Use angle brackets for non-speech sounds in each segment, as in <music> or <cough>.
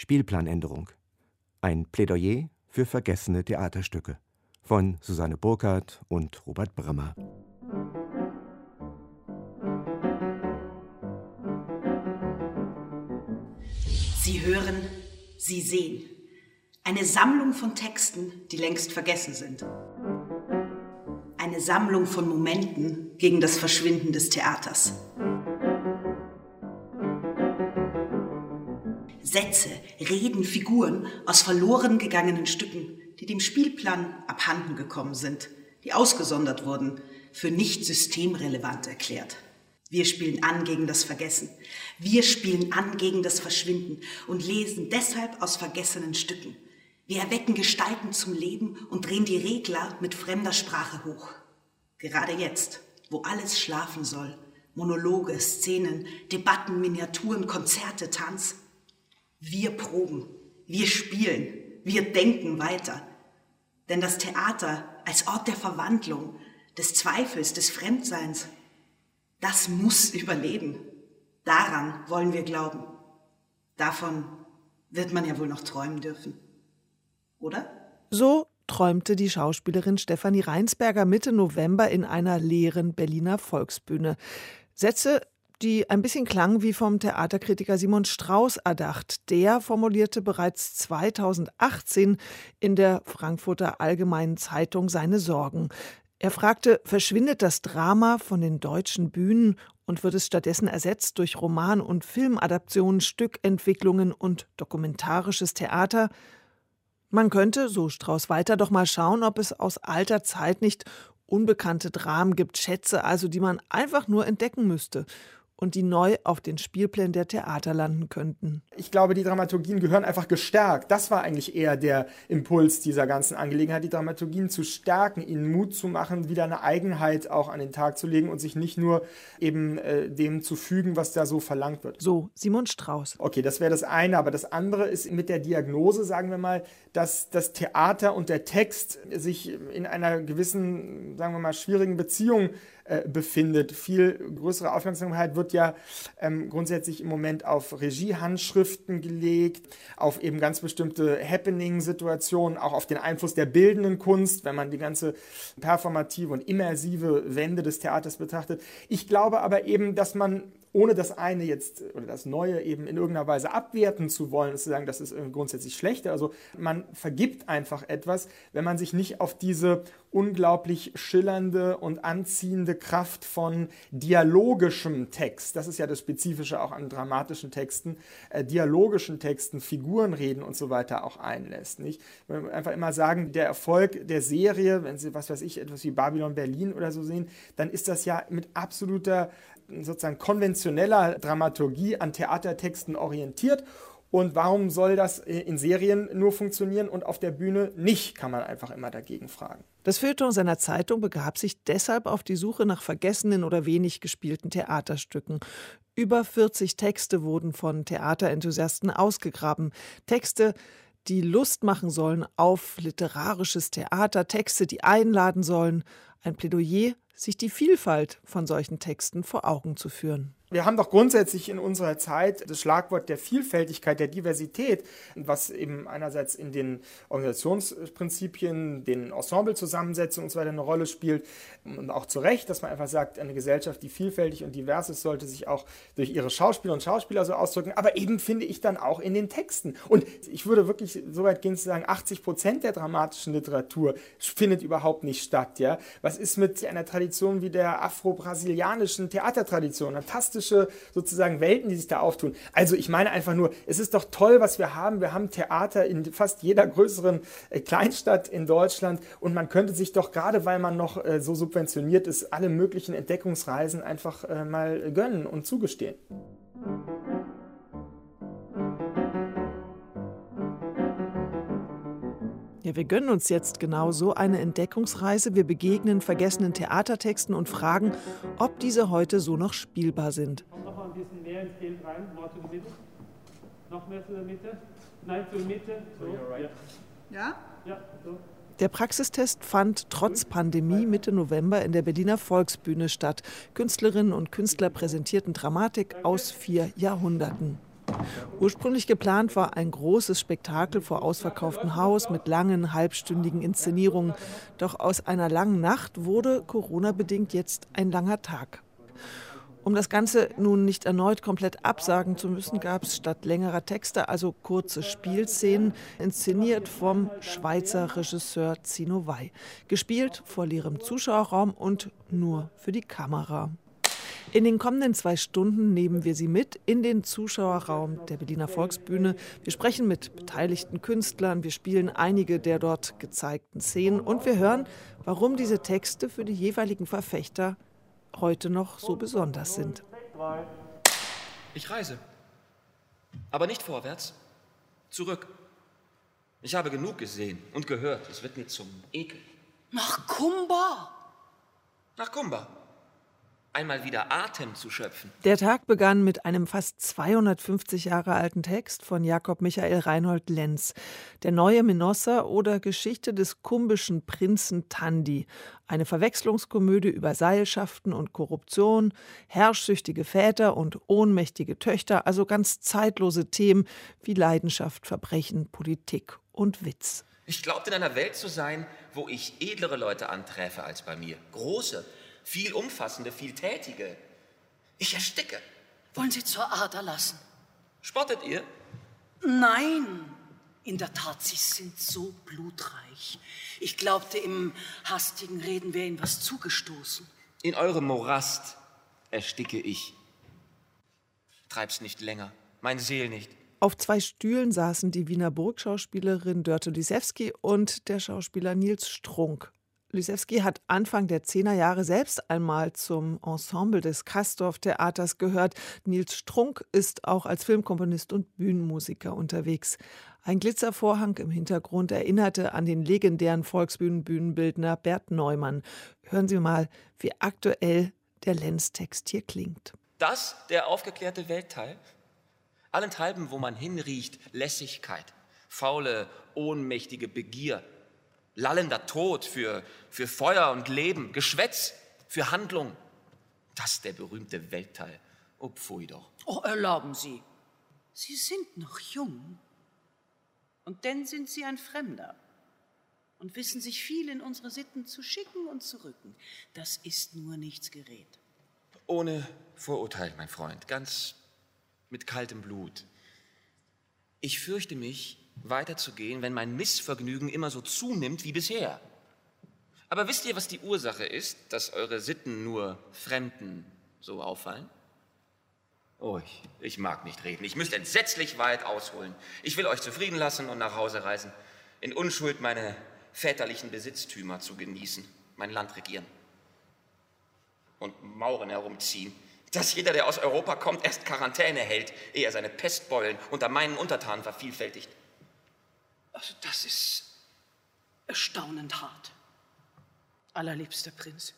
Spielplanänderung. Ein Plädoyer für vergessene Theaterstücke von Susanne Burkhardt und Robert Brammer. Sie hören, Sie sehen. Eine Sammlung von Texten, die längst vergessen sind. Eine Sammlung von Momenten gegen das Verschwinden des Theaters. Sätze, Reden, Figuren aus verloren gegangenen Stücken, die dem Spielplan abhanden gekommen sind, die ausgesondert wurden, für nicht systemrelevant erklärt. Wir spielen an gegen das Vergessen. Wir spielen an gegen das Verschwinden und lesen deshalb aus vergessenen Stücken. Wir erwecken Gestalten zum Leben und drehen die Regler mit fremder Sprache hoch. Gerade jetzt, wo alles schlafen soll, Monologe, Szenen, Debatten, Miniaturen, Konzerte, Tanz, wir proben, wir spielen, wir denken weiter. Denn das Theater als Ort der Verwandlung, des Zweifels, des Fremdseins, das muss überleben. Daran wollen wir glauben. Davon wird man ja wohl noch träumen dürfen. Oder? So träumte die Schauspielerin Stefanie Reinsberger Mitte November in einer leeren Berliner Volksbühne. Sätze, die ein bisschen klang wie vom Theaterkritiker Simon Strauß erdacht. Der formulierte bereits 2018 in der Frankfurter Allgemeinen Zeitung seine Sorgen. Er fragte, verschwindet das Drama von den deutschen Bühnen und wird es stattdessen ersetzt durch Roman- und Filmadaptionen, Stückentwicklungen und dokumentarisches Theater? Man könnte, so Strauß weiter, doch mal schauen, ob es aus alter Zeit nicht unbekannte Dramen gibt, Schätze also, die man einfach nur entdecken müsste und die neu auf den Spielplänen der Theater landen könnten. Ich glaube, die Dramaturgien gehören einfach gestärkt. Das war eigentlich eher der Impuls dieser ganzen Angelegenheit, die Dramaturgien zu stärken, ihnen Mut zu machen, wieder eine Eigenheit auch an den Tag zu legen und sich nicht nur eben äh, dem zu fügen, was da so verlangt wird. So, Simon Strauß. Okay, das wäre das eine, aber das andere ist mit der Diagnose, sagen wir mal, dass das Theater und der Text sich in einer gewissen, sagen wir mal, schwierigen Beziehung äh, befindet. Viel größere Aufmerksamkeit wird ja ähm, grundsätzlich im Moment auf Regiehandschriften gelegt, auf eben ganz bestimmte Happening-Situationen, auch auf den Einfluss der bildenden Kunst, wenn man die ganze performative und immersive Wende des Theaters betrachtet. Ich glaube aber eben, dass man ohne das eine jetzt oder das Neue eben in irgendeiner Weise abwerten zu wollen, ist zu sagen, das ist grundsätzlich schlechter. Also man vergibt einfach etwas, wenn man sich nicht auf diese unglaublich schillernde und anziehende Kraft von dialogischem Text, das ist ja das Spezifische auch an dramatischen Texten, äh, dialogischen Texten, Figurenreden und so weiter auch einlässt. Nicht? Wenn wir einfach immer sagen, der Erfolg der Serie, wenn Sie, was weiß ich, etwas wie Babylon Berlin oder so sehen, dann ist das ja mit absoluter sozusagen konventioneller Dramaturgie an Theatertexten orientiert. Und warum soll das in Serien nur funktionieren und auf der Bühne nicht, kann man einfach immer dagegen fragen. Das Feuilleton seiner Zeitung begab sich deshalb auf die Suche nach vergessenen oder wenig gespielten Theaterstücken. Über 40 Texte wurden von Theaterenthusiasten ausgegraben. Texte, die Lust machen sollen auf literarisches Theater, Texte, die einladen sollen, ein Plädoyer sich die Vielfalt von solchen Texten vor Augen zu führen. Wir haben doch grundsätzlich in unserer Zeit das Schlagwort der Vielfältigkeit, der Diversität, was eben einerseits in den Organisationsprinzipien, den Ensemblezusammensetzungen und so weiter eine Rolle spielt und auch zu Recht, dass man einfach sagt, eine Gesellschaft, die vielfältig und divers ist, sollte sich auch durch ihre Schauspieler und Schauspieler so ausdrücken, aber eben finde ich dann auch in den Texten. Und ich würde wirklich so weit gehen zu sagen, 80 Prozent der dramatischen Literatur findet überhaupt nicht statt. Ja? Was ist mit einer Tradition wie der afro-brasilianischen Theatertradition? Fantastisch fantastische sozusagen Welten, die sich da auftun. Also ich meine einfach nur, es ist doch toll, was wir haben. Wir haben Theater in fast jeder größeren äh, Kleinstadt in Deutschland und man könnte sich doch gerade, weil man noch äh, so subventioniert ist, alle möglichen Entdeckungsreisen einfach äh, mal gönnen und zugestehen. Ja, wir gönnen uns jetzt genau so eine Entdeckungsreise. Wir begegnen vergessenen Theatertexten und fragen, ob diese heute so noch spielbar sind. Komm noch mal ein bisschen mehr ins Bild rein, more to the Mitte. Noch mehr zu der Mitte. Nein, zur Mitte. So. Ja? Ja, so. Der Praxistest fand trotz Pandemie Mitte November in der Berliner Volksbühne statt. Künstlerinnen und Künstler präsentierten Dramatik aus vier Jahrhunderten. Ursprünglich geplant war ein großes Spektakel vor ausverkauftem Haus mit langen, halbstündigen Inszenierungen. Doch aus einer langen Nacht wurde Corona-bedingt jetzt ein langer Tag. Um das Ganze nun nicht erneut komplett absagen zu müssen, gab es statt längerer Texte also kurze Spielszenen, inszeniert vom Schweizer Regisseur Zino Wey. Gespielt vor leerem Zuschauerraum und nur für die Kamera. In den kommenden zwei Stunden nehmen wir Sie mit in den Zuschauerraum der Berliner Volksbühne. Wir sprechen mit beteiligten Künstlern, wir spielen einige der dort gezeigten Szenen und wir hören, warum diese Texte für die jeweiligen Verfechter heute noch so besonders sind. Ich reise. Aber nicht vorwärts, zurück. Ich habe genug gesehen und gehört. Es wird mir zum Ekel. Nach Kumba? Nach Kumba einmal wieder Atem zu schöpfen. Der Tag begann mit einem fast 250 Jahre alten Text von Jakob Michael Reinhold Lenz. Der neue Menossa oder Geschichte des kumbischen Prinzen Tandi. Eine Verwechslungskomödie über Seilschaften und Korruption, herrschsüchtige Väter und ohnmächtige Töchter, also ganz zeitlose Themen wie Leidenschaft, Verbrechen, Politik und Witz. Ich glaubte in einer Welt zu sein, wo ich edlere Leute anträfe als bei mir. Große, viel umfassende, viel tätige. Ich ersticke. Wollen Sie zur Ader lassen? Spottet ihr? Nein, in der Tat, Sie sind so blutreich. Ich glaubte, im hastigen Reden wäre Ihnen was zugestoßen. In eurem Morast ersticke ich. Treib's nicht länger, mein Seel nicht. Auf zwei Stühlen saßen die Wiener Burgschauspielerin Dörte Lisewski und der Schauspieler Nils Strunk. Lysewski hat Anfang der Zehnerjahre selbst einmal zum Ensemble des Kastorf-Theaters gehört. Nils Strunk ist auch als Filmkomponist und Bühnenmusiker unterwegs. Ein Glitzervorhang im Hintergrund erinnerte an den legendären Volksbühnenbühnenbildner Bert Neumann. Hören Sie mal, wie aktuell der Lenz-Text hier klingt. Das der aufgeklärte Weltteil? Allenthalben, wo man hinriecht, Lässigkeit, faule, ohnmächtige Begier, lallender Tod für, für Feuer und Leben, Geschwätz für Handlung. Das der berühmte Weltteil. Oh, pfui doch. Oh, erlauben Sie. Sie sind noch jung. Und denn sind Sie ein Fremder und wissen sich viel in unsere Sitten zu schicken und zu rücken. Das ist nur nichts Gerät. Ohne Vorurteil, mein Freund, ganz mit kaltem Blut. Ich fürchte mich, weiterzugehen, wenn mein Missvergnügen immer so zunimmt wie bisher. Aber wisst ihr, was die Ursache ist, dass eure Sitten nur Fremden so auffallen? Oh, ich, ich mag nicht reden. Ich müsste entsetzlich weit ausholen. Ich will euch zufrieden lassen und nach Hause reisen, in Unschuld meine väterlichen Besitztümer zu genießen, mein Land regieren und Mauren herumziehen, dass jeder, der aus Europa kommt, erst Quarantäne hält, ehe er seine Pestbeulen unter meinen Untertanen vervielfältigt. Also das ist erstaunend hart. Allerliebster Prinz.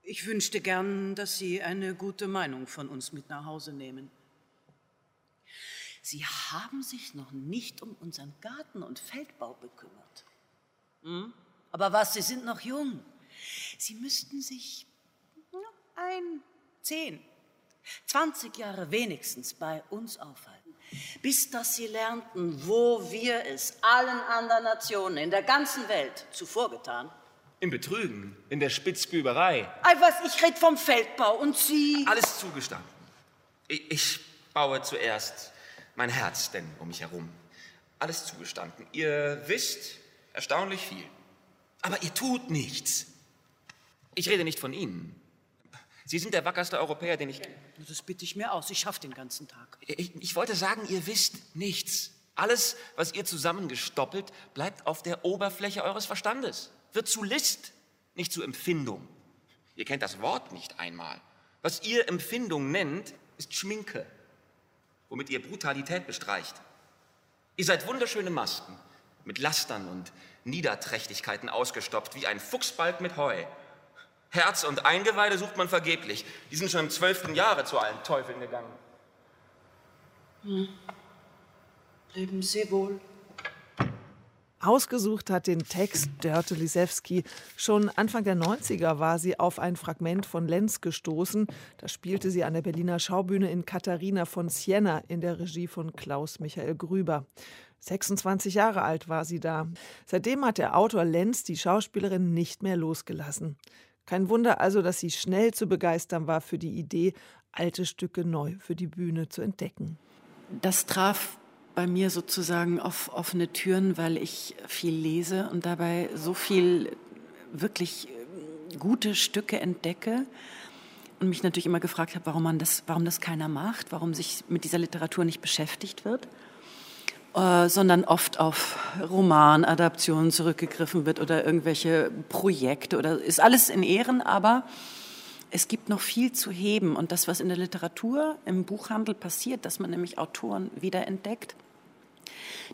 Ich wünschte gern, dass Sie eine gute Meinung von uns mit nach Hause nehmen. Sie haben sich noch nicht um unseren Garten und Feldbau bekümmert. Hm? Aber was, Sie sind noch jung. Sie müssten sich ein, zehn, zwanzig Jahre wenigstens bei uns aufhalten bis dass sie lernten, wo wir es allen anderen Nationen in der ganzen Welt zuvor getan. Im Betrügen, in der Spitzbüberei. Ei, was, ich red vom Feldbau und Sie... Alles zugestanden. Ich, ich baue zuerst mein Herz denn um mich herum. Alles zugestanden. Ihr wisst erstaunlich viel. Aber ihr tut nichts. Ich rede nicht von Ihnen. Sie sind der wackerste Europäer, den ich kenne. Das bitte ich mir aus. Ich schaffe den ganzen Tag. Ich, ich wollte sagen, ihr wisst nichts. Alles, was ihr zusammengestoppelt, bleibt auf der Oberfläche eures Verstandes. Wird zu List, nicht zu Empfindung. Ihr kennt das Wort nicht einmal. Was ihr Empfindung nennt, ist Schminke, womit ihr Brutalität bestreicht. Ihr seid wunderschöne Masken, mit Lastern und Niederträchtigkeiten ausgestopft, wie ein Fuchsbalg mit Heu. Herz und Eingeweide sucht man vergeblich. Die sind schon im zwölften Jahre zu allen Teufeln gegangen. Hm. Leben Sie wohl. Ausgesucht hat den Text Dörte Lisewski. Schon Anfang der 90er war sie auf ein Fragment von Lenz gestoßen. Da spielte sie an der Berliner Schaubühne in Katharina von Siena in der Regie von Klaus Michael Grüber. 26 Jahre alt war sie da. Seitdem hat der Autor Lenz die Schauspielerin nicht mehr losgelassen. Kein Wunder also, dass sie schnell zu begeistern war für die Idee, alte Stücke neu für die Bühne zu entdecken. Das traf bei mir sozusagen auf offene Türen, weil ich viel lese und dabei so viel wirklich gute Stücke entdecke und mich natürlich immer gefragt habe, warum man das, warum das keiner macht, warum sich mit dieser Literatur nicht beschäftigt wird, äh, sondern oft auf Romanadaptionen zurückgegriffen wird oder irgendwelche Projekte oder ist alles in Ehren, aber es gibt noch viel zu heben. Und das, was in der Literatur, im Buchhandel passiert, dass man nämlich Autoren wiederentdeckt,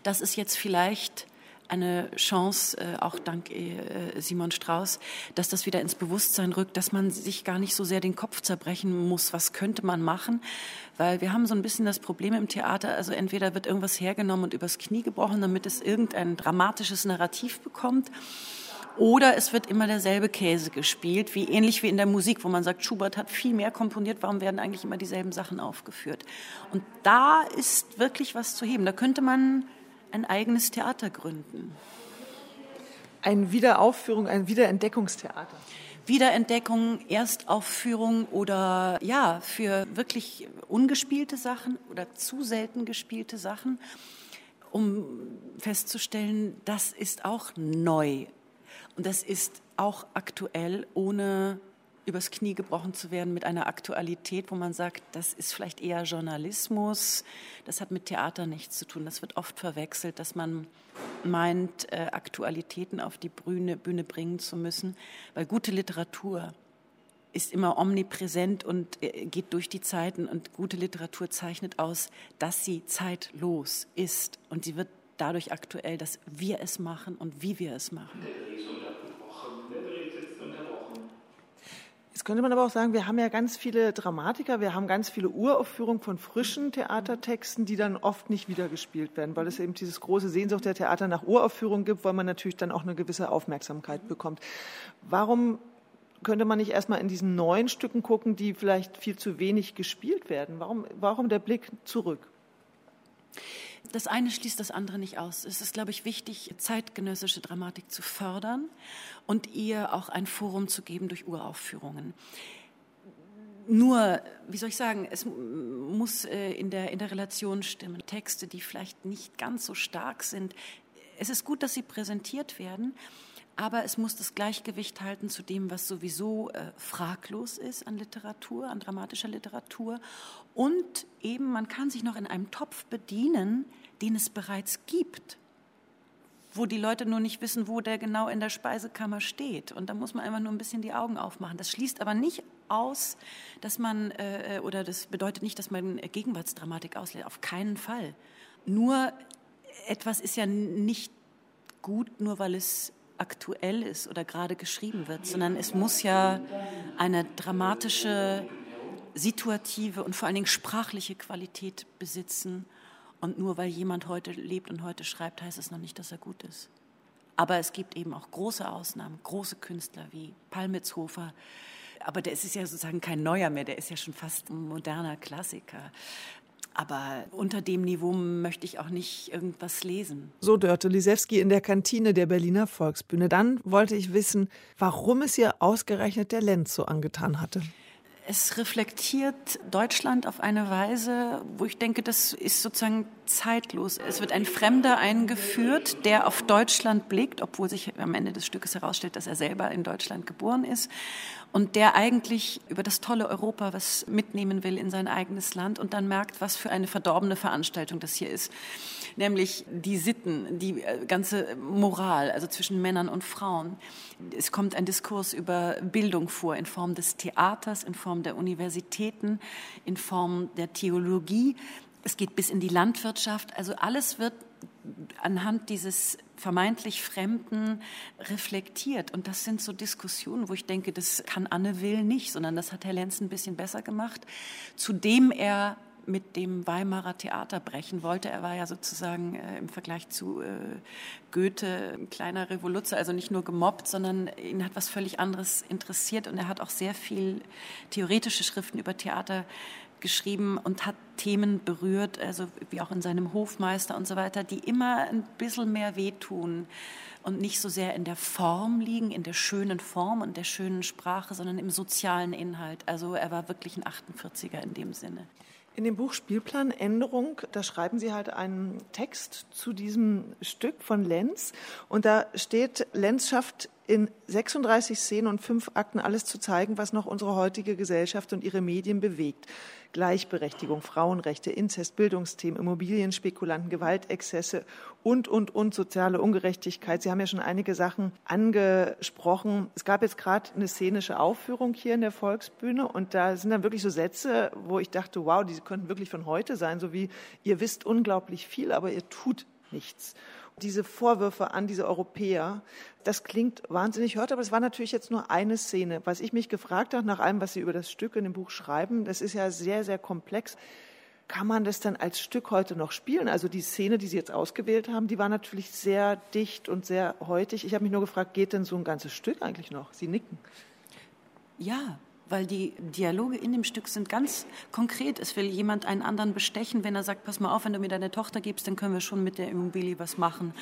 das ist jetzt vielleicht eine Chance, äh, auch dank äh, Simon Strauß, dass das wieder ins Bewusstsein rückt, dass man sich gar nicht so sehr den Kopf zerbrechen muss, was könnte man machen, weil wir haben so ein bisschen das Problem im Theater, also entweder wird irgendwas hergenommen und übers Knie gebrochen, damit es irgendein dramatisches Narrativ bekommt, oder es wird immer derselbe Käse gespielt, wie ähnlich wie in der Musik, wo man sagt, Schubert hat viel mehr komponiert, warum werden eigentlich immer dieselben Sachen aufgeführt? Und da ist wirklich was zu heben. Da könnte man ein eigenes Theater gründen. Eine Wiederaufführung, ein Wiederentdeckungstheater. Wiederentdeckung, Erstaufführung oder ja, für wirklich ungespielte Sachen oder zu selten gespielte Sachen, um festzustellen, das ist auch neu und das ist auch aktuell, ohne übers Knie gebrochen zu werden mit einer Aktualität, wo man sagt, das ist vielleicht eher Journalismus, das hat mit Theater nichts zu tun. Das wird oft verwechselt, dass man meint, äh, Aktualitäten auf die Bühne, Bühne bringen zu müssen, weil gute Literatur ist immer omnipräsent und äh, geht durch die Zeiten und gute Literatur zeichnet aus, dass sie zeitlos ist und sie wird dadurch aktuell, dass wir es machen und wie wir es machen. Jetzt könnte man aber auch sagen, wir haben ja ganz viele Dramatiker, wir haben ganz viele Uraufführungen von frischen Theatertexten, die dann oft nicht wiedergespielt werden, weil es eben dieses große Sehnsucht der Theater nach Uraufführungen gibt, weil man natürlich dann auch eine gewisse Aufmerksamkeit bekommt. Warum könnte man nicht erstmal in diesen neuen Stücken gucken, die vielleicht viel zu wenig gespielt werden? Warum, warum der Blick zurück? Das eine schließt das andere nicht aus. Es ist, glaube ich, wichtig, zeitgenössische Dramatik zu fördern und ihr auch ein Forum zu geben durch Uraufführungen. Nur, wie soll ich sagen, es muss äh, in der, in der Relation stimmen. Texte, die vielleicht nicht ganz so stark sind. Es ist gut, dass sie präsentiert werden, aber es muss das Gleichgewicht halten zu dem, was sowieso äh, fraglos ist an Literatur, an dramatischer Literatur. Und eben, man kann sich noch in einem Topf bedienen, den es bereits gibt, wo die Leute nur nicht wissen, wo der genau in der Speisekammer steht. Und da muss man einfach nur ein bisschen die Augen aufmachen. Das schließt aber nicht aus, dass man, äh, oder das bedeutet nicht, dass man Gegenwartsdramatik auslädt. Auf keinen Fall. Nur etwas ist ja nicht gut, nur weil es aktuell ist oder gerade geschrieben wird, sondern es muss ja eine dramatische, situative und vor allen Dingen sprachliche Qualität besitzen. Und nur weil jemand heute lebt und heute schreibt, heißt es noch nicht, dass er gut ist. Aber es gibt eben auch große Ausnahmen, große Künstler wie Palmitzhofer. Aber der ist ja sozusagen kein neuer mehr, der ist ja schon fast ein moderner Klassiker. Aber unter dem Niveau möchte ich auch nicht irgendwas lesen. So Dörte Lisewski in der Kantine der Berliner Volksbühne. Dann wollte ich wissen, warum es ihr ausgerechnet der Lenz so angetan hatte. Es reflektiert Deutschland auf eine Weise, wo ich denke, das ist sozusagen zeitlos. Es wird ein Fremder eingeführt, der auf Deutschland blickt, obwohl sich am Ende des Stückes herausstellt, dass er selber in Deutschland geboren ist und der eigentlich über das tolle Europa was mitnehmen will in sein eigenes Land und dann merkt, was für eine verdorbene Veranstaltung das hier ist. Nämlich die Sitten, die äh, ganze Moral, also zwischen Männern und Frauen. Es kommt ein Diskurs über Bildung vor in Form des Theaters, in Form der Universitäten, in Form der Theologie. Es geht bis in die Landwirtschaft. Also alles wird anhand dieses vermeintlich Fremden reflektiert. Und das sind so Diskussionen, wo ich denke, das kann Anne Will nicht, sondern das hat Herr Lenz ein bisschen besser gemacht, zu dem er mit dem Weimarer Theater brechen wollte. Er war ja sozusagen äh, im Vergleich zu äh, Goethe ein kleiner Revoluzer, also nicht nur gemobbt, sondern ihn hat was völlig anderes interessiert und er hat auch sehr viel theoretische Schriften über Theater geschrieben und hat Themen berührt, also wie auch in seinem Hofmeister und so weiter, die immer ein bisschen mehr wehtun und nicht so sehr in der Form liegen, in der schönen Form und der schönen Sprache, sondern im sozialen Inhalt. Also er war wirklich ein 48er in dem Sinne. In dem Buch Spielplanänderung, da schreiben Sie halt einen Text zu diesem Stück von Lenz. Und da steht, Lenz schafft in 36 Szenen und fünf Akten alles zu zeigen, was noch unsere heutige Gesellschaft und ihre Medien bewegt. Gleichberechtigung, Frauenrechte, Inzest, Bildungsthemen, Immobilienspekulanten, Gewaltexzesse und, und, und soziale Ungerechtigkeit. Sie haben ja schon einige Sachen angesprochen. Es gab jetzt gerade eine szenische Aufführung hier in der Volksbühne und da sind dann wirklich so Sätze, wo ich dachte, wow, die könnten wirklich von heute sein, so wie ihr wisst unglaublich viel, aber ihr tut nichts diese Vorwürfe an diese Europäer, das klingt wahnsinnig hört, aber es war natürlich jetzt nur eine Szene. Was ich mich gefragt habe, nach allem, was Sie über das Stück in dem Buch schreiben, das ist ja sehr, sehr komplex. Kann man das dann als Stück heute noch spielen? Also die Szene, die Sie jetzt ausgewählt haben, die war natürlich sehr dicht und sehr heutig. Ich habe mich nur gefragt, geht denn so ein ganzes Stück eigentlich noch? Sie nicken. Ja, weil die Dialoge in dem Stück sind ganz konkret. Es will jemand einen anderen bestechen, wenn er sagt, pass mal auf, wenn du mir deine Tochter gibst, dann können wir schon mit der Immobilie was machen.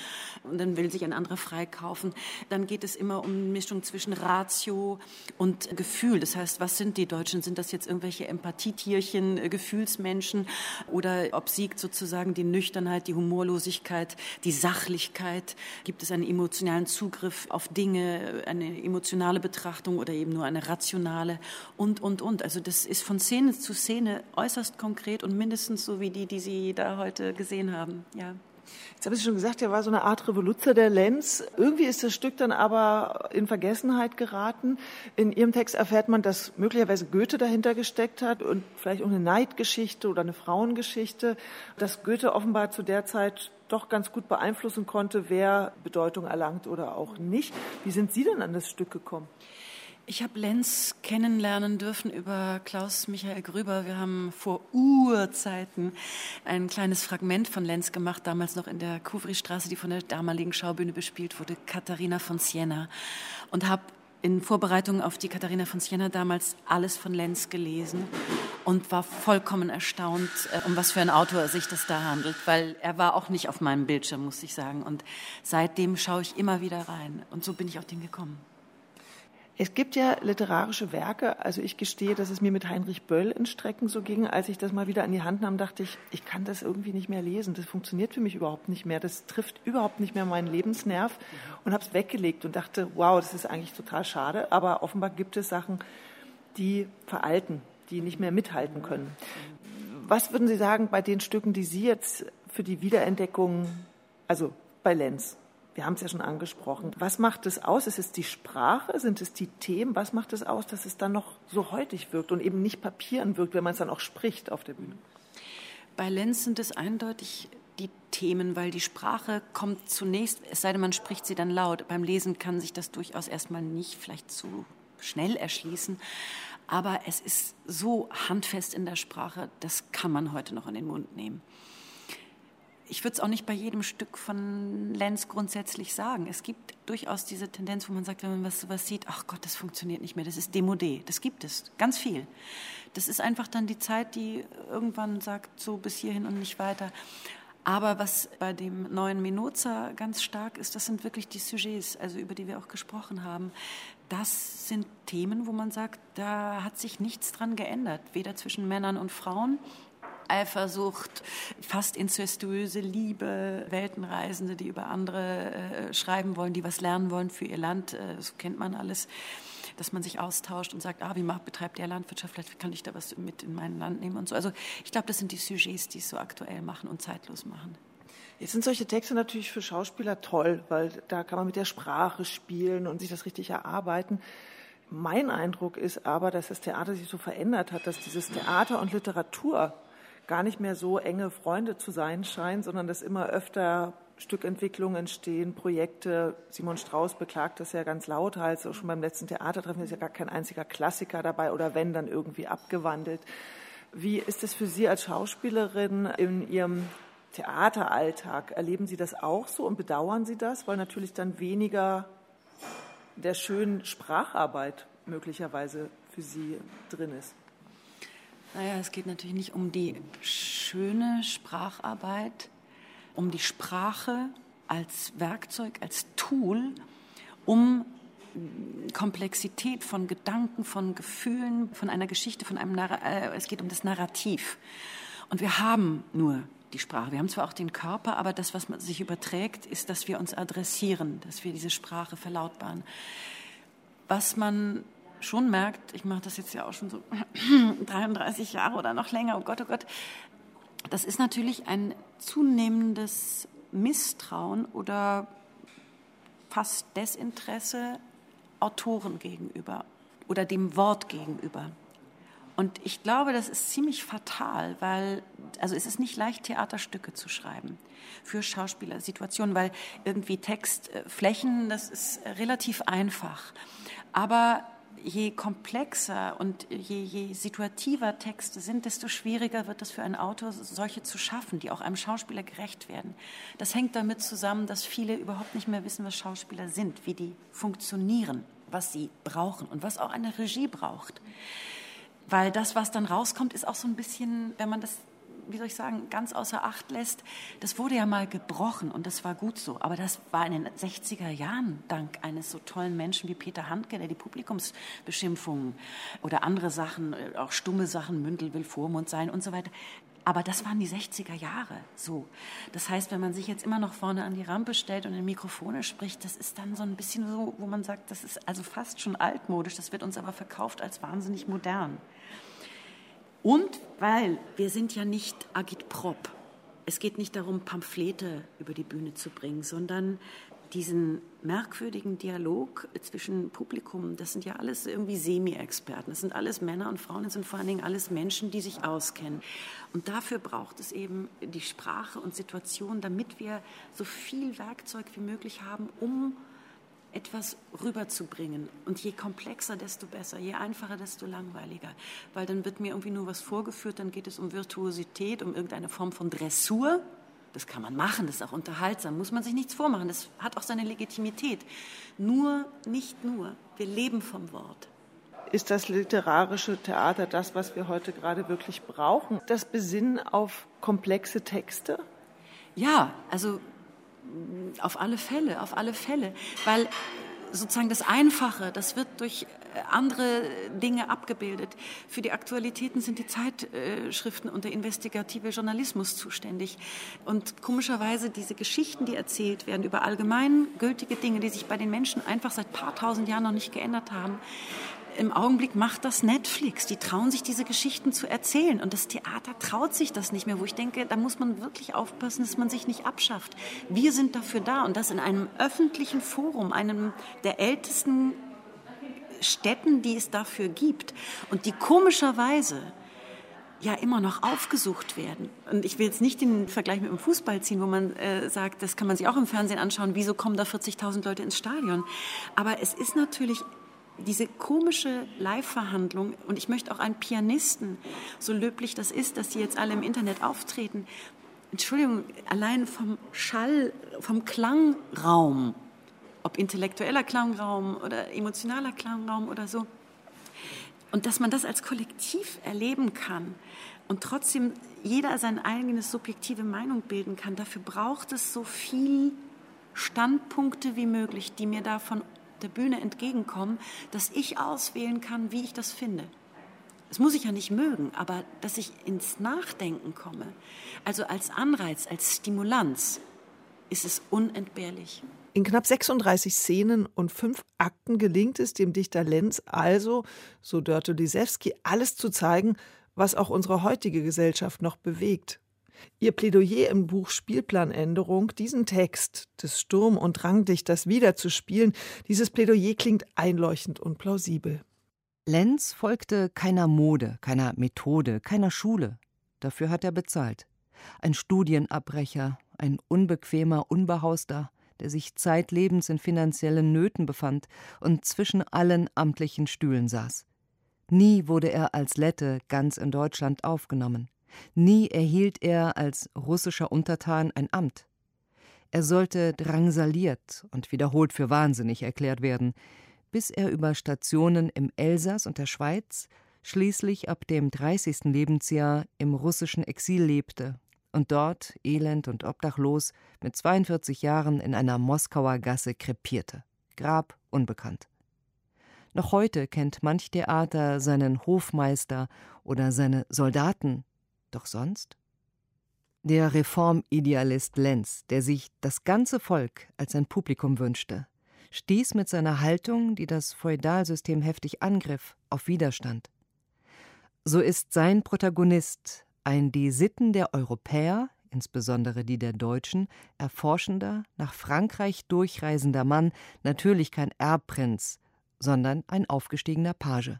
Und dann will sich ein anderer freikaufen. Dann geht es immer um eine Mischung zwischen Ratio und Gefühl. Das heißt, was sind die Deutschen? Sind das jetzt irgendwelche Empathietierchen, äh, Gefühlsmenschen? Oder ob siegt sozusagen die Nüchternheit, die Humorlosigkeit, die Sachlichkeit? Gibt es einen emotionalen Zugriff auf Dinge, eine emotionale Betrachtung oder eben nur eine rationale? Und, und, und. Also das ist von Szene zu Szene äußerst konkret und mindestens so wie die, die Sie da heute gesehen haben. Ja. Jetzt habe ich schon gesagt, er war so eine Art Revoluzer der Lenz. Irgendwie ist das Stück dann aber in Vergessenheit geraten. In Ihrem Text erfährt man, dass möglicherweise Goethe dahinter gesteckt hat und vielleicht auch eine Neidgeschichte oder eine Frauengeschichte, dass Goethe offenbar zu der Zeit doch ganz gut beeinflussen konnte, wer Bedeutung erlangt oder auch nicht. Wie sind Sie denn an das Stück gekommen? Ich habe Lenz kennenlernen dürfen über Klaus Michael Grüber. Wir haben vor Urzeiten ein kleines Fragment von Lenz gemacht, damals noch in der Kuvri-Straße, die von der damaligen Schaubühne bespielt wurde, Katharina von Siena. Und habe in Vorbereitung auf die Katharina von Siena damals alles von Lenz gelesen und war vollkommen erstaunt, äh, um was für ein Autor sich das da handelt, weil er war auch nicht auf meinem Bildschirm, muss ich sagen. Und seitdem schaue ich immer wieder rein. Und so bin ich auf den gekommen. Es gibt ja literarische Werke, also ich gestehe, dass es mir mit Heinrich Böll in Strecken so ging. Als ich das mal wieder an die Hand nahm, dachte ich, ich kann das irgendwie nicht mehr lesen. Das funktioniert für mich überhaupt nicht mehr. Das trifft überhaupt nicht mehr meinen Lebensnerv und habe es weggelegt und dachte, wow, das ist eigentlich total schade. Aber offenbar gibt es Sachen, die veralten, die nicht mehr mithalten können. Was würden Sie sagen bei den Stücken, die Sie jetzt für die Wiederentdeckung, also bei Lenz, wir haben es ja schon angesprochen. Was macht es aus? Ist es die Sprache? Sind es die Themen? Was macht es aus, dass es dann noch so heutig wirkt und eben nicht papieren wirkt, wenn man es dann auch spricht auf der Bühne? Bei Lenz sind es eindeutig die Themen, weil die Sprache kommt zunächst, es sei denn, man spricht sie dann laut. Beim Lesen kann sich das durchaus erstmal nicht vielleicht zu schnell erschließen. Aber es ist so handfest in der Sprache, das kann man heute noch in den Mund nehmen ich würde es auch nicht bei jedem Stück von Lenz grundsätzlich sagen. Es gibt durchaus diese Tendenz, wo man sagt, wenn man was, sowas sieht, ach Gott, das funktioniert nicht mehr, das ist Demodé. Das gibt es, ganz viel. Das ist einfach dann die Zeit, die irgendwann sagt, so bis hierhin und nicht weiter. Aber was bei dem neuen Minoza ganz stark ist, das sind wirklich die Sujets, also über die wir auch gesprochen haben. Das sind Themen, wo man sagt, da hat sich nichts dran geändert, weder zwischen Männern und Frauen Eifersucht, fast incestuöse Liebe, Weltenreisende, die über andere äh, schreiben wollen, die was lernen wollen für ihr Land. Äh, so kennt man alles dass man sich austauscht und sagt, ah, wie macht, betreibt der Landwirtschaft, vielleicht kann ich da was mit in mein Land nehmen und so. Also ich glaube, das sind die Sujets, die es so aktuell machen und zeitlos machen. Jetzt sind solche Texte natürlich für Schauspieler toll, weil da kann man mit der Sprache spielen und sich das richtig erarbeiten. Mein Eindruck ist aber, dass das Theater sich so verändert hat, dass dieses Theater und Literatur gar nicht mehr so enge Freunde zu sein scheinen, sondern dass immer öfter Stückentwicklungen entstehen, Projekte. Simon Strauß beklagt das ja ganz laut, halt schon beim letzten Theatertreffen ist ja gar kein einziger Klassiker dabei oder wenn, dann irgendwie abgewandelt. Wie ist es für Sie als Schauspielerin in Ihrem Theateralltag? Erleben Sie das auch so und bedauern Sie das, weil natürlich dann weniger der schönen Spracharbeit möglicherweise für Sie drin ist? Naja, es geht natürlich nicht um die schöne Spracharbeit, um die Sprache als Werkzeug, als Tool, um Komplexität von Gedanken, von Gefühlen, von einer Geschichte, von einem Narr äh, es geht um das Narrativ. Und wir haben nur die Sprache. Wir haben zwar auch den Körper, aber das, was man sich überträgt, ist, dass wir uns adressieren, dass wir diese Sprache verlautbaren. Was man schon merkt, ich mache das jetzt ja auch schon so <clears throat> 33 Jahre oder noch länger, oh Gott, oh Gott, das ist natürlich ein zunehmendes Misstrauen oder fast Desinteresse Autoren gegenüber oder dem Wort gegenüber. Und ich glaube, das ist ziemlich fatal, weil, also es ist nicht leicht, Theaterstücke zu schreiben für Schauspielersituationen, weil irgendwie Textflächen, das ist relativ einfach. Aber je komplexer und je, je situativer Texte sind, desto schwieriger wird es für einen Autor, solche zu schaffen, die auch einem Schauspieler gerecht werden. Das hängt damit zusammen, dass viele überhaupt nicht mehr wissen, was Schauspieler sind, wie die funktionieren, was sie brauchen und was auch eine Regie braucht. Weil das, was dann rauskommt, ist auch so ein bisschen, wenn man das wie soll ich sagen, ganz außer Acht lässt, das wurde ja mal gebrochen und das war gut so. Aber das war in den 60er Jahren dank eines so tollen Menschen wie Peter Handke, der die Publikumsbeschimpfungen oder andere Sachen, äh, auch stumme Sachen, Mündel will Vormund sein und so weiter. Aber das waren die 60er Jahre so. Das heißt, wenn man sich jetzt immer noch vorne an die Rampe stellt und in Mikrofone spricht, das ist dann so ein bisschen so, wo man sagt, das ist also fast schon altmodisch, das wird uns aber verkauft als wahnsinnig modern. Und weil wir sind ja nicht agitprop. Es geht nicht darum, Pamphlete über die Bühne zu bringen, sondern diesen merkwürdigen Dialog zwischen Publikum, das sind ja alles irgendwie Semi-Experten, das sind alles Männer und Frauen, das sind vor allen Dingen alles Menschen, die sich auskennen. Und dafür braucht es eben die Sprache und Situation, damit wir so viel Werkzeug wie möglich haben, um etwas rüberzubringen. Und je komplexer, desto besser, je einfacher, desto langweiliger. Weil dann wird mir irgendwie nur was vorgeführt, dann geht es um Virtuosität, um irgendeine Form von Dressur. Das kann man machen, das ist auch unterhaltsam, muss man sich nichts vormachen, das hat auch seine Legitimität. Nur, nicht nur, wir leben vom Wort. Ist das literarische Theater das, was wir heute gerade wirklich brauchen? Das Besinnen auf komplexe Texte? Ja, also auf alle Fälle, auf alle Fälle, weil sozusagen das Einfache, das wird durch äh, andere Dinge abgebildet. Für die Aktualitäten sind die Zeitschriften und der investigative Journalismus zuständig. Und komischerweise diese Geschichten, die erzählt werden über allgemeingültige Dinge, die sich bei den Menschen einfach seit paar tausend Jahren noch nicht geändert haben, im Augenblick macht das Netflix. Die trauen sich diese Geschichten zu erzählen. Und das Theater traut sich das nicht mehr, wo ich denke, da muss man wirklich aufpassen, dass man sich nicht abschafft. Wir sind dafür da und das in einem öffentlichen Forum, einem der ältesten Städten, die es dafür gibt. Und die komischerweise ja immer noch aufgesucht werden. Und ich will jetzt nicht den Vergleich mit dem Fußball ziehen, wo man äh, sagt, das kann man sich auch im Fernsehen anschauen, wieso kommen da 40.000 Leute ins Stadion. Aber es ist natürlich diese komische Live-Verhandlung, und ich möchte auch einen Pianisten, so löblich das ist, dass die jetzt alle im Internet auftreten, Entschuldigung, allein vom Schall, vom Klangraum, ob intellektueller Klangraum oder emotionaler Klangraum oder so, und dass man das als Kollektiv erleben kann und trotzdem jeder seine eigene subjektive Meinung bilden kann, dafür braucht es so viel Standpunkte wie möglich, die mir davon der Bühne entgegenkommen, dass ich auswählen kann, wie ich das finde. Das muss ich ja nicht mögen, aber dass ich ins Nachdenken komme, also als Anreiz, als Stimulanz, ist es unentbehrlich. In knapp 36 Szenen und fünf Akten gelingt es dem Dichter Lenz also, so Dörte Lisewski, alles zu zeigen, was auch unsere heutige Gesellschaft noch bewegt. Ihr Plädoyer im Buch Spielplanänderung, diesen Text des Sturm- und Drangdichters wiederzuspielen, dieses Plädoyer klingt einleuchtend und plausibel. Lenz folgte keiner Mode, keiner Methode, keiner Schule. Dafür hat er bezahlt. Ein Studienabbrecher, ein unbequemer Unbehauster, der sich zeitlebens in finanziellen Nöten befand und zwischen allen amtlichen Stühlen saß. Nie wurde er als Lette ganz in Deutschland aufgenommen. Nie erhielt er als russischer Untertan ein Amt. Er sollte drangsaliert und wiederholt für wahnsinnig erklärt werden, bis er über Stationen im Elsass und der Schweiz schließlich ab dem 30. Lebensjahr im russischen Exil lebte und dort, elend und obdachlos, mit 42 Jahren in einer Moskauer Gasse krepierte. Grab unbekannt. Noch heute kennt manch Theater seinen Hofmeister oder seine Soldaten, doch sonst? Der Reformidealist Lenz, der sich das ganze Volk als sein Publikum wünschte, stieß mit seiner Haltung, die das Feudalsystem heftig angriff, auf Widerstand. So ist sein Protagonist ein die Sitten der Europäer, insbesondere die der Deutschen, erforschender, nach Frankreich durchreisender Mann, natürlich kein Erbprinz, sondern ein aufgestiegener Page.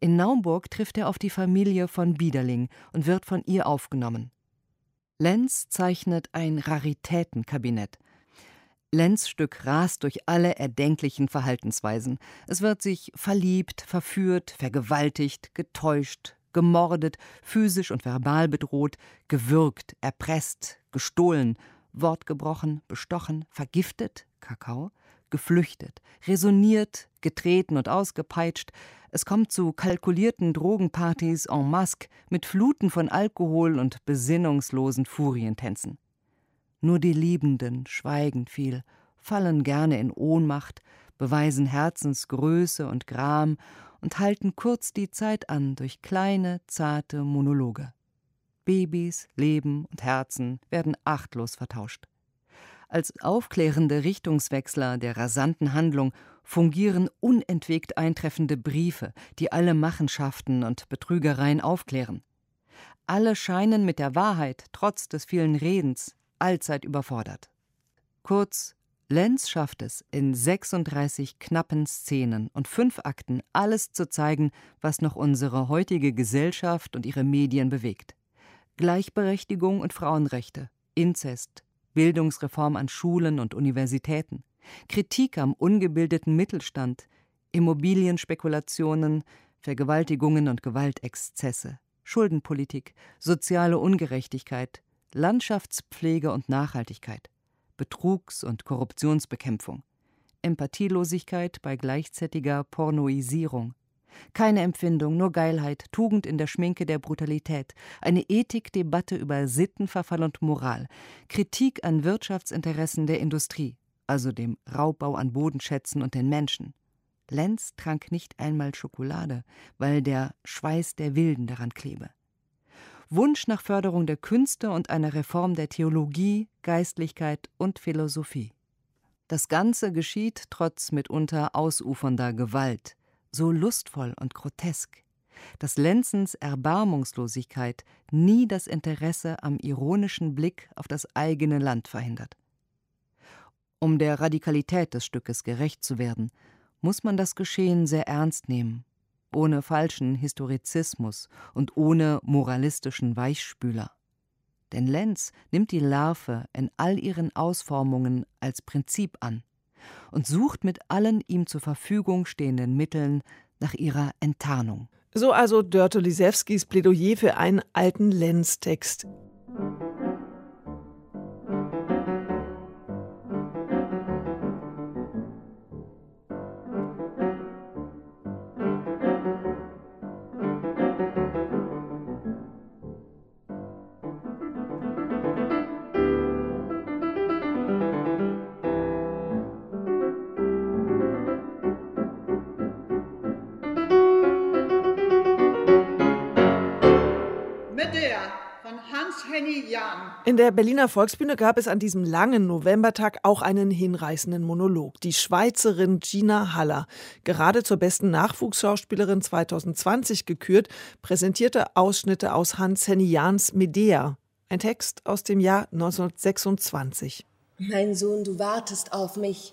In Naumburg trifft er auf die Familie von Biederling und wird von ihr aufgenommen. Lenz zeichnet ein Raritätenkabinett. Lenz Stück rast durch alle erdenklichen Verhaltensweisen. Es wird sich verliebt, verführt, vergewaltigt, getäuscht, gemordet, physisch und verbal bedroht, gewürgt, erpresst, gestohlen, wortgebrochen, bestochen, vergiftet, Kakao, geflüchtet, resoniert, getreten und ausgepeitscht. Es kommt zu kalkulierten Drogenpartys en masque mit Fluten von Alkohol und besinnungslosen Furientänzen. Nur die Liebenden schweigen viel, fallen gerne in Ohnmacht, beweisen Herzensgröße und Gram und halten kurz die Zeit an durch kleine, zarte Monologe. Babys, Leben und Herzen werden achtlos vertauscht. Als aufklärende Richtungswechsler der rasanten Handlung fungieren unentwegt eintreffende Briefe, die alle Machenschaften und Betrügereien aufklären. Alle scheinen mit der Wahrheit, trotz des vielen Redens, allzeit überfordert. Kurz, Lenz schafft es, in 36 knappen Szenen und fünf Akten alles zu zeigen, was noch unsere heutige Gesellschaft und ihre Medien bewegt. Gleichberechtigung und Frauenrechte, Inzest, Bildungsreform an Schulen und Universitäten, Kritik am ungebildeten Mittelstand, Immobilienspekulationen, Vergewaltigungen und Gewaltexzesse, Schuldenpolitik, soziale Ungerechtigkeit, Landschaftspflege und Nachhaltigkeit, Betrugs- und Korruptionsbekämpfung, Empathielosigkeit bei gleichzeitiger Pornoisierung, keine Empfindung, nur Geilheit, Tugend in der Schminke der Brutalität, eine Ethikdebatte über Sittenverfall und Moral, Kritik an Wirtschaftsinteressen der Industrie, also dem Raubbau an Bodenschätzen und den Menschen. Lenz trank nicht einmal Schokolade, weil der Schweiß der Wilden daran klebe. Wunsch nach Förderung der Künste und einer Reform der Theologie, Geistlichkeit und Philosophie. Das Ganze geschieht trotz mitunter ausufernder Gewalt, so lustvoll und grotesk, dass Lenzens Erbarmungslosigkeit nie das Interesse am ironischen Blick auf das eigene Land verhindert. Um der Radikalität des Stückes gerecht zu werden, muss man das Geschehen sehr ernst nehmen ohne falschen Historizismus und ohne moralistischen Weichspüler. Denn Lenz nimmt die Larve in all ihren Ausformungen als Prinzip an und sucht mit allen ihm zur Verfügung stehenden Mitteln nach ihrer Enttarnung. So also Dörte Lisewskis Plädoyer für einen alten Lenz-Text. In der Berliner Volksbühne gab es an diesem langen Novembertag auch einen hinreißenden Monolog. Die Schweizerin Gina Haller, gerade zur besten Nachwuchsschauspielerin 2020 gekürt, präsentierte Ausschnitte aus Hans-Henny Jahns Medea, ein Text aus dem Jahr 1926. Mein Sohn, du wartest auf mich.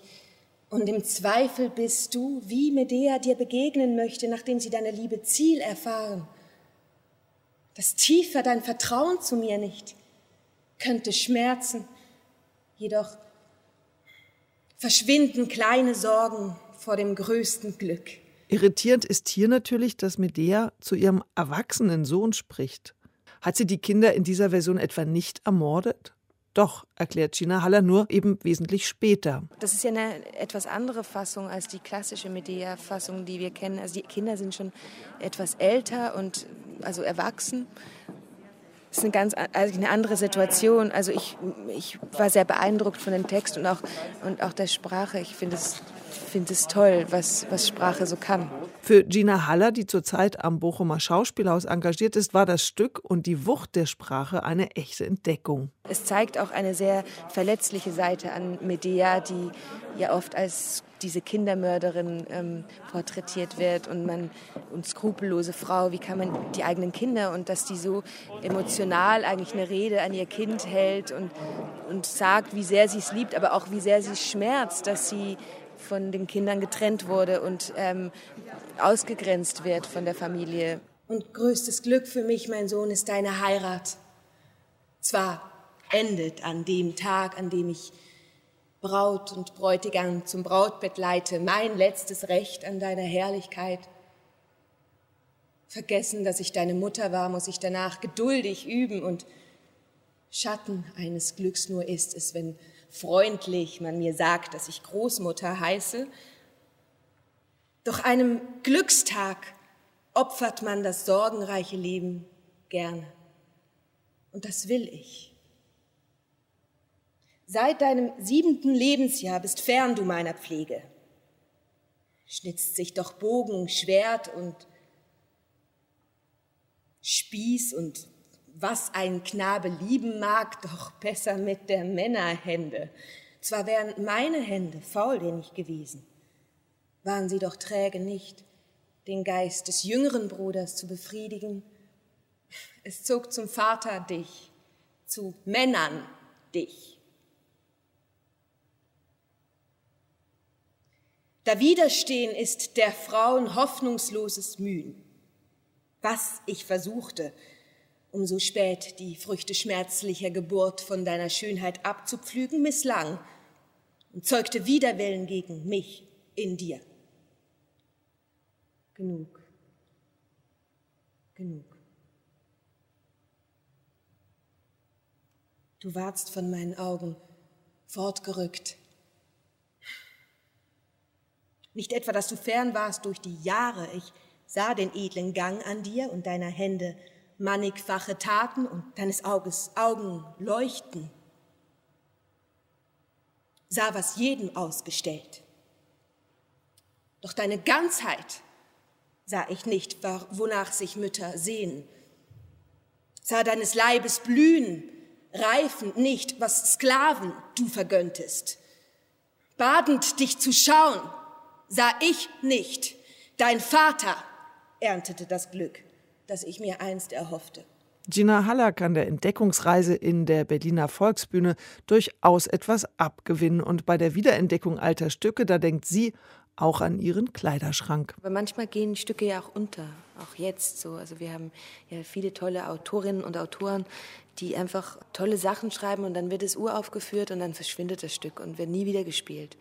Und im Zweifel bist du, wie Medea dir begegnen möchte, nachdem sie deine Liebe Ziel erfahren. Das tiefer dein Vertrauen zu mir nicht könnte schmerzen, jedoch verschwinden kleine Sorgen vor dem größten Glück. Irritierend ist hier natürlich, dass Medea zu ihrem erwachsenen Sohn spricht. Hat sie die Kinder in dieser Version etwa nicht ermordet? Doch, erklärt Gina Haller nur eben wesentlich später. Das ist ja eine etwas andere Fassung als die klassische Medea-Fassung, die wir kennen. Also die Kinder sind schon etwas älter und also erwachsen. Das ist eine ganz also eine andere Situation. Also ich, ich war sehr beeindruckt von dem Text und auch, und auch der Sprache. Ich finde es finde es toll, was, was Sprache so kann. Für Gina Haller, die zurzeit am Bochumer Schauspielhaus engagiert ist, war das Stück und die Wucht der Sprache eine echte Entdeckung. Es zeigt auch eine sehr verletzliche Seite an Medea, die ja oft als diese Kindermörderin ähm, porträtiert wird und man und skrupellose Frau, wie kann man die eigenen Kinder und dass die so emotional eigentlich eine Rede an ihr Kind hält und, und sagt, wie sehr sie es liebt, aber auch wie sehr sie schmerzt, dass sie von den Kindern getrennt wurde und ähm, ausgegrenzt wird von der Familie. Und größtes Glück für mich, mein Sohn, ist deine Heirat. Zwar endet an dem Tag, an dem ich Braut und Bräutigam zum Brautbett leite, mein letztes Recht an deiner Herrlichkeit. Vergessen, dass ich deine Mutter war, muss ich danach geduldig üben und Schatten eines Glücks nur ist es, wenn freundlich man mir sagt, dass ich Großmutter heiße. Doch einem Glückstag opfert man das sorgenreiche Leben gerne. Und das will ich. Seit deinem siebenten Lebensjahr bist fern du meiner Pflege. Schnitzt sich doch Bogen, Schwert und Spieß und was ein Knabe lieben mag, doch besser mit der Männerhände. Zwar wären meine Hände fauldennig gewesen, waren sie doch träge nicht, den Geist des jüngeren Bruders zu befriedigen. Es zog zum Vater dich, zu Männern dich. Da Widerstehen ist der Frauen hoffnungsloses Mühen. Was ich versuchte, um so spät die Früchte schmerzlicher Geburt von deiner Schönheit abzupflügen, misslang und zeugte Widerwillen gegen mich in dir. Genug. Genug. Du warst von meinen Augen fortgerückt. Nicht etwa, dass du fern warst durch die Jahre, ich sah den edlen Gang an dir und deiner Hände mannigfache Taten und deines Auges Augen leuchten. Sah, was jedem ausgestellt. Doch deine Ganzheit sah ich nicht, wonach sich Mütter sehen. Sah deines Leibes blühen, reifen nicht, was Sklaven du vergönntest. Badend dich zu schauen, sah ich nicht. Dein Vater erntete das Glück das ich mir einst erhoffte. Gina Haller kann der Entdeckungsreise in der Berliner Volksbühne durchaus etwas abgewinnen. Und bei der Wiederentdeckung alter Stücke, da denkt sie auch an ihren Kleiderschrank. Aber manchmal gehen Stücke ja auch unter, auch jetzt so. Also wir haben ja viele tolle Autorinnen und Autoren, die einfach tolle Sachen schreiben und dann wird es uraufgeführt und dann verschwindet das Stück und wird nie wieder gespielt.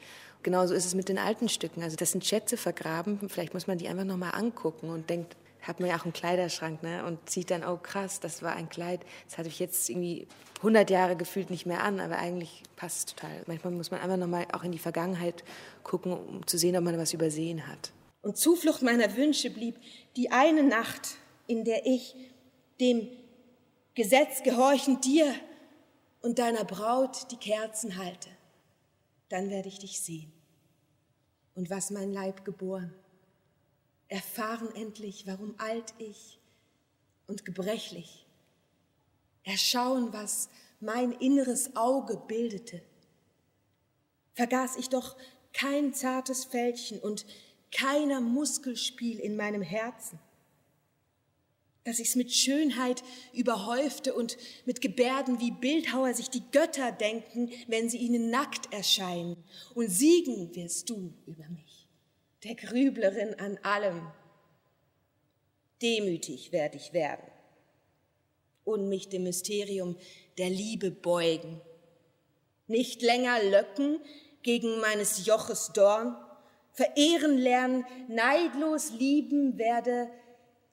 Genauso ist es mit den alten Stücken. Also das sind Schätze vergraben. Vielleicht muss man die einfach nochmal angucken und denkt, hat man ja auch einen Kleiderschrank ne? und sieht dann, oh krass, das war ein Kleid, das hatte ich jetzt irgendwie 100 Jahre gefühlt nicht mehr an, aber eigentlich passt es total. Manchmal muss man einfach nochmal auch in die Vergangenheit gucken, um zu sehen, ob man was übersehen hat. Und Zuflucht meiner Wünsche blieb die eine Nacht, in der ich dem Gesetz gehorchend dir und deiner Braut die Kerzen halte. Dann werde ich dich sehen und was mein Leib geboren erfahren endlich, warum alt ich und gebrechlich, erschauen, was mein inneres Auge bildete. Vergaß ich doch kein zartes Fältchen und keiner Muskelspiel in meinem Herzen, dass ich's mit Schönheit überhäufte und mit Gebärden wie Bildhauer sich die Götter denken, wenn sie ihnen nackt erscheinen, und siegen wirst du über mich der Grüblerin an allem. Demütig werde ich werden und mich dem Mysterium der Liebe beugen. Nicht länger löcken gegen meines Joches Dorn, verehren lernen, neidlos lieben werde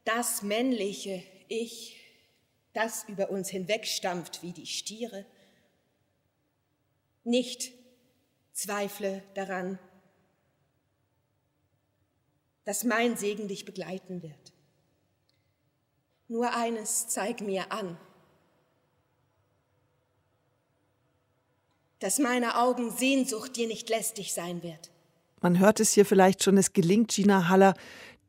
das männliche Ich, das über uns hinwegstampft wie die Stiere. Nicht zweifle daran, dass mein Segen dich begleiten wird. Nur eines zeig mir an, dass meine Augen Sehnsucht dir nicht lästig sein wird. Man hört es hier vielleicht schon, es gelingt Gina Haller,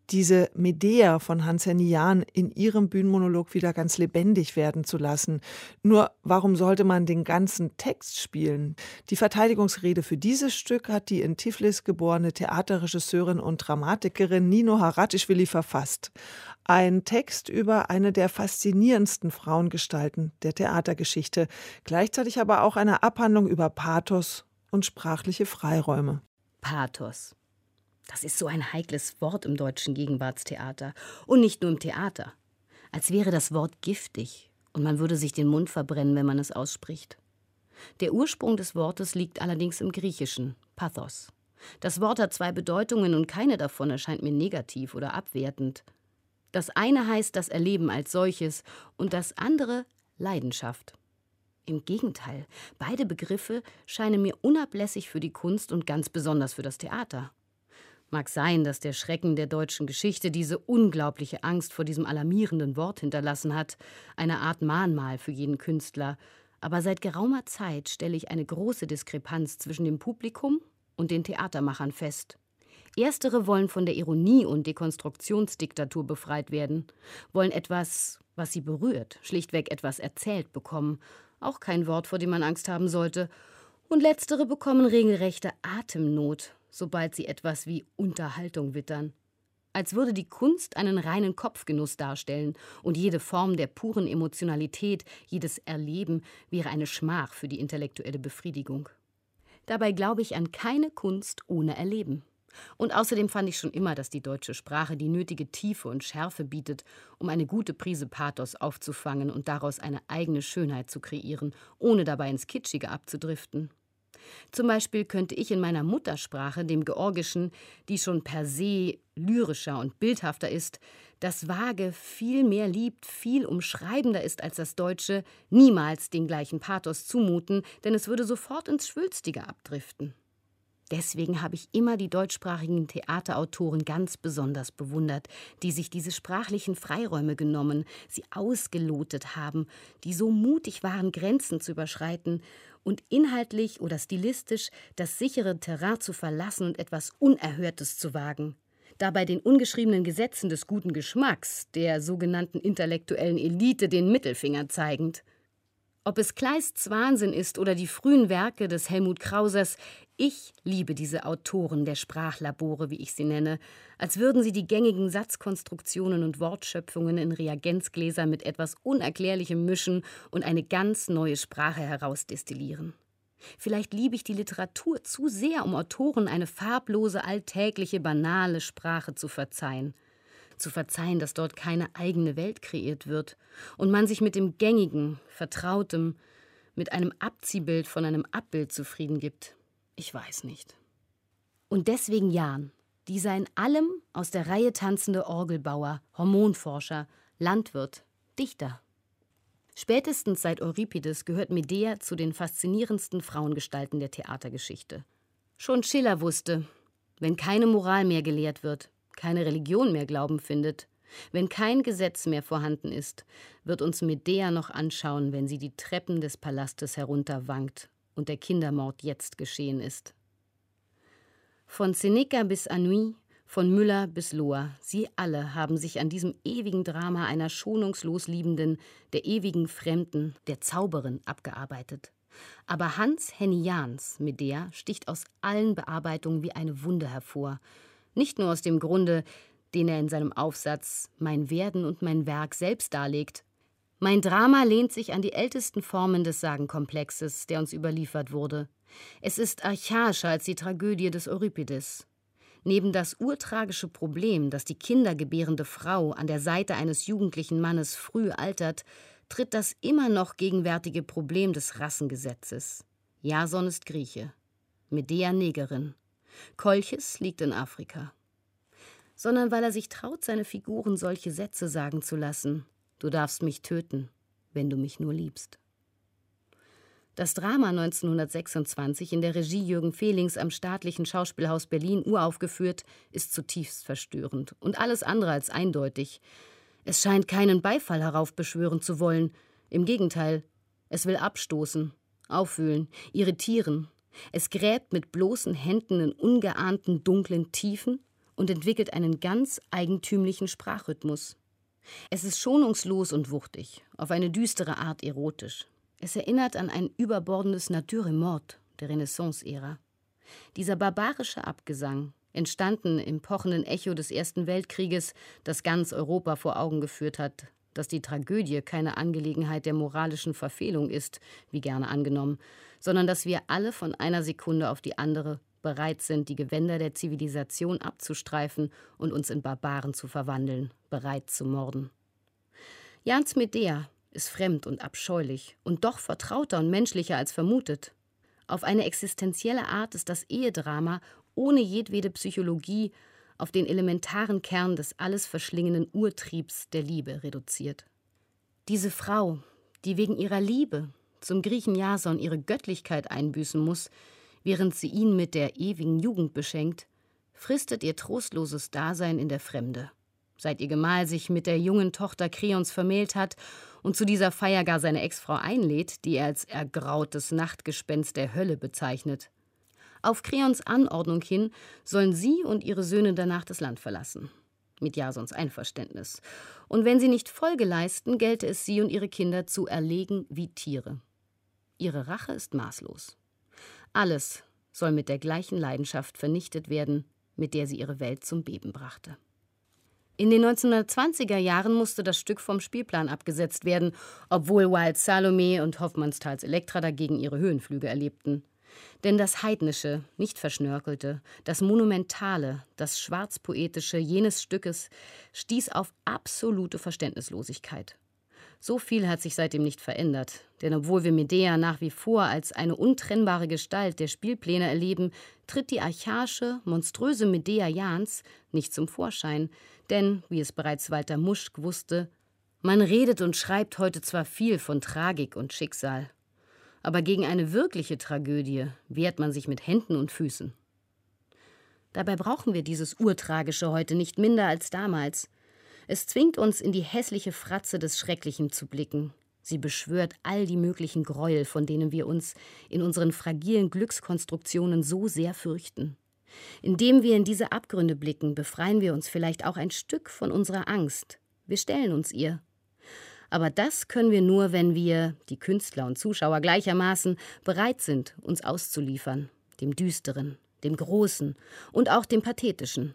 diese Medea von Hans-Henny Jahn in ihrem Bühnenmonolog wieder ganz lebendig werden zu lassen. Nur warum sollte man den ganzen Text spielen? Die Verteidigungsrede für dieses Stück hat die in Tiflis geborene Theaterregisseurin und Dramatikerin Nino Haratischvili verfasst. Ein Text über eine der faszinierendsten Frauengestalten der Theatergeschichte, gleichzeitig aber auch eine Abhandlung über Pathos und sprachliche Freiräume. Pathos. Das ist so ein heikles Wort im deutschen Gegenwartstheater. Und nicht nur im Theater. Als wäre das Wort giftig und man würde sich den Mund verbrennen, wenn man es ausspricht. Der Ursprung des Wortes liegt allerdings im Griechischen, Pathos. Das Wort hat zwei Bedeutungen und keine davon erscheint mir negativ oder abwertend. Das eine heißt das Erleben als solches und das andere Leidenschaft. Im Gegenteil, beide Begriffe scheinen mir unablässig für die Kunst und ganz besonders für das Theater. Mag sein, dass der Schrecken der deutschen Geschichte diese unglaubliche Angst vor diesem alarmierenden Wort hinterlassen hat, eine Art Mahnmal für jeden Künstler, aber seit geraumer Zeit stelle ich eine große Diskrepanz zwischen dem Publikum und den Theatermachern fest. Erstere wollen von der Ironie und Dekonstruktionsdiktatur befreit werden, wollen etwas, was sie berührt, schlichtweg etwas erzählt bekommen, auch kein Wort, vor dem man Angst haben sollte, und letztere bekommen regelrechte Atemnot, sobald sie etwas wie Unterhaltung wittern. Als würde die Kunst einen reinen Kopfgenuss darstellen und jede Form der puren Emotionalität, jedes Erleben wäre eine Schmach für die intellektuelle Befriedigung. Dabei glaube ich an keine Kunst ohne Erleben. Und außerdem fand ich schon immer, dass die deutsche Sprache die nötige Tiefe und Schärfe bietet, um eine gute Prise Pathos aufzufangen und daraus eine eigene Schönheit zu kreieren, ohne dabei ins Kitschige abzudriften. Zum Beispiel könnte ich in meiner Muttersprache, dem Georgischen, die schon per se lyrischer und bildhafter ist, das Vage viel mehr liebt, viel umschreibender ist als das Deutsche, niemals den gleichen Pathos zumuten, denn es würde sofort ins Schwülstige abdriften. Deswegen habe ich immer die deutschsprachigen Theaterautoren ganz besonders bewundert, die sich diese sprachlichen Freiräume genommen, sie ausgelotet haben, die so mutig waren, Grenzen zu überschreiten und inhaltlich oder stilistisch das sichere Terrain zu verlassen und etwas Unerhörtes zu wagen. Dabei den ungeschriebenen Gesetzen des guten Geschmacks, der sogenannten intellektuellen Elite, den Mittelfinger zeigend. Ob es Kleists Wahnsinn ist oder die frühen Werke des Helmut Krausers, ich liebe diese Autoren der Sprachlabore, wie ich sie nenne, als würden sie die gängigen Satzkonstruktionen und Wortschöpfungen in Reagenzgläser mit etwas Unerklärlichem mischen und eine ganz neue Sprache herausdestillieren. Vielleicht liebe ich die Literatur zu sehr, um Autoren eine farblose, alltägliche, banale Sprache zu verzeihen. Zu verzeihen, dass dort keine eigene Welt kreiert wird und man sich mit dem Gängigen, Vertrautem, mit einem Abziehbild von einem Abbild zufrieden gibt. Ich weiß nicht. Und deswegen Jan, dieser in allem aus der Reihe tanzende Orgelbauer, Hormonforscher, Landwirt, Dichter. Spätestens seit Euripides gehört Medea zu den faszinierendsten Frauengestalten der Theatergeschichte. Schon Schiller wusste, wenn keine Moral mehr gelehrt wird, keine Religion mehr Glauben findet, wenn kein Gesetz mehr vorhanden ist, wird uns Medea noch anschauen, wenn sie die Treppen des Palastes herunterwankt und der Kindermord jetzt geschehen ist. Von Seneca bis Anui, von Müller bis Lohr, sie alle haben sich an diesem ewigen Drama einer schonungslos Liebenden, der ewigen Fremden, der Zauberin abgearbeitet. Aber Hans Henny Jahns Medea sticht aus allen Bearbeitungen wie eine Wunde hervor. Nicht nur aus dem Grunde, den er in seinem Aufsatz Mein Werden und mein Werk selbst darlegt, mein Drama lehnt sich an die ältesten Formen des Sagenkomplexes, der uns überliefert wurde. Es ist archaischer als die Tragödie des Euripides. Neben das urtragische Problem, dass die kindergebärende Frau an der Seite eines jugendlichen Mannes früh altert, tritt das immer noch gegenwärtige Problem des Rassengesetzes. Jason ist Grieche, Medea Negerin. Kolchis liegt in Afrika. Sondern weil er sich traut, seine Figuren solche Sätze sagen zu lassen. Du darfst mich töten, wenn du mich nur liebst. Das Drama 1926 in der Regie Jürgen Fehlings am Staatlichen Schauspielhaus Berlin uraufgeführt, ist zutiefst verstörend und alles andere als eindeutig. Es scheint keinen Beifall heraufbeschwören zu wollen. Im Gegenteil, es will abstoßen, aufwühlen, irritieren. Es gräbt mit bloßen Händen in ungeahnten dunklen Tiefen und entwickelt einen ganz eigentümlichen Sprachrhythmus. Es ist schonungslos und wuchtig, auf eine düstere Art erotisch. Es erinnert an ein überbordendes Naturemort der Renaissance-Ära. Dieser barbarische Abgesang, entstanden im pochenden Echo des Ersten Weltkrieges, das ganz Europa vor Augen geführt hat, dass die Tragödie keine Angelegenheit der moralischen Verfehlung ist, wie gerne angenommen, sondern dass wir alle von einer Sekunde auf die andere bereit sind, die Gewänder der Zivilisation abzustreifen und uns in Barbaren zu verwandeln, bereit zu morden. Jans Medea ist fremd und abscheulich und doch vertrauter und menschlicher als vermutet. Auf eine existenzielle Art ist das Ehedrama ohne jedwede Psychologie auf den elementaren Kern des alles verschlingenden Urtriebs der Liebe reduziert. Diese Frau, die wegen ihrer Liebe zum Griechen Jason ihre Göttlichkeit einbüßen muss, während sie ihn mit der ewigen Jugend beschenkt, fristet ihr trostloses Dasein in der Fremde. Seit ihr Gemahl sich mit der jungen Tochter Kreons vermählt hat und zu dieser Feier gar seine Ex-Frau einlädt, die er als ergrautes Nachtgespenst der Hölle bezeichnet. Auf Kreons Anordnung hin sollen sie und ihre Söhne danach das Land verlassen. Mit Jasons Einverständnis. Und wenn sie nicht Folge leisten, gelte es sie und ihre Kinder zu erlegen wie Tiere. Ihre Rache ist maßlos. Alles soll mit der gleichen Leidenschaft vernichtet werden, mit der sie ihre Welt zum Beben brachte. In den 1920er Jahren musste das Stück vom Spielplan abgesetzt werden, obwohl Wild Salome und Hoffmannsthals Elektra dagegen ihre Höhenflüge erlebten. Denn das Heidnische, nicht Verschnörkelte, das Monumentale, das Schwarzpoetische jenes Stückes stieß auf absolute Verständnislosigkeit. So viel hat sich seitdem nicht verändert, denn obwohl wir Medea nach wie vor als eine untrennbare Gestalt der Spielpläne erleben, tritt die archaische, monströse Medea Jans nicht zum Vorschein, denn, wie es bereits Walter Muschk wusste, man redet und schreibt heute zwar viel von Tragik und Schicksal, aber gegen eine wirkliche Tragödie wehrt man sich mit Händen und Füßen. Dabei brauchen wir dieses Urtragische heute nicht minder als damals. Es zwingt uns, in die hässliche Fratze des Schrecklichen zu blicken. Sie beschwört all die möglichen Gräuel, von denen wir uns in unseren fragilen Glückskonstruktionen so sehr fürchten. Indem wir in diese Abgründe blicken, befreien wir uns vielleicht auch ein Stück von unserer Angst. Wir stellen uns ihr. Aber das können wir nur, wenn wir, die Künstler und Zuschauer gleichermaßen, bereit sind, uns auszuliefern, dem Düsteren, dem Großen und auch dem Pathetischen.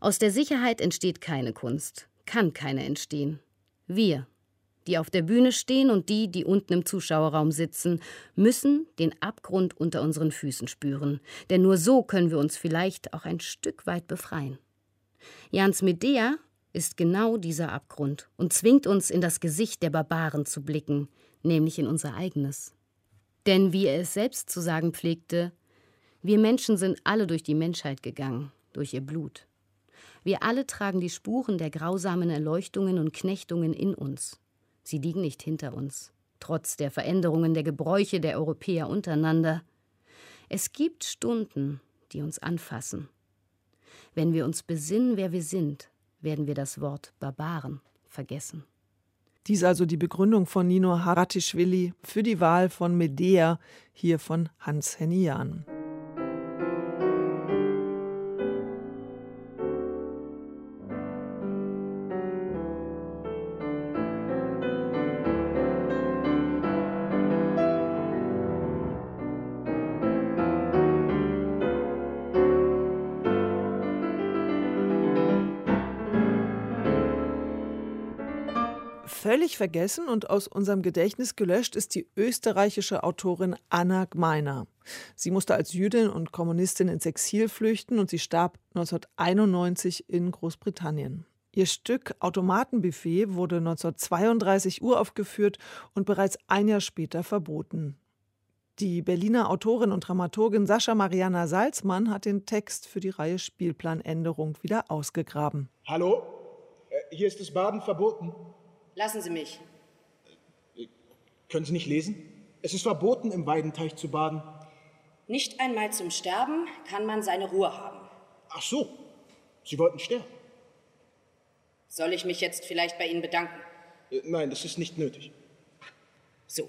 Aus der Sicherheit entsteht keine Kunst, kann keine entstehen. Wir, die auf der Bühne stehen und die, die unten im Zuschauerraum sitzen, müssen den Abgrund unter unseren Füßen spüren, denn nur so können wir uns vielleicht auch ein Stück weit befreien. Jans Medea ist genau dieser Abgrund und zwingt uns in das Gesicht der Barbaren zu blicken, nämlich in unser eigenes. Denn wie er es selbst zu sagen pflegte, wir Menschen sind alle durch die Menschheit gegangen, durch ihr Blut. Wir alle tragen die Spuren der grausamen Erleuchtungen und Knechtungen in uns. Sie liegen nicht hinter uns, trotz der Veränderungen der Gebräuche der Europäer untereinander. Es gibt Stunden, die uns anfassen. Wenn wir uns besinnen, wer wir sind, werden wir das Wort Barbaren vergessen. Dies also die Begründung von Nino Haratischvili für die Wahl von Medea hier von Hans Hennian. Völlig vergessen und aus unserem Gedächtnis gelöscht ist die österreichische Autorin Anna Gmeiner. Sie musste als Jüdin und Kommunistin ins Exil flüchten und sie starb 1991 in Großbritannien. Ihr Stück Automatenbuffet wurde 1932 uraufgeführt und bereits ein Jahr später verboten. Die Berliner Autorin und Dramaturgin Sascha Mariana Salzmann hat den Text für die Reihe Spielplanänderung wieder ausgegraben. Hallo? Äh, hier ist das Baden verboten. Lassen Sie mich. Können Sie nicht lesen? Es ist verboten, im Weidenteich zu baden. Nicht einmal zum Sterben kann man seine Ruhe haben. Ach so, Sie wollten sterben. Soll ich mich jetzt vielleicht bei Ihnen bedanken? Äh, nein, das ist nicht nötig. So.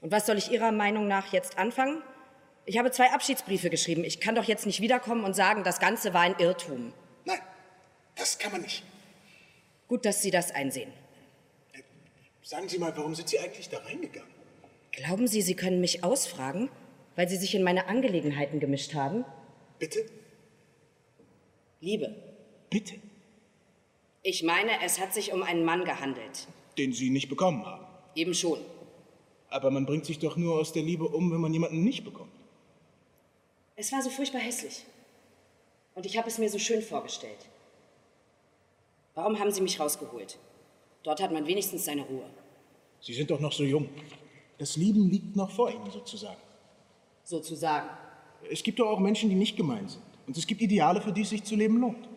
Und was soll ich Ihrer Meinung nach jetzt anfangen? Ich habe zwei Abschiedsbriefe geschrieben. Ich kann doch jetzt nicht wiederkommen und sagen, das Ganze war ein Irrtum. Nein, das kann man nicht. Gut, dass Sie das einsehen. Sagen Sie mal, warum sind Sie eigentlich da reingegangen? Glauben Sie, Sie können mich ausfragen, weil Sie sich in meine Angelegenheiten gemischt haben? Bitte? Liebe. Bitte? Ich meine, es hat sich um einen Mann gehandelt. Den Sie nicht bekommen haben. Eben schon. Aber man bringt sich doch nur aus der Liebe um, wenn man jemanden nicht bekommt. Es war so furchtbar hässlich. Und ich habe es mir so schön vorgestellt. Warum haben Sie mich rausgeholt? Dort hat man wenigstens seine Ruhe. Sie sind doch noch so jung. Das Lieben liegt noch vor Ihnen, sozusagen. Sozusagen. Es gibt doch auch Menschen, die nicht gemein sind. Und es gibt Ideale, für die es sich zu leben lohnt.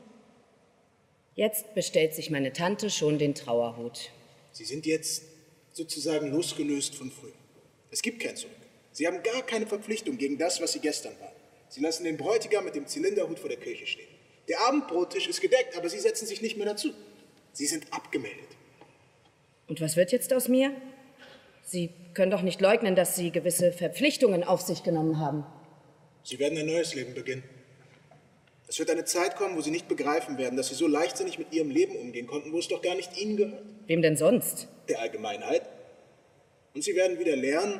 Jetzt bestellt sich meine Tante schon den Trauerhut. Sie sind jetzt sozusagen losgelöst von früher. Es gibt kein Zurück. Sie haben gar keine Verpflichtung gegen das, was Sie gestern waren. Sie lassen den Bräutigam mit dem Zylinderhut vor der Kirche stehen. Der Abendbrottisch ist gedeckt, aber Sie setzen sich nicht mehr dazu. Sie sind abgemeldet. Und was wird jetzt aus mir? Sie können doch nicht leugnen, dass Sie gewisse Verpflichtungen auf sich genommen haben. Sie werden ein neues Leben beginnen. Es wird eine Zeit kommen, wo Sie nicht begreifen werden, dass Sie so leichtsinnig mit Ihrem Leben umgehen konnten, wo es doch gar nicht Ihnen gehört. Wem denn sonst? Der Allgemeinheit. Und Sie werden wieder lernen,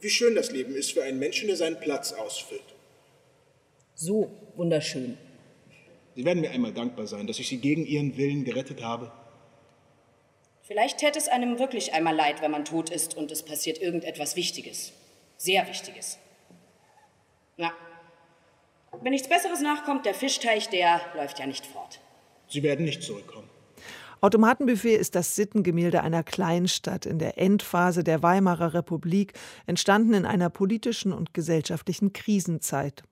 wie schön das Leben ist für einen Menschen, der seinen Platz ausfüllt. So wunderschön. Sie werden mir einmal dankbar sein, dass ich Sie gegen Ihren Willen gerettet habe. Vielleicht täte es einem wirklich einmal leid, wenn man tot ist und es passiert irgendetwas Wichtiges. Sehr Wichtiges. Na, wenn nichts Besseres nachkommt, der Fischteich, der läuft ja nicht fort. Sie werden nicht zurückkommen. Automatenbuffet ist das Sittengemälde einer Kleinstadt in der Endphase der Weimarer Republik, entstanden in einer politischen und gesellschaftlichen Krisenzeit.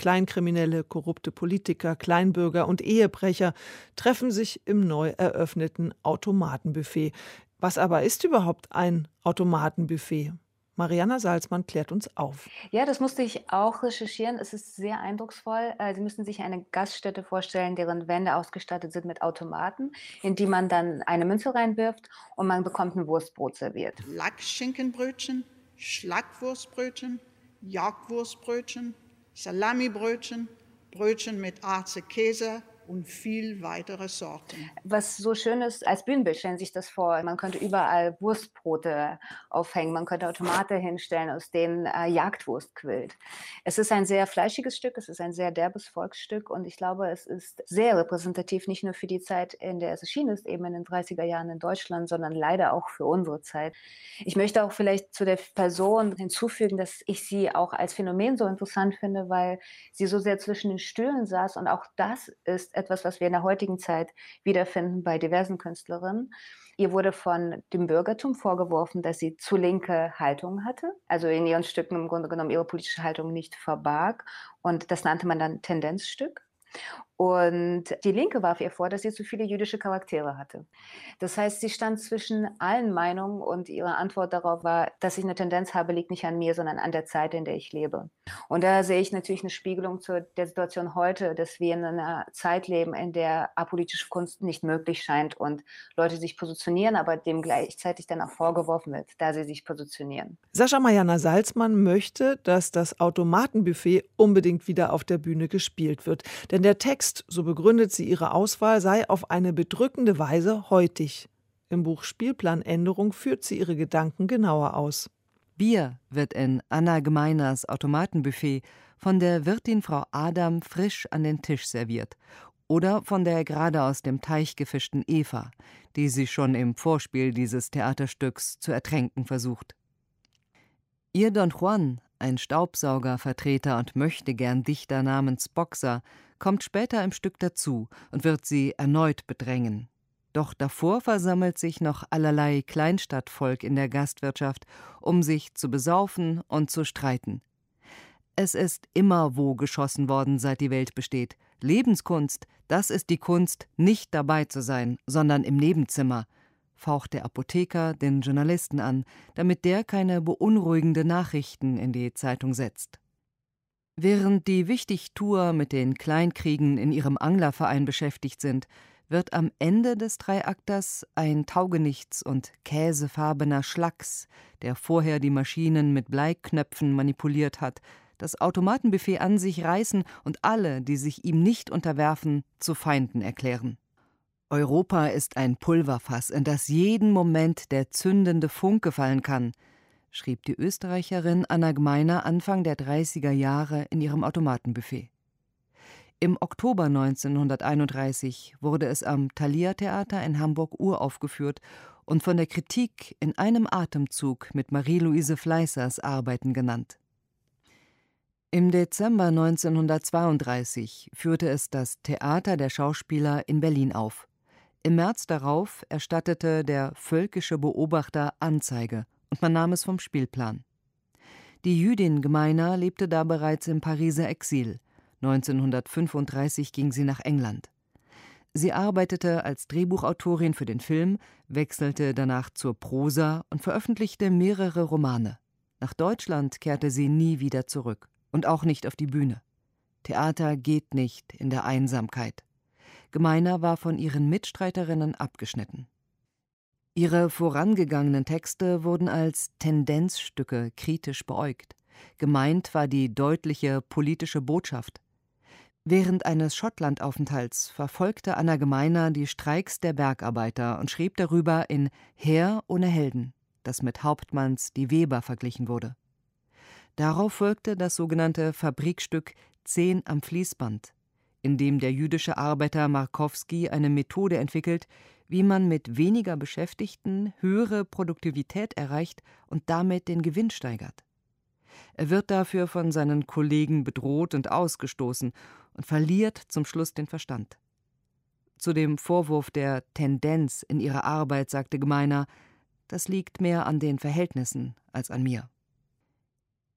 Kleinkriminelle, korrupte Politiker, Kleinbürger und Ehebrecher treffen sich im neu eröffneten Automatenbuffet. Was aber ist überhaupt ein Automatenbuffet? Mariana Salzmann klärt uns auf. Ja, das musste ich auch recherchieren. Es ist sehr eindrucksvoll. Äh, Sie müssen sich eine Gaststätte vorstellen, deren Wände ausgestattet sind mit Automaten, in die man dann eine Münze reinwirft und man bekommt ein Wurstbrot serviert. Lackschinkenbrötchen, Schlackwurstbrötchen, Jagdwurstbrötchen, Salamibrötchen, Brötchen mit Arze Käse, und viel weitere Sorten. Was so schön ist, als Bühnenbild stellen Sie sich das vor. Man könnte überall Wurstbrote aufhängen, man könnte Automate hinstellen, aus denen äh, Jagdwurst quillt. Es ist ein sehr fleischiges Stück, es ist ein sehr derbes Volksstück und ich glaube, es ist sehr repräsentativ, nicht nur für die Zeit, in der es erschienen ist, eben in den 30er Jahren in Deutschland, sondern leider auch für unsere Zeit. Ich möchte auch vielleicht zu der Person hinzufügen, dass ich sie auch als Phänomen so interessant finde, weil sie so sehr zwischen den Stühlen saß und auch das ist etwas, was wir in der heutigen Zeit wiederfinden bei diversen Künstlerinnen. Ihr wurde von dem Bürgertum vorgeworfen, dass sie zu linke Haltung hatte, also in ihren Stücken im Grunde genommen ihre politische Haltung nicht verbarg. Und das nannte man dann Tendenzstück. Und die Linke warf ihr vor, dass sie zu viele jüdische Charaktere hatte. Das heißt, sie stand zwischen allen Meinungen und ihre Antwort darauf war, dass ich eine Tendenz habe, liegt nicht an mir, sondern an der Zeit, in der ich lebe. Und da sehe ich natürlich eine Spiegelung zu der Situation heute, dass wir in einer Zeit leben, in der apolitische Kunst nicht möglich scheint und Leute sich positionieren, aber dem gleichzeitig dann auch vorgeworfen wird, da sie sich positionieren. Sascha Mariana Salzmann möchte, dass das Automatenbuffet unbedingt wieder auf der Bühne gespielt wird. Denn der Text Text, so begründet sie ihre Auswahl, sei auf eine bedrückende Weise heutig. Im Buch Spielplanänderung führt sie ihre Gedanken genauer aus. Bier wird in Anna Gemeiners Automatenbuffet von der Wirtin Frau Adam frisch an den Tisch serviert oder von der gerade aus dem Teich gefischten Eva, die sie schon im Vorspiel dieses Theaterstücks zu ertränken versucht. Ihr Don Juan, ein Staubsaugervertreter und möchte gern Dichter namens Boxer, kommt später im Stück dazu und wird sie erneut bedrängen. Doch davor versammelt sich noch allerlei Kleinstadtvolk in der Gastwirtschaft, um sich zu besaufen und zu streiten. Es ist immer wo geschossen worden, seit die Welt besteht. Lebenskunst, das ist die Kunst, nicht dabei zu sein, sondern im Nebenzimmer, faucht der Apotheker den Journalisten an, damit der keine beunruhigende Nachrichten in die Zeitung setzt. Während die Wichtigtuer mit den Kleinkriegen in ihrem Anglerverein beschäftigt sind, wird am Ende des Dreiakters ein taugenichts und käsefarbener Schlacks, der vorher die Maschinen mit Bleiknöpfen manipuliert hat, das Automatenbuffet an sich reißen und alle, die sich ihm nicht unterwerfen, zu Feinden erklären. Europa ist ein Pulverfass, in das jeden Moment der zündende Funke fallen kann, schrieb die Österreicherin Anna Gmeiner Anfang der 30er Jahre in ihrem Automatenbuffet. Im Oktober 1931 wurde es am Thalia Theater in Hamburg uraufgeführt und von der Kritik in einem Atemzug mit Marie-Louise Fleißers Arbeiten genannt. Im Dezember 1932 führte es das Theater der Schauspieler in Berlin auf. Im März darauf erstattete der völkische Beobachter Anzeige und man nahm es vom Spielplan. Die Jüdin Gemeiner lebte da bereits im Pariser Exil. 1935 ging sie nach England. Sie arbeitete als Drehbuchautorin für den Film, wechselte danach zur Prosa und veröffentlichte mehrere Romane. Nach Deutschland kehrte sie nie wieder zurück und auch nicht auf die Bühne. Theater geht nicht in der Einsamkeit. Gemeiner war von ihren Mitstreiterinnen abgeschnitten. Ihre vorangegangenen Texte wurden als Tendenzstücke kritisch beäugt. Gemeint war die deutliche politische Botschaft. Während eines Schottlandaufenthalts verfolgte Anna Gemeiner die Streiks der Bergarbeiter und schrieb darüber in Heer ohne Helden, das mit Hauptmanns Die Weber verglichen wurde. Darauf folgte das sogenannte Fabrikstück Zehn am Fließband, in dem der jüdische Arbeiter Markowski eine Methode entwickelt, wie man mit weniger Beschäftigten höhere Produktivität erreicht und damit den Gewinn steigert. Er wird dafür von seinen Kollegen bedroht und ausgestoßen und verliert zum Schluss den Verstand. Zu dem Vorwurf der Tendenz in ihrer Arbeit sagte Gemeiner, das liegt mehr an den Verhältnissen als an mir.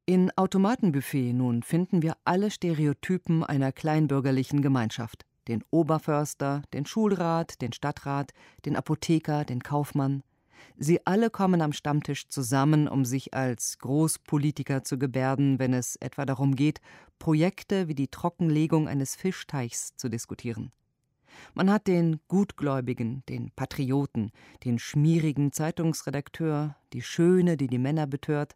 In Automatenbuffet nun finden wir alle Stereotypen einer kleinbürgerlichen Gemeinschaft den Oberförster, den Schulrat, den Stadtrat, den Apotheker, den Kaufmann. Sie alle kommen am Stammtisch zusammen, um sich als Großpolitiker zu gebärden, wenn es etwa darum geht, Projekte wie die Trockenlegung eines Fischteichs zu diskutieren. Man hat den Gutgläubigen, den Patrioten, den schmierigen Zeitungsredakteur, die Schöne, die die Männer betört.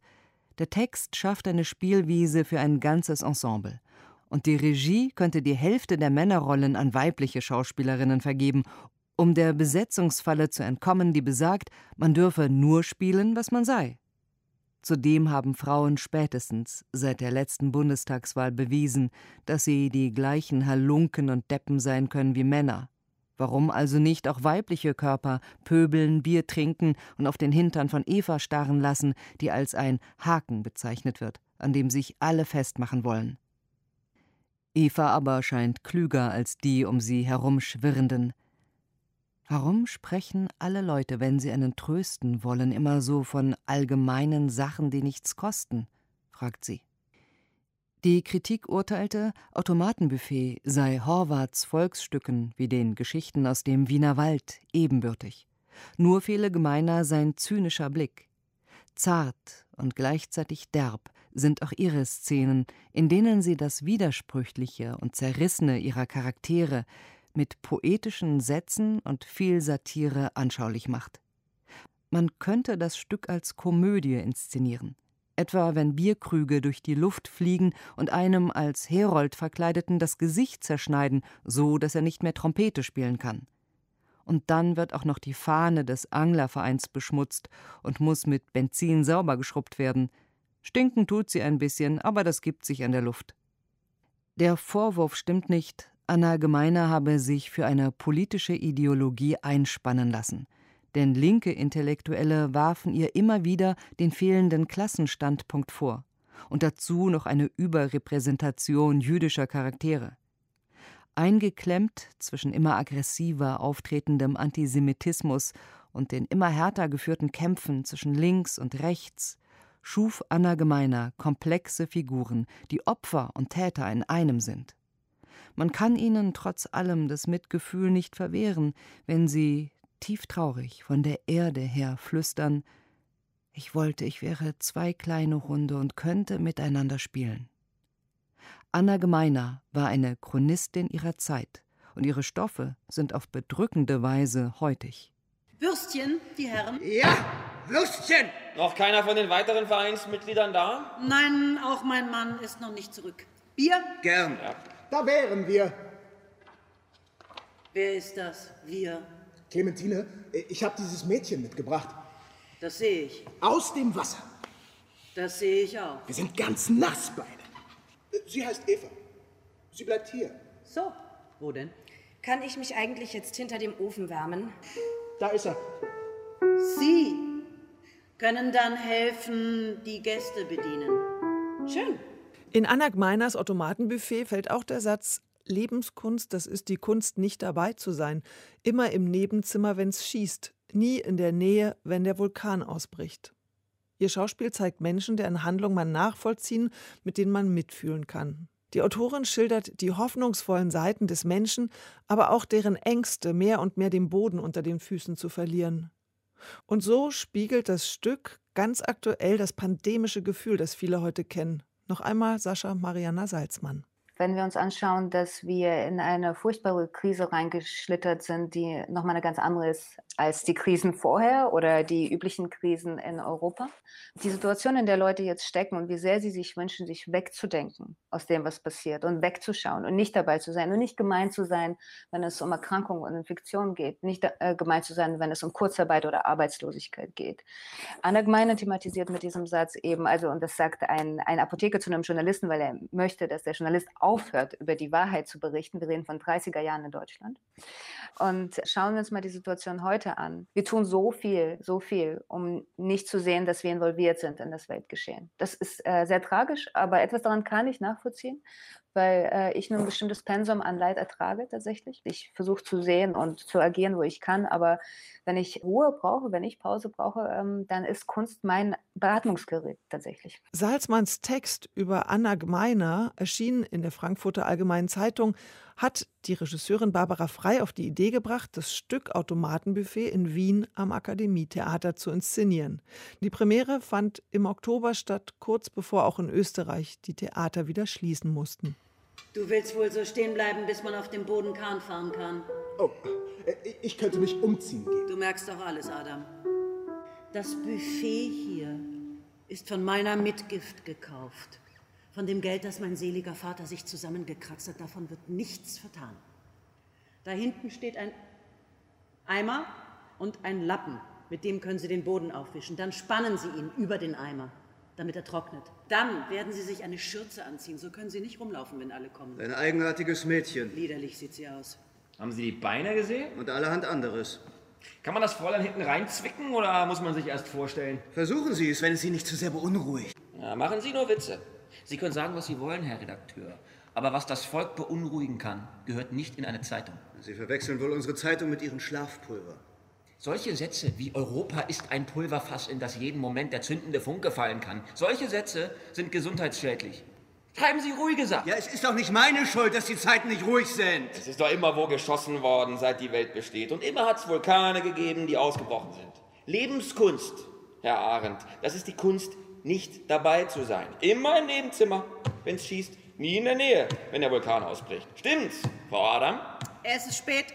Der Text schafft eine Spielwiese für ein ganzes Ensemble und die Regie könnte die Hälfte der Männerrollen an weibliche Schauspielerinnen vergeben, um der Besetzungsfalle zu entkommen, die besagt, man dürfe nur spielen, was man sei. Zudem haben Frauen spätestens seit der letzten Bundestagswahl bewiesen, dass sie die gleichen Halunken und Deppen sein können wie Männer. Warum also nicht auch weibliche Körper pöbeln, Bier trinken und auf den Hintern von Eva starren lassen, die als ein Haken bezeichnet wird, an dem sich alle festmachen wollen? Eva aber scheint klüger als die um sie herumschwirrenden. Warum sprechen alle Leute, wenn sie einen trösten wollen, immer so von allgemeinen Sachen, die nichts kosten? fragt sie. Die Kritik urteilte, Automatenbuffet sei Horvaths Volksstücken wie den Geschichten aus dem Wiener Wald ebenbürtig. Nur fehle gemeiner sein zynischer Blick. Zart und gleichzeitig derb sind auch ihre Szenen, in denen sie das Widersprüchliche und Zerrissene ihrer Charaktere mit poetischen Sätzen und viel Satire anschaulich macht. Man könnte das Stück als Komödie inszenieren, etwa wenn Bierkrüge durch die Luft fliegen und einem als Herold verkleideten das Gesicht zerschneiden, so dass er nicht mehr Trompete spielen kann. Und dann wird auch noch die Fahne des Anglervereins beschmutzt und muss mit Benzin sauber geschrubbt werden, Stinken tut sie ein bisschen, aber das gibt sich an der Luft. Der Vorwurf stimmt nicht, Anna Gemeiner habe sich für eine politische Ideologie einspannen lassen. Denn linke Intellektuelle warfen ihr immer wieder den fehlenden Klassenstandpunkt vor. Und dazu noch eine Überrepräsentation jüdischer Charaktere. Eingeklemmt zwischen immer aggressiver auftretendem Antisemitismus und den immer härter geführten Kämpfen zwischen links und rechts, schuf Anna Gemeiner komplexe Figuren, die Opfer und Täter in einem sind. Man kann ihnen trotz allem das Mitgefühl nicht verwehren, wenn sie, tief traurig, von der Erde her flüstern Ich wollte, ich wäre zwei kleine Hunde und könnte miteinander spielen. Anna Gemeiner war eine Chronistin ihrer Zeit, und ihre Stoffe sind auf bedrückende Weise heutig. Würstchen, die Herren? Ja, Würstchen! Noch keiner von den weiteren Vereinsmitgliedern da? Nein, auch mein Mann ist noch nicht zurück. Bier? Gern. Ja. Da wären wir. Wer ist das? Wir? Clementine, ich habe dieses Mädchen mitgebracht. Das sehe ich. Aus dem Wasser. Das sehe ich auch. Wir sind ganz nass beide. Sie heißt Eva. Sie bleibt hier. So, wo denn? Kann ich mich eigentlich jetzt hinter dem Ofen wärmen? Da ist er. Sie können dann helfen, die Gäste bedienen. Schön. In Anna Gmeiners Automatenbuffet fällt auch der Satz Lebenskunst, das ist die Kunst, nicht dabei zu sein. Immer im Nebenzimmer, wenn's schießt. Nie in der Nähe, wenn der Vulkan ausbricht. Ihr Schauspiel zeigt Menschen, deren Handlung man nachvollziehen, mit denen man mitfühlen kann. Die Autorin schildert die hoffnungsvollen Seiten des Menschen, aber auch deren Ängste, mehr und mehr den Boden unter den Füßen zu verlieren. Und so spiegelt das Stück ganz aktuell das pandemische Gefühl, das viele heute kennen. Noch einmal Sascha Mariana Salzmann. Wenn wir uns anschauen, dass wir in eine furchtbare Krise reingeschlittert sind, die nochmal eine ganz andere ist als die Krisen vorher oder die üblichen Krisen in Europa. Die Situation, in der Leute jetzt stecken und wie sehr sie sich wünschen, sich wegzudenken aus dem, was passiert und wegzuschauen und nicht dabei zu sein und nicht gemein zu sein, wenn es um Erkrankungen und Infektionen geht, nicht äh, gemein zu sein, wenn es um Kurzarbeit oder Arbeitslosigkeit geht. Anna Gemeine thematisiert mit diesem Satz eben, also, und das sagt ein, ein Apotheker zu einem Journalisten, weil er möchte, dass der Journalist aufhört, über die Wahrheit zu berichten. Wir reden von 30er Jahren in Deutschland. Und schauen wir uns mal die Situation heute an. Wir tun so viel, so viel, um nicht zu sehen, dass wir involviert sind in das Weltgeschehen. Das ist äh, sehr tragisch, aber etwas daran kann ich nachvollziehen, weil äh, ich nur ein bestimmtes Pensum an Leid ertrage tatsächlich. Ich versuche zu sehen und zu agieren, wo ich kann, aber wenn ich Ruhe brauche, wenn ich Pause brauche, ähm, dann ist Kunst mein Beatmungsgerät tatsächlich. Salzmanns Text über Anna Gmeiner, erschienen in der Frankfurter Allgemeinen Zeitung, hat die Regisseurin Barbara Frei auf die Idee gebracht, das Stück Automatenbuffet in Wien am Akademietheater zu inszenieren. Die Premiere fand im Oktober statt, kurz bevor auch in Österreich die Theater wieder schließen mussten. Du willst wohl so stehen bleiben, bis man auf dem Boden Kahn fahren kann. Oh, ich könnte mich umziehen gehen. Du merkst doch alles, Adam. Das Buffet hier ist von meiner Mitgift gekauft. Von dem Geld, das mein seliger Vater sich zusammengekratzt hat, davon wird nichts vertan. Da hinten steht ein Eimer und ein Lappen. Mit dem können Sie den Boden aufwischen. Dann spannen Sie ihn über den Eimer, damit er trocknet. Dann werden Sie sich eine Schürze anziehen. So können Sie nicht rumlaufen, wenn alle kommen. Ein eigenartiges Mädchen. Liederlich sieht sie aus. Haben Sie die Beine gesehen? Und allerhand anderes. Kann man das Fräulein hinten reinzwicken oder muss man sich erst vorstellen? Versuchen Sie es, wenn es Sie nicht zu sehr beunruhigt. Ja, machen Sie nur Witze. Sie können sagen, was Sie wollen, Herr Redakteur. Aber was das Volk beunruhigen kann, gehört nicht in eine Zeitung. Sie verwechseln wohl unsere Zeitung mit Ihrem Schlafpulver. Solche Sätze wie Europa ist ein Pulverfass, in das jeden Moment der zündende Funke fallen kann, solche Sätze sind gesundheitsschädlich. Schreiben Sie ruhige Sachen. Ja, es ist doch nicht meine Schuld, dass die Zeiten nicht ruhig sind. Es ist doch immer wo geschossen worden, seit die Welt besteht. Und immer hat es Vulkane gegeben, die ausgebrochen sind. Lebenskunst, Herr Arendt, das ist die Kunst, nicht dabei zu sein. Immer im Nebenzimmer, wenn es schießt. Nie in der Nähe, wenn der Vulkan ausbricht. Stimmt's, Frau Adam? Es ist spät.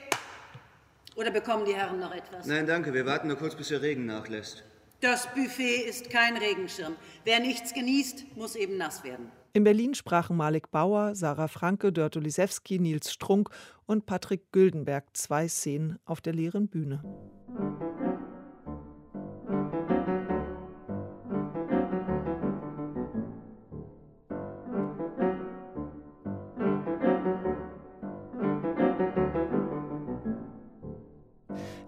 Oder bekommen die Herren noch etwas? Nein, danke. Wir warten nur kurz, bis der Regen nachlässt. Das Buffet ist kein Regenschirm. Wer nichts genießt, muss eben nass werden. In Berlin sprachen Malik Bauer, Sarah Franke, Dörte Lisewski, Nils Strunk und Patrick Güldenberg zwei Szenen auf der leeren Bühne.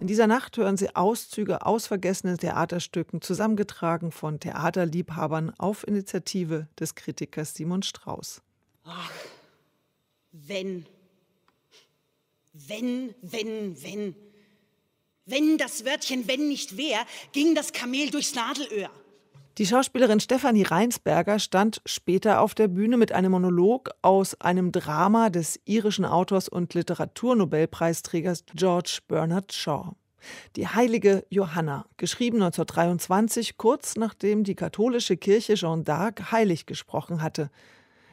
In dieser Nacht hören Sie Auszüge aus vergessenen Theaterstücken, zusammengetragen von Theaterliebhabern auf Initiative des Kritikers Simon Strauß. Ach, wenn. Wenn, wenn, wenn. Wenn das Wörtchen wenn nicht wär, ging das Kamel durchs Nadelöhr. Die Schauspielerin Stefanie Reinsberger stand später auf der Bühne mit einem Monolog aus einem Drama des irischen Autors und Literaturnobelpreisträgers George Bernard Shaw. Die heilige Johanna, geschrieben 1923, kurz nachdem die katholische Kirche Jeanne d'Arc heilig gesprochen hatte.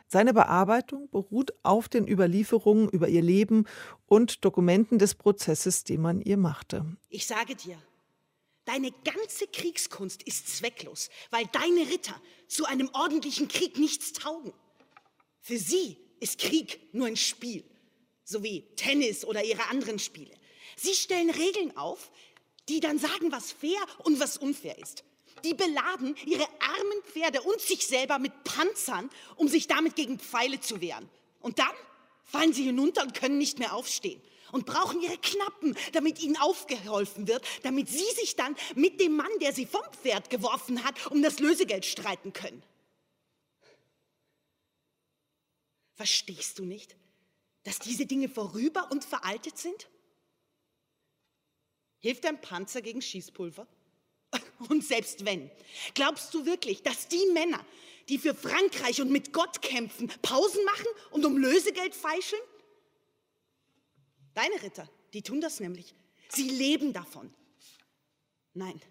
Seine Bearbeitung beruht auf den Überlieferungen über ihr Leben und Dokumenten des Prozesses, den man ihr machte. Ich sage dir, deine ganze Kriegskunst ist zwecklos, weil deine Ritter zu einem ordentlichen Krieg nichts taugen. Für sie ist Krieg nur ein Spiel, so wie Tennis oder ihre anderen Spiele. Sie stellen Regeln auf, die dann sagen, was fair und was unfair ist. Die beladen ihre armen Pferde und sich selber mit Panzern, um sich damit gegen Pfeile zu wehren. Und dann fallen sie hinunter und können nicht mehr aufstehen und brauchen ihre Knappen, damit ihnen aufgeholfen wird, damit sie sich dann mit dem Mann, der sie vom Pferd geworfen hat, um das Lösegeld streiten können. Verstehst du nicht, dass diese Dinge vorüber und veraltet sind? Hilft ein Panzer gegen Schießpulver? <laughs> Und selbst wenn, glaubst du wirklich, dass die Männer, die für Frankreich und mit Gott kämpfen, Pausen machen und um Lösegeld feischeln? Deine Ritter, die tun das nämlich. Sie leben davon. Nein,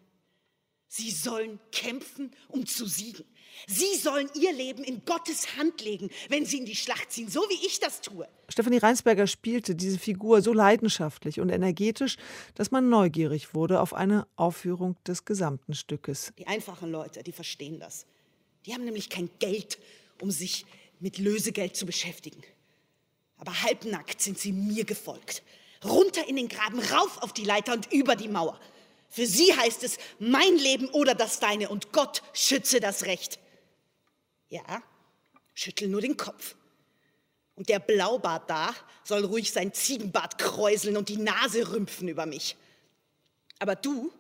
sie sollen kämpfen, um zu siegen. Sie sollen ihr Leben in Gottes Hand legen, wenn sie in die Schlacht ziehen, so wie ich das tue. Stefanie Reinsberger spielte diese Figur so leidenschaftlich und energetisch, dass man neugierig wurde auf eine Aufführung des gesamten Stückes. Die einfachen Leute, die verstehen das. Die haben nämlich kein Geld, um sich mit Lösegeld zu beschäftigen. Aber halbnackt sind sie mir gefolgt. Runter in den Graben, rauf auf die Leiter und über die Mauer. Für sie heißt es mein Leben oder das deine und Gott schütze das Recht. Ja, schüttel nur den Kopf. Und der Blaubart da soll ruhig sein Ziegenbart kräuseln und die Nase rümpfen über mich. Aber du,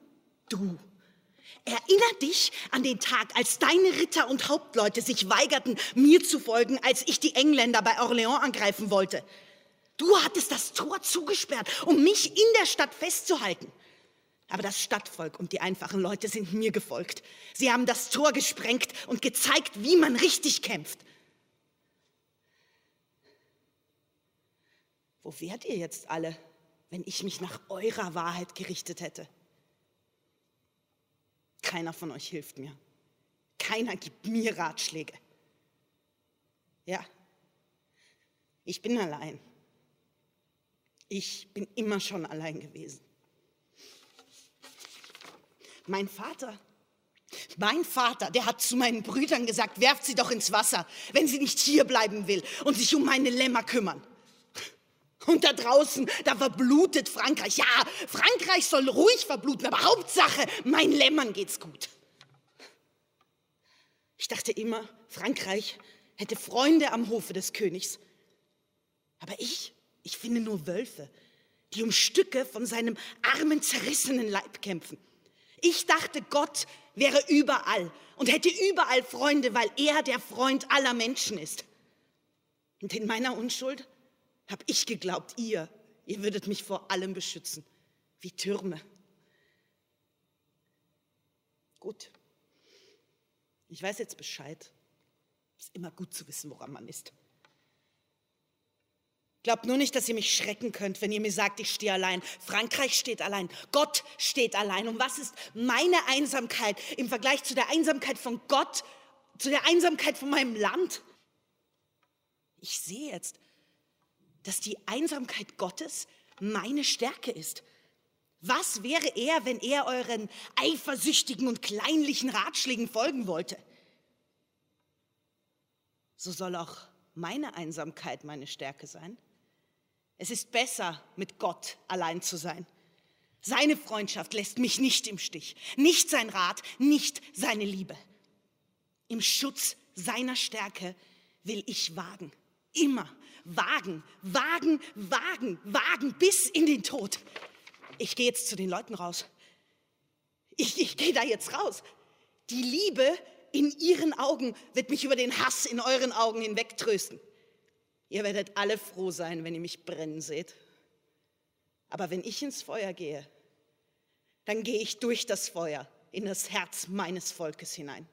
du, erinner dich an den Tag, als deine Ritter und Hauptleute sich weigerten, mir zu folgen, als ich die Engländer bei Orléans angreifen wollte. Du hattest das Tor zugesperrt, um mich in der Stadt festzuhalten. Aber das Stadtvolk und die einfachen Leute sind mir gefolgt. Sie haben das Tor gesprengt und gezeigt, wie man richtig kämpft. Wo wärt ihr jetzt alle, wenn ich mich nach eurer Wahrheit gerichtet hätte? Keiner von euch hilft mir. Keiner gibt mir Ratschläge. Ja, ich bin allein. Ich bin immer schon allein gewesen. Mein Vater, mein Vater, der hat zu meinen Brüdern gesagt, werft sie doch ins Wasser, wenn sie nicht hier bleiben will und sich um meine Lämmer kümmern. Und da draußen, da verblutet Frankreich. Ja, Frankreich soll ruhig verbluten, aber Hauptsache, meinen Lämmern geht's gut. Ich dachte immer, Frankreich hätte Freunde am Hofe des Königs. Aber ich, ich finde nur Wölfe, die um Stücke von seinem armen, zerrissenen Leib kämpfen. Ich dachte, Gott wäre überall und hätte überall Freunde, weil er der Freund aller Menschen ist. Und in meiner Unschuld habe ich geglaubt, ihr, ihr würdet mich vor allem beschützen, wie Türme. Gut, ich weiß jetzt Bescheid. Ist immer gut zu wissen, woran man ist. Glaubt nur nicht, dass ihr mich schrecken könnt, wenn ihr mir sagt, ich stehe allein. Frankreich steht allein. Gott steht allein. Und was ist meine Einsamkeit im Vergleich zu der Einsamkeit von Gott, zu der Einsamkeit von meinem Land? Ich sehe jetzt, dass die Einsamkeit Gottes meine Stärke ist. Was wäre er, wenn er euren eifersüchtigen und kleinlichen Ratschlägen folgen wollte? So soll auch meine Einsamkeit meine Stärke sein. Es ist besser, mit Gott allein zu sein. Seine Freundschaft lässt mich nicht im Stich, nicht sein Rat, nicht seine Liebe. Im Schutz seiner Stärke will ich wagen, immer wagen, wagen, wagen, wagen bis in den Tod. Ich gehe jetzt zu den Leuten raus. Ich, ich gehe da jetzt raus. Die Liebe in ihren Augen wird mich über den Hass in euren Augen hinwegtrösten. Ihr werdet alle froh sein, wenn ihr mich brennen seht. Aber wenn ich ins Feuer gehe, dann gehe ich durch das Feuer in das Herz meines Volkes hinein.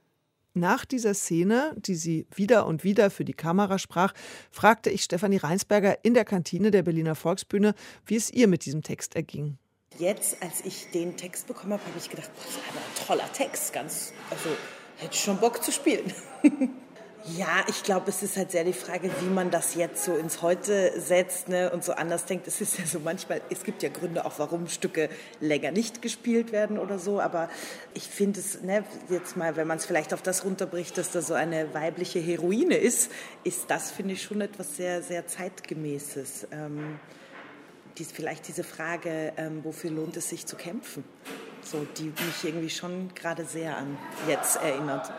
Nach dieser Szene, die sie wieder und wieder für die Kamera sprach, fragte ich Stefanie Reinsberger in der Kantine der Berliner Volksbühne, wie es ihr mit diesem Text erging. Jetzt, als ich den Text bekommen habe, habe ich gedacht, das ist ein toller Text, ganz, also hätte ich schon Bock zu spielen. <laughs> Ja, ich glaube, es ist halt sehr die Frage, wie man das jetzt so ins Heute setzt ne, und so anders denkt. Es ist ja so manchmal, es gibt ja Gründe auch, warum Stücke länger nicht gespielt werden oder so. Aber ich finde es, ne, jetzt mal, wenn man es vielleicht auf das runterbricht, dass da so eine weibliche Heroine ist, ist das, finde ich, schon etwas sehr, sehr zeitgemäßes. Ähm, dies, vielleicht diese Frage, ähm, wofür lohnt es sich zu kämpfen? So, die mich irgendwie schon gerade sehr an jetzt erinnert.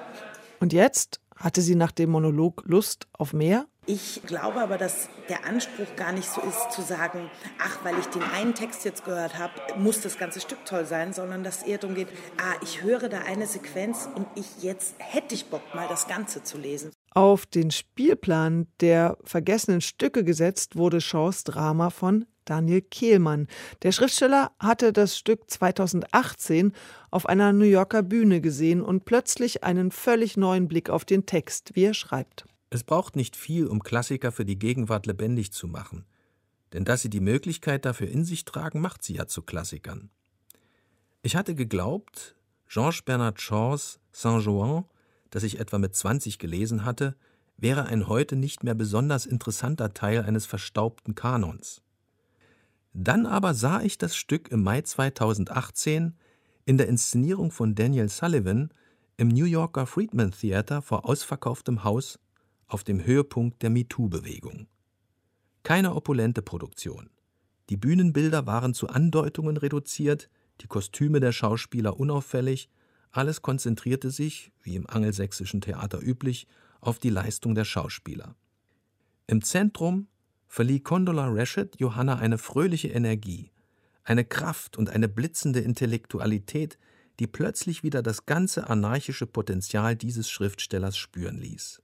Und jetzt hatte sie nach dem Monolog Lust auf mehr? Ich glaube aber, dass der Anspruch gar nicht so ist zu sagen, ach, weil ich den einen Text jetzt gehört habe, muss das ganze Stück toll sein, sondern dass es eher darum geht, ah, ich höre da eine Sequenz und ich jetzt hätte ich Bock mal das Ganze zu lesen. Auf den Spielplan der vergessenen Stücke gesetzt wurde Shaws Drama von Daniel Kehlmann. Der Schriftsteller hatte das Stück 2018 auf einer New Yorker Bühne gesehen und plötzlich einen völlig neuen Blick auf den Text, wie er schreibt. Es braucht nicht viel, um Klassiker für die Gegenwart lebendig zu machen. Denn dass sie die Möglichkeit dafür in sich tragen, macht sie ja zu Klassikern. Ich hatte geglaubt, Georges Bernard Shaws Saint-Jouan, das ich etwa mit 20 gelesen hatte, wäre ein heute nicht mehr besonders interessanter Teil eines verstaubten Kanons. Dann aber sah ich das Stück im Mai 2018 in der Inszenierung von Daniel Sullivan im New Yorker Friedman Theater vor ausverkauftem Haus auf dem Höhepunkt der MeToo-Bewegung. Keine opulente Produktion. Die Bühnenbilder waren zu Andeutungen reduziert, die Kostüme der Schauspieler unauffällig, alles konzentrierte sich, wie im angelsächsischen Theater üblich, auf die Leistung der Schauspieler. Im Zentrum verlieh Condola Rashid Johanna eine fröhliche Energie, eine Kraft und eine blitzende Intellektualität, die plötzlich wieder das ganze anarchische Potenzial dieses Schriftstellers spüren ließ.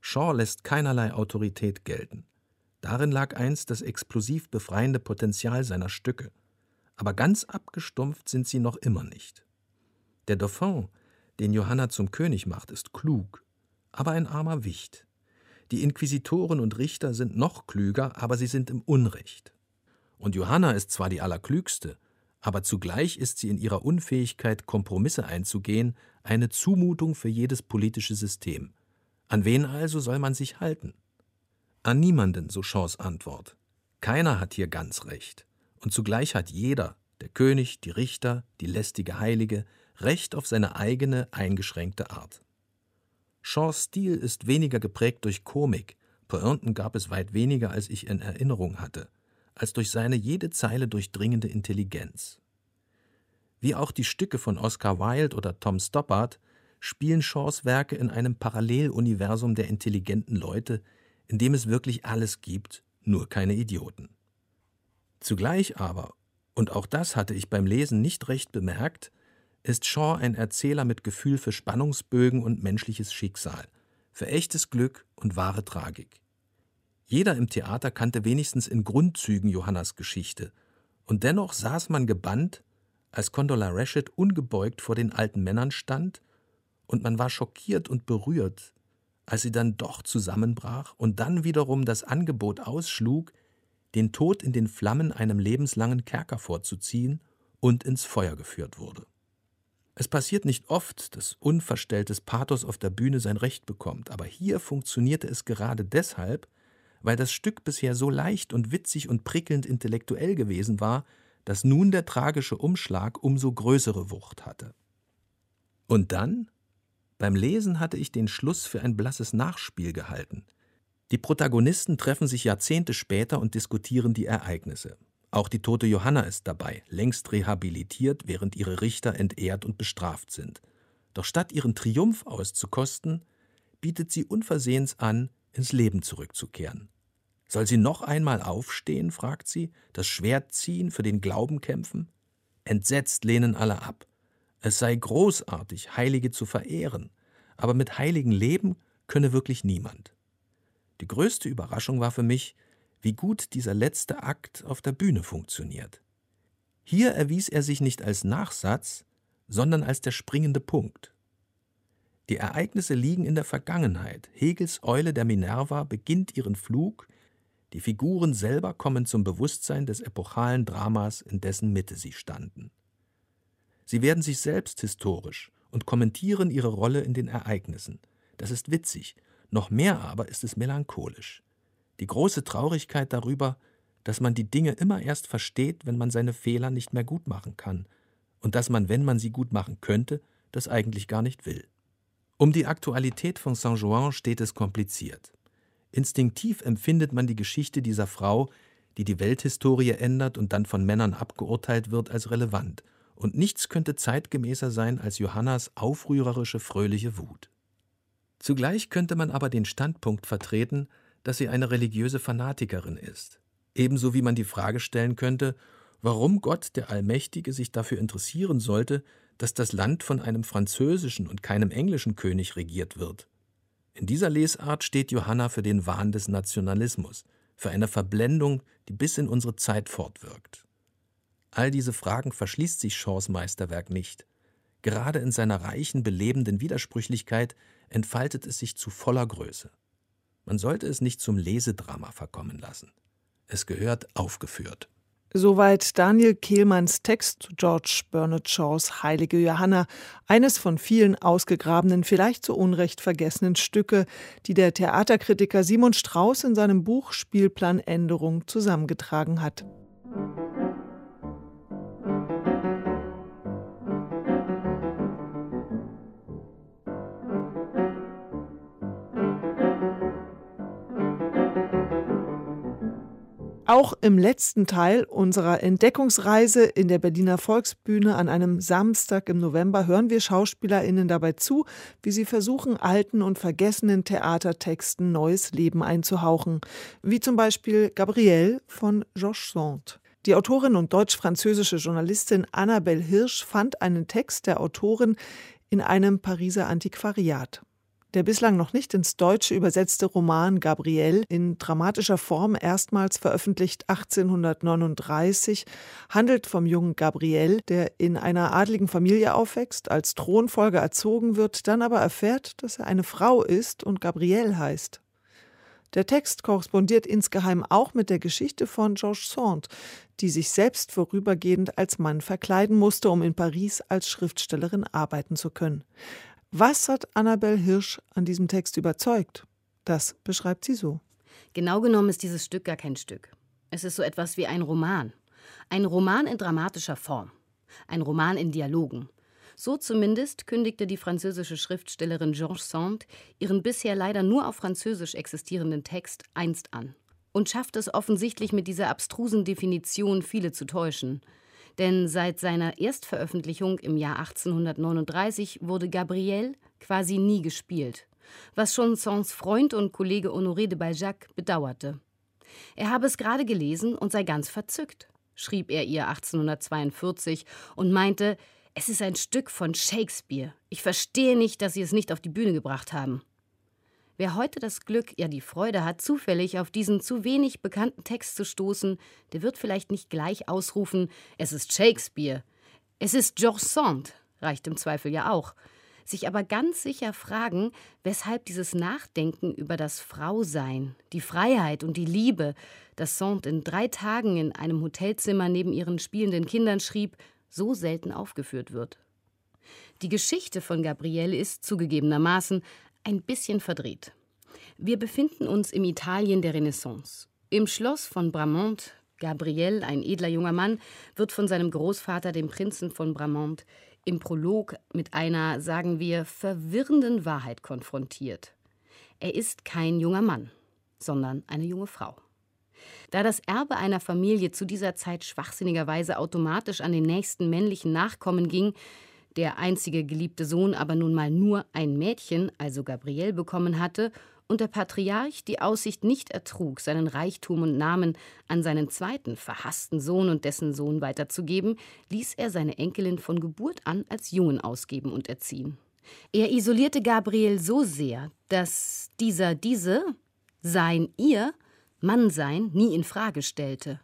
Shaw lässt keinerlei Autorität gelten. Darin lag einst das explosiv befreiende Potenzial seiner Stücke, aber ganz abgestumpft sind sie noch immer nicht. Der Dauphin, den Johanna zum König macht, ist klug, aber ein armer Wicht. Die Inquisitoren und Richter sind noch klüger, aber sie sind im Unrecht. Und Johanna ist zwar die Allerklügste, aber zugleich ist sie in ihrer Unfähigkeit, Kompromisse einzugehen, eine Zumutung für jedes politische System. An wen also soll man sich halten? An niemanden, so Shaws Antwort. Keiner hat hier ganz recht. Und zugleich hat jeder, der König, die Richter, die lästige Heilige, Recht auf seine eigene, eingeschränkte Art. Shaws Stil ist weniger geprägt durch Komik, Pointen gab es weit weniger, als ich in Erinnerung hatte, als durch seine jede Zeile durchdringende Intelligenz. Wie auch die Stücke von Oscar Wilde oder Tom Stoppard spielen Shaws Werke in einem Paralleluniversum der intelligenten Leute, in dem es wirklich alles gibt, nur keine Idioten. Zugleich aber, und auch das hatte ich beim Lesen nicht recht bemerkt, ist Shaw ein Erzähler mit Gefühl für Spannungsbögen und menschliches Schicksal, für echtes Glück und wahre Tragik. Jeder im Theater kannte wenigstens in Grundzügen Johannas Geschichte, und dennoch saß man gebannt, als Condola Rashid ungebeugt vor den alten Männern stand, und man war schockiert und berührt, als sie dann doch zusammenbrach und dann wiederum das Angebot ausschlug, den Tod in den Flammen einem lebenslangen Kerker vorzuziehen und ins Feuer geführt wurde. Es passiert nicht oft, dass unverstelltes Pathos auf der Bühne sein Recht bekommt, aber hier funktionierte es gerade deshalb, weil das Stück bisher so leicht und witzig und prickelnd intellektuell gewesen war, dass nun der tragische Umschlag umso größere Wucht hatte. Und dann? Beim Lesen hatte ich den Schluss für ein blasses Nachspiel gehalten. Die Protagonisten treffen sich Jahrzehnte später und diskutieren die Ereignisse. Auch die tote Johanna ist dabei, längst rehabilitiert, während ihre Richter entehrt und bestraft sind. Doch statt ihren Triumph auszukosten, bietet sie unversehens an, ins Leben zurückzukehren. Soll sie noch einmal aufstehen, fragt sie, das Schwert ziehen, für den Glauben kämpfen? Entsetzt lehnen alle ab. Es sei großartig, Heilige zu verehren, aber mit heiligen Leben könne wirklich niemand. Die größte Überraschung war für mich, wie gut dieser letzte Akt auf der Bühne funktioniert. Hier erwies er sich nicht als Nachsatz, sondern als der springende Punkt. Die Ereignisse liegen in der Vergangenheit. Hegels Eule der Minerva beginnt ihren Flug, die Figuren selber kommen zum Bewusstsein des epochalen Dramas, in dessen Mitte sie standen. Sie werden sich selbst historisch und kommentieren ihre Rolle in den Ereignissen. Das ist witzig, noch mehr aber ist es melancholisch. Die große Traurigkeit darüber, dass man die Dinge immer erst versteht, wenn man seine Fehler nicht mehr gut machen kann, und dass man, wenn man sie gut machen könnte, das eigentlich gar nicht will. Um die Aktualität von Saint-Jouan steht es kompliziert. Instinktiv empfindet man die Geschichte dieser Frau, die die Welthistorie ändert und dann von Männern abgeurteilt wird, als relevant. Und nichts könnte zeitgemäßer sein als Johannas aufrührerische, fröhliche Wut. Zugleich könnte man aber den Standpunkt vertreten, dass sie eine religiöse Fanatikerin ist. Ebenso wie man die Frage stellen könnte, warum Gott der Allmächtige sich dafür interessieren sollte, dass das Land von einem französischen und keinem englischen König regiert wird. In dieser Lesart steht Johanna für den Wahn des Nationalismus, für eine Verblendung, die bis in unsere Zeit fortwirkt. All diese Fragen verschließt sich Shaws Meisterwerk nicht. Gerade in seiner reichen, belebenden Widersprüchlichkeit entfaltet es sich zu voller Größe. Man sollte es nicht zum Lesedrama verkommen lassen. Es gehört aufgeführt. Soweit Daniel Kehlmanns Text George Bernard Shaws Heilige Johanna, eines von vielen ausgegrabenen, vielleicht zu Unrecht vergessenen Stücke, die der Theaterkritiker Simon Strauß in seinem Buch Spielplanänderung zusammengetragen hat. Auch im letzten Teil unserer Entdeckungsreise in der Berliner Volksbühne an einem Samstag im November hören wir SchauspielerInnen dabei zu, wie sie versuchen, alten und vergessenen Theatertexten neues Leben einzuhauchen. Wie zum Beispiel Gabrielle von Georges Sand. Die Autorin und deutsch-französische Journalistin Annabelle Hirsch fand einen Text der Autorin in einem Pariser Antiquariat. Der bislang noch nicht ins Deutsche übersetzte Roman Gabriel, in dramatischer Form erstmals veröffentlicht 1839, handelt vom jungen Gabriel, der in einer adligen Familie aufwächst, als Thronfolger erzogen wird, dann aber erfährt, dass er eine Frau ist und Gabriel heißt. Der Text korrespondiert insgeheim auch mit der Geschichte von Georges Sand, die sich selbst vorübergehend als Mann verkleiden musste, um in Paris als Schriftstellerin arbeiten zu können. Was hat Annabel Hirsch an diesem Text überzeugt? Das beschreibt sie so. Genau genommen ist dieses Stück gar kein Stück. Es ist so etwas wie ein Roman. Ein Roman in dramatischer Form. Ein Roman in Dialogen. So zumindest kündigte die französische Schriftstellerin Georges Sand ihren bisher leider nur auf Französisch existierenden Text einst an. Und schafft es offensichtlich mit dieser abstrusen Definition, viele zu täuschen denn seit seiner Erstveröffentlichung im Jahr 1839 wurde Gabriel quasi nie gespielt, was schon Sands Freund und Kollege Honoré de Balzac bedauerte. Er habe es gerade gelesen und sei ganz verzückt, schrieb er ihr 1842 und meinte, es ist ein Stück von Shakespeare. Ich verstehe nicht, dass Sie es nicht auf die Bühne gebracht haben. Wer heute das Glück, ja die Freude hat, zufällig auf diesen zu wenig bekannten Text zu stoßen, der wird vielleicht nicht gleich ausrufen, es ist Shakespeare. Es ist Georges Sand, reicht im Zweifel ja auch. Sich aber ganz sicher fragen, weshalb dieses Nachdenken über das Frausein, die Freiheit und die Liebe, das Sand in drei Tagen in einem Hotelzimmer neben ihren spielenden Kindern schrieb, so selten aufgeführt wird. Die Geschichte von Gabriele ist zugegebenermaßen ein bisschen verdreht. Wir befinden uns im Italien der Renaissance. Im Schloss von Bramont, Gabriel, ein edler junger Mann, wird von seinem Großvater, dem Prinzen von Bramont, im Prolog mit einer, sagen wir, verwirrenden Wahrheit konfrontiert. Er ist kein junger Mann, sondern eine junge Frau. Da das Erbe einer Familie zu dieser Zeit schwachsinnigerweise automatisch an den nächsten männlichen Nachkommen ging, der einzige geliebte Sohn aber nun mal nur ein Mädchen, also Gabriel, bekommen hatte, und der Patriarch die Aussicht nicht ertrug, seinen Reichtum und Namen an seinen zweiten verhassten Sohn und dessen Sohn weiterzugeben, ließ er seine Enkelin von Geburt an als Jungen ausgeben und erziehen. Er isolierte Gabriel so sehr, dass dieser diese, sein ihr, Mannsein nie in Frage stellte.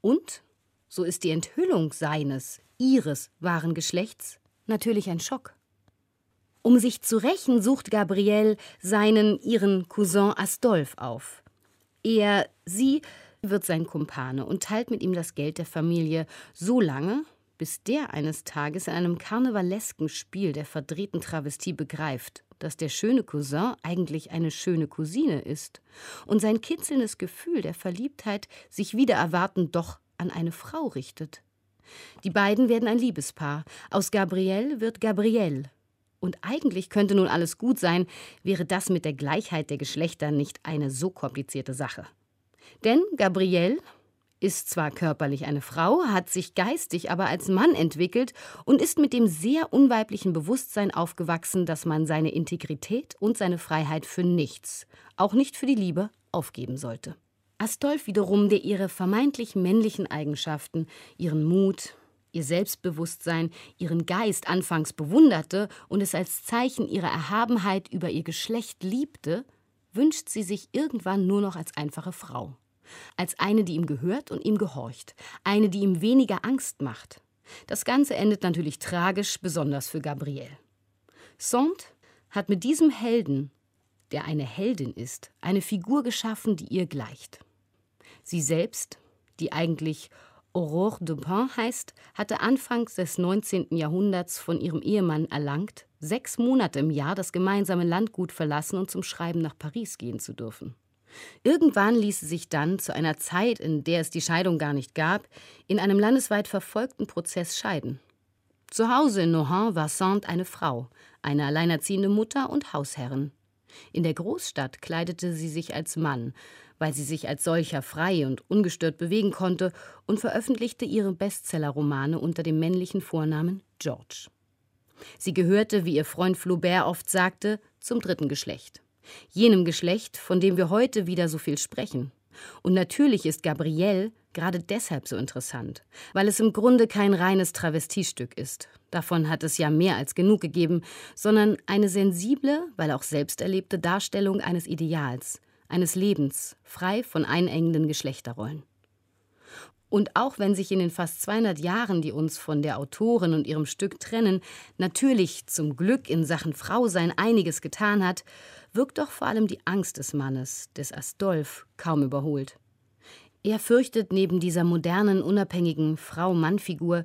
Und so ist die Enthüllung seines, ihres wahren Geschlechts natürlich ein Schock. Um sich zu rächen, sucht Gabrielle seinen, ihren Cousin Astolphe auf. Er, sie, wird sein Kumpane und teilt mit ihm das Geld der Familie so lange, bis der eines Tages in einem karnevalesken Spiel der verdrehten Travestie begreift, dass der schöne Cousin eigentlich eine schöne Cousine ist und sein kitzelndes Gefühl der Verliebtheit sich wieder erwarten doch an eine Frau richtet. Die beiden werden ein Liebespaar. Aus Gabrielle wird Gabrielle. Und eigentlich könnte nun alles gut sein, wäre das mit der Gleichheit der Geschlechter nicht eine so komplizierte Sache. Denn Gabrielle ist zwar körperlich eine Frau, hat sich geistig aber als Mann entwickelt und ist mit dem sehr unweiblichen Bewusstsein aufgewachsen, dass man seine Integrität und seine Freiheit für nichts, auch nicht für die Liebe, aufgeben sollte. Astolf wiederum, der ihre vermeintlich männlichen Eigenschaften, ihren Mut, ihr Selbstbewusstsein, ihren Geist anfangs bewunderte und es als Zeichen ihrer Erhabenheit über ihr Geschlecht liebte, wünscht sie sich irgendwann nur noch als einfache Frau. Als eine, die ihm gehört und ihm gehorcht, eine, die ihm weniger Angst macht. Das Ganze endet natürlich tragisch, besonders für Gabrielle. Sand hat mit diesem Helden der eine Heldin ist, eine Figur geschaffen, die ihr gleicht. Sie selbst, die eigentlich Aurore Dupin heißt, hatte anfangs des 19. Jahrhunderts von ihrem Ehemann erlangt, sechs Monate im Jahr das gemeinsame Landgut verlassen und zum Schreiben nach Paris gehen zu dürfen. Irgendwann ließ sie sich dann, zu einer Zeit, in der es die Scheidung gar nicht gab, in einem landesweit verfolgten Prozess scheiden. Zu Hause in Nohant war Sand eine Frau, eine alleinerziehende Mutter und Hausherrin. In der Großstadt kleidete sie sich als Mann, weil sie sich als solcher frei und ungestört bewegen konnte und veröffentlichte ihre Bestsellerromane unter dem männlichen Vornamen George. Sie gehörte, wie ihr Freund Flaubert oft sagte, zum dritten Geschlecht. Jenem Geschlecht, von dem wir heute wieder so viel sprechen. Und natürlich ist Gabrielle gerade deshalb so interessant, weil es im Grunde kein reines Travestiestück ist. Davon hat es ja mehr als genug gegeben, sondern eine sensible, weil auch selbst erlebte Darstellung eines Ideals, eines Lebens, frei von einengenden Geschlechterrollen. Und auch wenn sich in den fast 200 Jahren, die uns von der Autorin und ihrem Stück trennen, natürlich zum Glück in Sachen Frausein einiges getan hat, wirkt doch vor allem die Angst des Mannes, des Astolf, kaum überholt. Er fürchtet neben dieser modernen, unabhängigen Frau-Mann-Figur,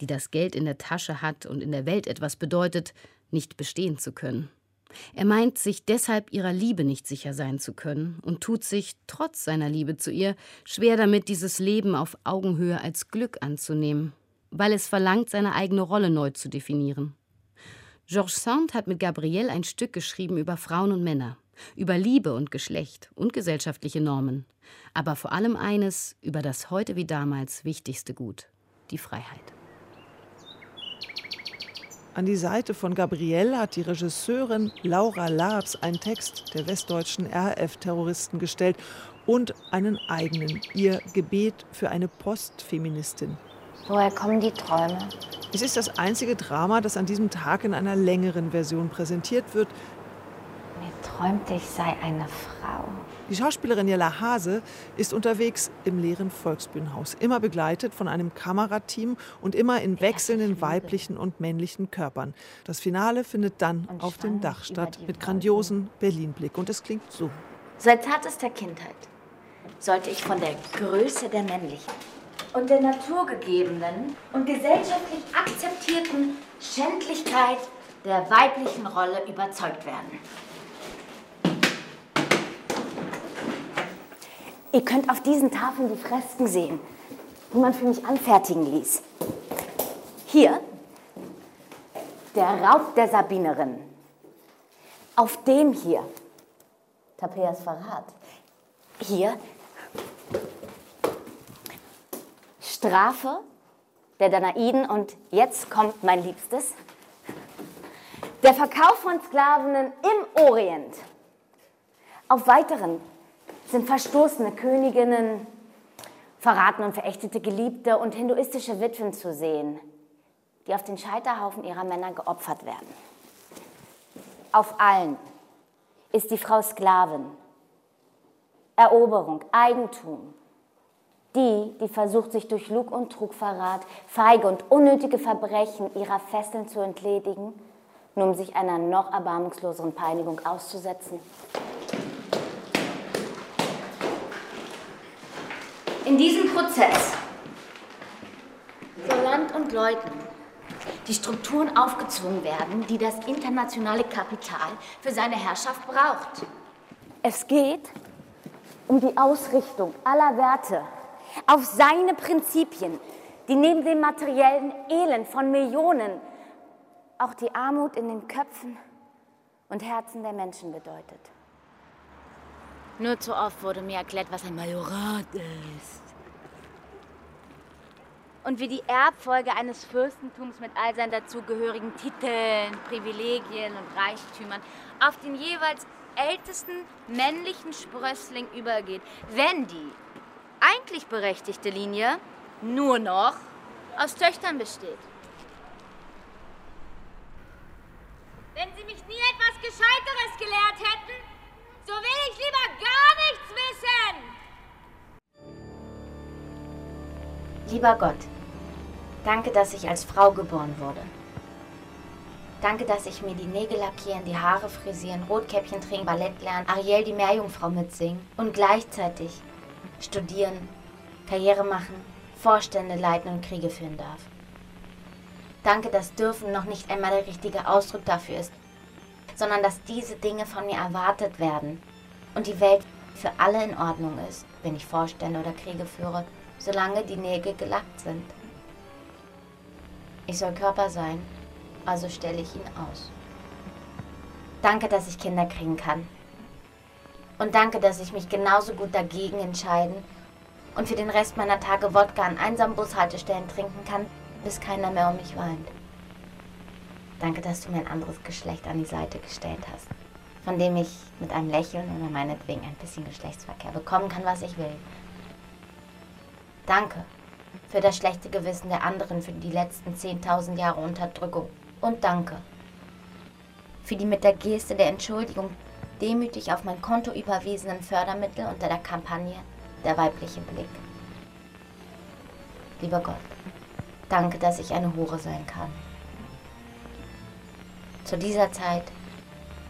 die das Geld in der Tasche hat und in der Welt etwas bedeutet, nicht bestehen zu können. Er meint, sich deshalb ihrer Liebe nicht sicher sein zu können und tut sich, trotz seiner Liebe zu ihr, schwer damit, dieses Leben auf Augenhöhe als Glück anzunehmen, weil es verlangt, seine eigene Rolle neu zu definieren. Georges Sand hat mit Gabrielle ein Stück geschrieben über Frauen und Männer, über Liebe und Geschlecht und gesellschaftliche Normen, aber vor allem eines über das heute wie damals wichtigste Gut, die Freiheit. An die Seite von Gabrielle hat die Regisseurin Laura Labs einen Text der westdeutschen RAF-Terroristen gestellt und einen eigenen, ihr Gebet für eine Postfeministin. Woher kommen die Träume? Es ist das einzige Drama, das an diesem Tag in einer längeren Version präsentiert wird. Mir träumte, ich sei eine Frau. Die Schauspielerin Jella Hase ist unterwegs im leeren Volksbühnenhaus, immer begleitet von einem Kamerateam und immer in wechselnden weiblichen und männlichen Körpern. Das Finale findet dann auf dem Dach statt mit grandiosen Berlin-Blick und es klingt so. Seit zartester Kindheit sollte ich von der Größe der männlichen und der naturgegebenen und gesellschaftlich akzeptierten Schändlichkeit der weiblichen Rolle überzeugt werden. Ihr könnt auf diesen Tafeln die Fresken sehen, die man für mich anfertigen ließ. Hier der Raub der Sabinerin. Auf dem hier Tapeas Verrat. Hier Strafe der Danaiden und jetzt kommt mein Liebstes. Der Verkauf von Sklavinnen im Orient. Auf weiteren sind verstoßene Königinnen, verratene und verächtete Geliebte und hinduistische Witwen zu sehen, die auf den Scheiterhaufen ihrer Männer geopfert werden. Auf allen ist die Frau Sklavin Eroberung, Eigentum. Die, die versucht, sich durch Lug und Trugverrat, feige und unnötige Verbrechen ihrer Fesseln zu entledigen, nur um sich einer noch erbarmungsloseren Peinigung auszusetzen. In diesem Prozess soll Land und Leuten die Strukturen aufgezwungen werden, die das internationale Kapital für seine Herrschaft braucht. Es geht um die Ausrichtung aller Werte auf seine Prinzipien, die neben dem materiellen Elend von Millionen auch die Armut in den Köpfen und Herzen der Menschen bedeutet. Nur zu oft wurde mir erklärt, was ein Majorat ist. Und wie die Erbfolge eines Fürstentums mit all seinen dazugehörigen Titeln, Privilegien und Reichtümern auf den jeweils ältesten männlichen Sprössling übergeht, wenn die eigentlich berechtigte Linie nur noch aus Töchtern besteht. Wenn Sie mich nie etwas Gescheiteres gelehrt hätten, so will ich lieber gar nichts wissen. Lieber Gott, danke, dass ich als Frau geboren wurde. Danke, dass ich mir die Nägel lackieren, die Haare frisieren, Rotkäppchen trinken, Ballett lernen, Ariel die Meerjungfrau mitsingen und gleichzeitig studieren, Karriere machen, Vorstände leiten und Kriege führen darf. Danke, dass dürfen noch nicht einmal der richtige Ausdruck dafür ist, sondern dass diese Dinge von mir erwartet werden und die Welt für alle in Ordnung ist, wenn ich Vorstände oder Kriege führe, solange die Nägel gelackt sind. Ich soll Körper sein, also stelle ich ihn aus. Danke, dass ich Kinder kriegen kann. Und danke, dass ich mich genauso gut dagegen entscheiden und für den Rest meiner Tage Wodka an einsamen Bushaltestellen trinken kann, bis keiner mehr um mich weint. Danke, dass du mir ein anderes Geschlecht an die Seite gestellt hast, von dem ich mit einem Lächeln oder meinetwegen ein bisschen Geschlechtsverkehr bekommen kann, was ich will. Danke für das schlechte Gewissen der anderen für die letzten 10.000 Jahre Unterdrückung. Und danke für die mit der Geste der Entschuldigung demütig auf mein Konto überwiesenen Fördermittel unter der Kampagne Der weibliche Blick. Lieber Gott, danke, dass ich eine Hure sein kann. Zu dieser Zeit,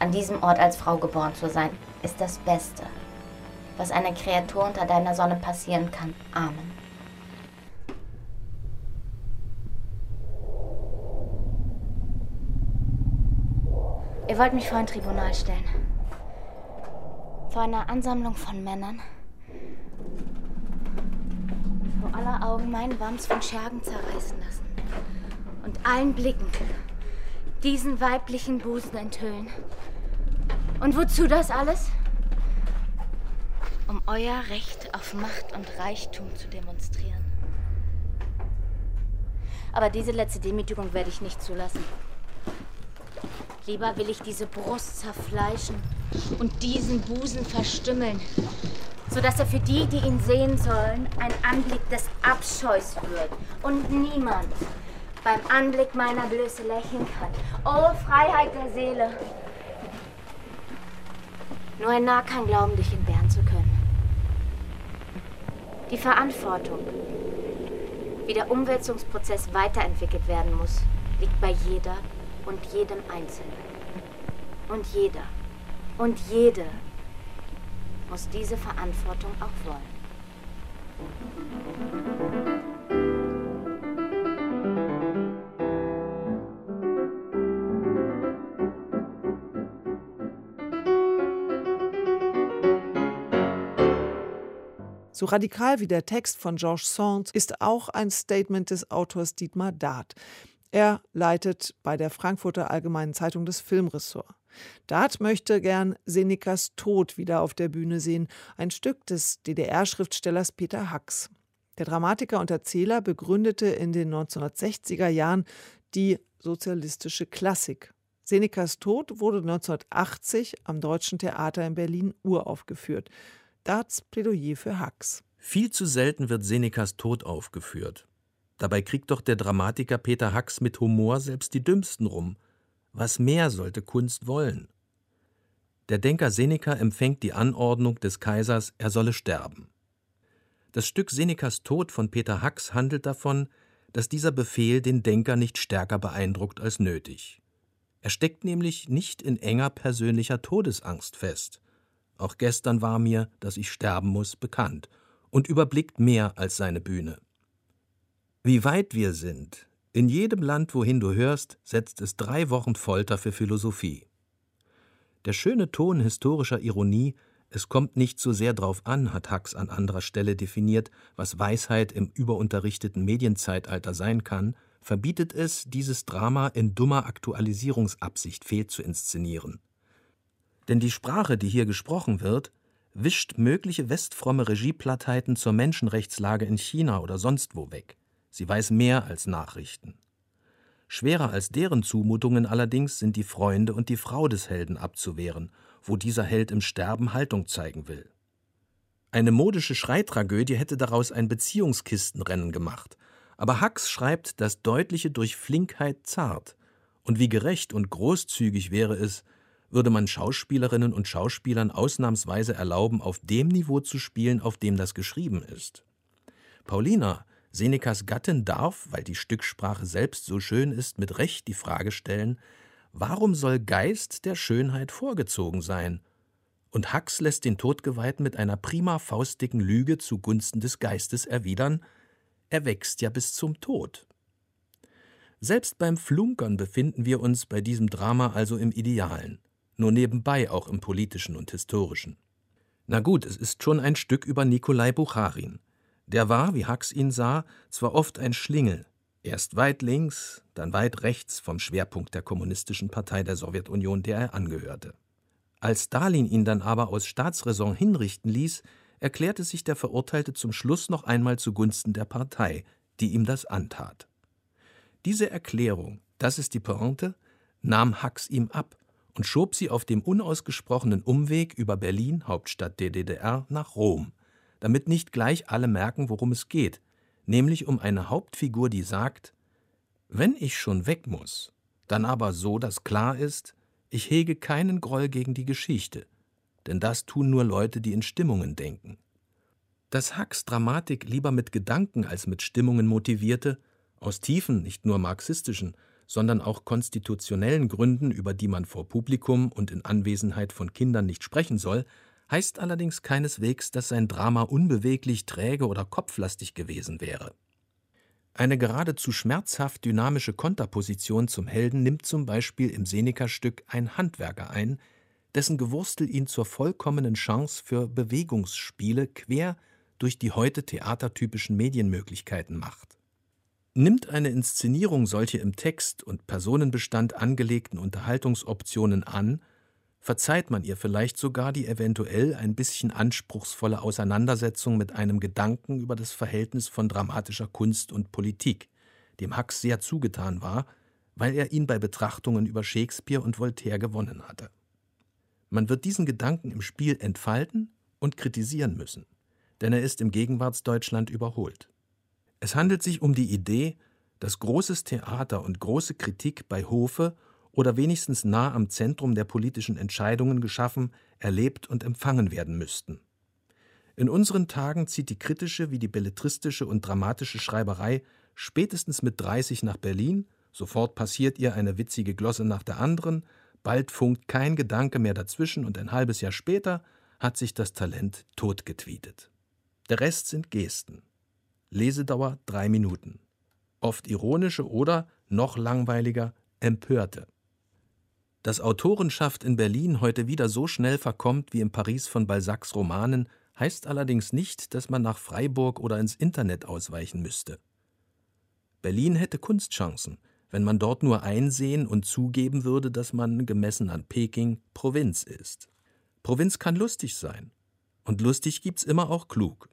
an diesem Ort als Frau geboren zu sein, ist das Beste, was einer Kreatur unter deiner Sonne passieren kann. Amen. Ihr wollt mich vor ein Tribunal stellen. Vor einer Ansammlung von Männern. Vor aller Augen meinen Wams von Schergen zerreißen lassen. Und allen Blicken diesen weiblichen Busen enthüllen. Und wozu das alles? Um euer Recht auf Macht und Reichtum zu demonstrieren. Aber diese letzte Demütigung werde ich nicht zulassen. Lieber will ich diese Brust zerfleischen und diesen Busen verstümmeln, sodass er für die, die ihn sehen sollen, ein Anblick des Abscheus wird und niemand beim Anblick meiner Blöße lächeln kann. Oh, Freiheit der Seele! Nur ein Narr kann glauben, dich entbehren zu können. Die Verantwortung, wie der Umwälzungsprozess weiterentwickelt werden muss, liegt bei jeder und jedem Einzelnen. Und jeder und jede muss diese Verantwortung auch wollen. So radikal wie der Text von Georges Sand ist auch ein Statement des Autors Dietmar Dart. Er leitet bei der Frankfurter Allgemeinen Zeitung das Filmressort. Dart möchte gern Senecas Tod wieder auf der Bühne sehen, ein Stück des DDR-Schriftstellers Peter Hacks. Der Dramatiker und Erzähler begründete in den 1960er Jahren die sozialistische Klassik. Senecas Tod wurde 1980 am Deutschen Theater in Berlin uraufgeführt. Darts Plädoyer für Hacks. Viel zu selten wird Senecas Tod aufgeführt. Dabei kriegt doch der Dramatiker Peter Hacks mit Humor selbst die Dümmsten rum. Was mehr sollte Kunst wollen? Der Denker Seneca empfängt die Anordnung des Kaisers, er solle sterben. Das Stück Senecas Tod von Peter Hacks handelt davon, dass dieser Befehl den Denker nicht stärker beeindruckt als nötig. Er steckt nämlich nicht in enger persönlicher Todesangst fest. Auch gestern war mir, dass ich sterben muss, bekannt und überblickt mehr als seine Bühne. Wie weit wir sind. In jedem Land, wohin du hörst, setzt es drei Wochen Folter für Philosophie. Der schöne Ton historischer Ironie, es kommt nicht so sehr drauf an, hat Hacks an anderer Stelle definiert, was Weisheit im überunterrichteten Medienzeitalter sein kann, verbietet es, dieses Drama in dummer Aktualisierungsabsicht fehl zu inszenieren. Denn die Sprache, die hier gesprochen wird, wischt mögliche westfromme Regieplattheiten zur Menschenrechtslage in China oder sonst wo weg. Sie weiß mehr als Nachrichten. Schwerer als deren Zumutungen allerdings sind die Freunde und die Frau des Helden abzuwehren, wo dieser Held im Sterben Haltung zeigen will. Eine modische Schreitragödie hätte daraus ein Beziehungskistenrennen gemacht, aber Hacks schreibt das Deutliche durch Flinkheit zart. Und wie gerecht und großzügig wäre es, würde man Schauspielerinnen und Schauspielern ausnahmsweise erlauben, auf dem Niveau zu spielen, auf dem das geschrieben ist. Paulina, Senecas Gattin, darf, weil die Stücksprache selbst so schön ist, mit Recht die Frage stellen, warum soll Geist der Schönheit vorgezogen sein? Und Hacks lässt den Todgeweihten mit einer prima faustdicken Lüge zugunsten des Geistes erwidern, er wächst ja bis zum Tod. Selbst beim Flunkern befinden wir uns bei diesem Drama also im Idealen, nur nebenbei auch im politischen und historischen. Na gut, es ist schon ein Stück über Nikolai Bucharin. Der war, wie Hacks ihn sah, zwar oft ein Schlingel, erst weit links, dann weit rechts vom Schwerpunkt der Kommunistischen Partei der Sowjetunion, der er angehörte. Als Stalin ihn dann aber aus Staatsräson hinrichten ließ, erklärte sich der Verurteilte zum Schluss noch einmal zugunsten der Partei, die ihm das antat. Diese Erklärung, das ist die Pointe, nahm Hacks ihm ab und schob sie auf dem unausgesprochenen Umweg über Berlin, Hauptstadt der DDR, nach Rom, damit nicht gleich alle merken, worum es geht, nämlich um eine Hauptfigur, die sagt, wenn ich schon weg muss, dann aber so, dass klar ist, ich hege keinen Groll gegen die Geschichte, denn das tun nur Leute, die in Stimmungen denken. Dass Hacks Dramatik lieber mit Gedanken als mit Stimmungen motivierte, aus tiefen, nicht nur marxistischen, sondern auch konstitutionellen Gründen, über die man vor Publikum und in Anwesenheit von Kindern nicht sprechen soll, heißt allerdings keineswegs, dass sein Drama unbeweglich, träge oder kopflastig gewesen wäre. Eine geradezu schmerzhaft dynamische Konterposition zum Helden nimmt zum Beispiel im Seneca-Stück ein Handwerker ein, dessen Gewurstel ihn zur vollkommenen Chance für Bewegungsspiele quer durch die heute theatertypischen Medienmöglichkeiten macht. Nimmt eine Inszenierung solche im Text und Personenbestand angelegten Unterhaltungsoptionen an, verzeiht man ihr vielleicht sogar die eventuell ein bisschen anspruchsvolle Auseinandersetzung mit einem Gedanken über das Verhältnis von dramatischer Kunst und Politik, dem Hacks sehr zugetan war, weil er ihn bei Betrachtungen über Shakespeare und Voltaire gewonnen hatte. Man wird diesen Gedanken im Spiel entfalten und kritisieren müssen, denn er ist im Gegenwartsdeutschland überholt. Es handelt sich um die Idee, dass großes Theater und große Kritik bei Hofe oder wenigstens nah am Zentrum der politischen Entscheidungen geschaffen, erlebt und empfangen werden müssten. In unseren Tagen zieht die kritische wie die belletristische und dramatische Schreiberei spätestens mit 30 nach Berlin, sofort passiert ihr eine witzige Glosse nach der anderen, Bald funkt kein Gedanke mehr dazwischen und ein halbes Jahr später hat sich das Talent totgetweetet. Der Rest sind Gesten. Lesedauer drei Minuten. Oft ironische oder, noch langweiliger, empörte. Dass Autorenschaft in Berlin heute wieder so schnell verkommt wie in Paris von Balzacs Romanen, heißt allerdings nicht, dass man nach Freiburg oder ins Internet ausweichen müsste. Berlin hätte Kunstchancen, wenn man dort nur einsehen und zugeben würde, dass man, gemessen an Peking, Provinz ist. Provinz kann lustig sein. Und lustig gibt's immer auch klug.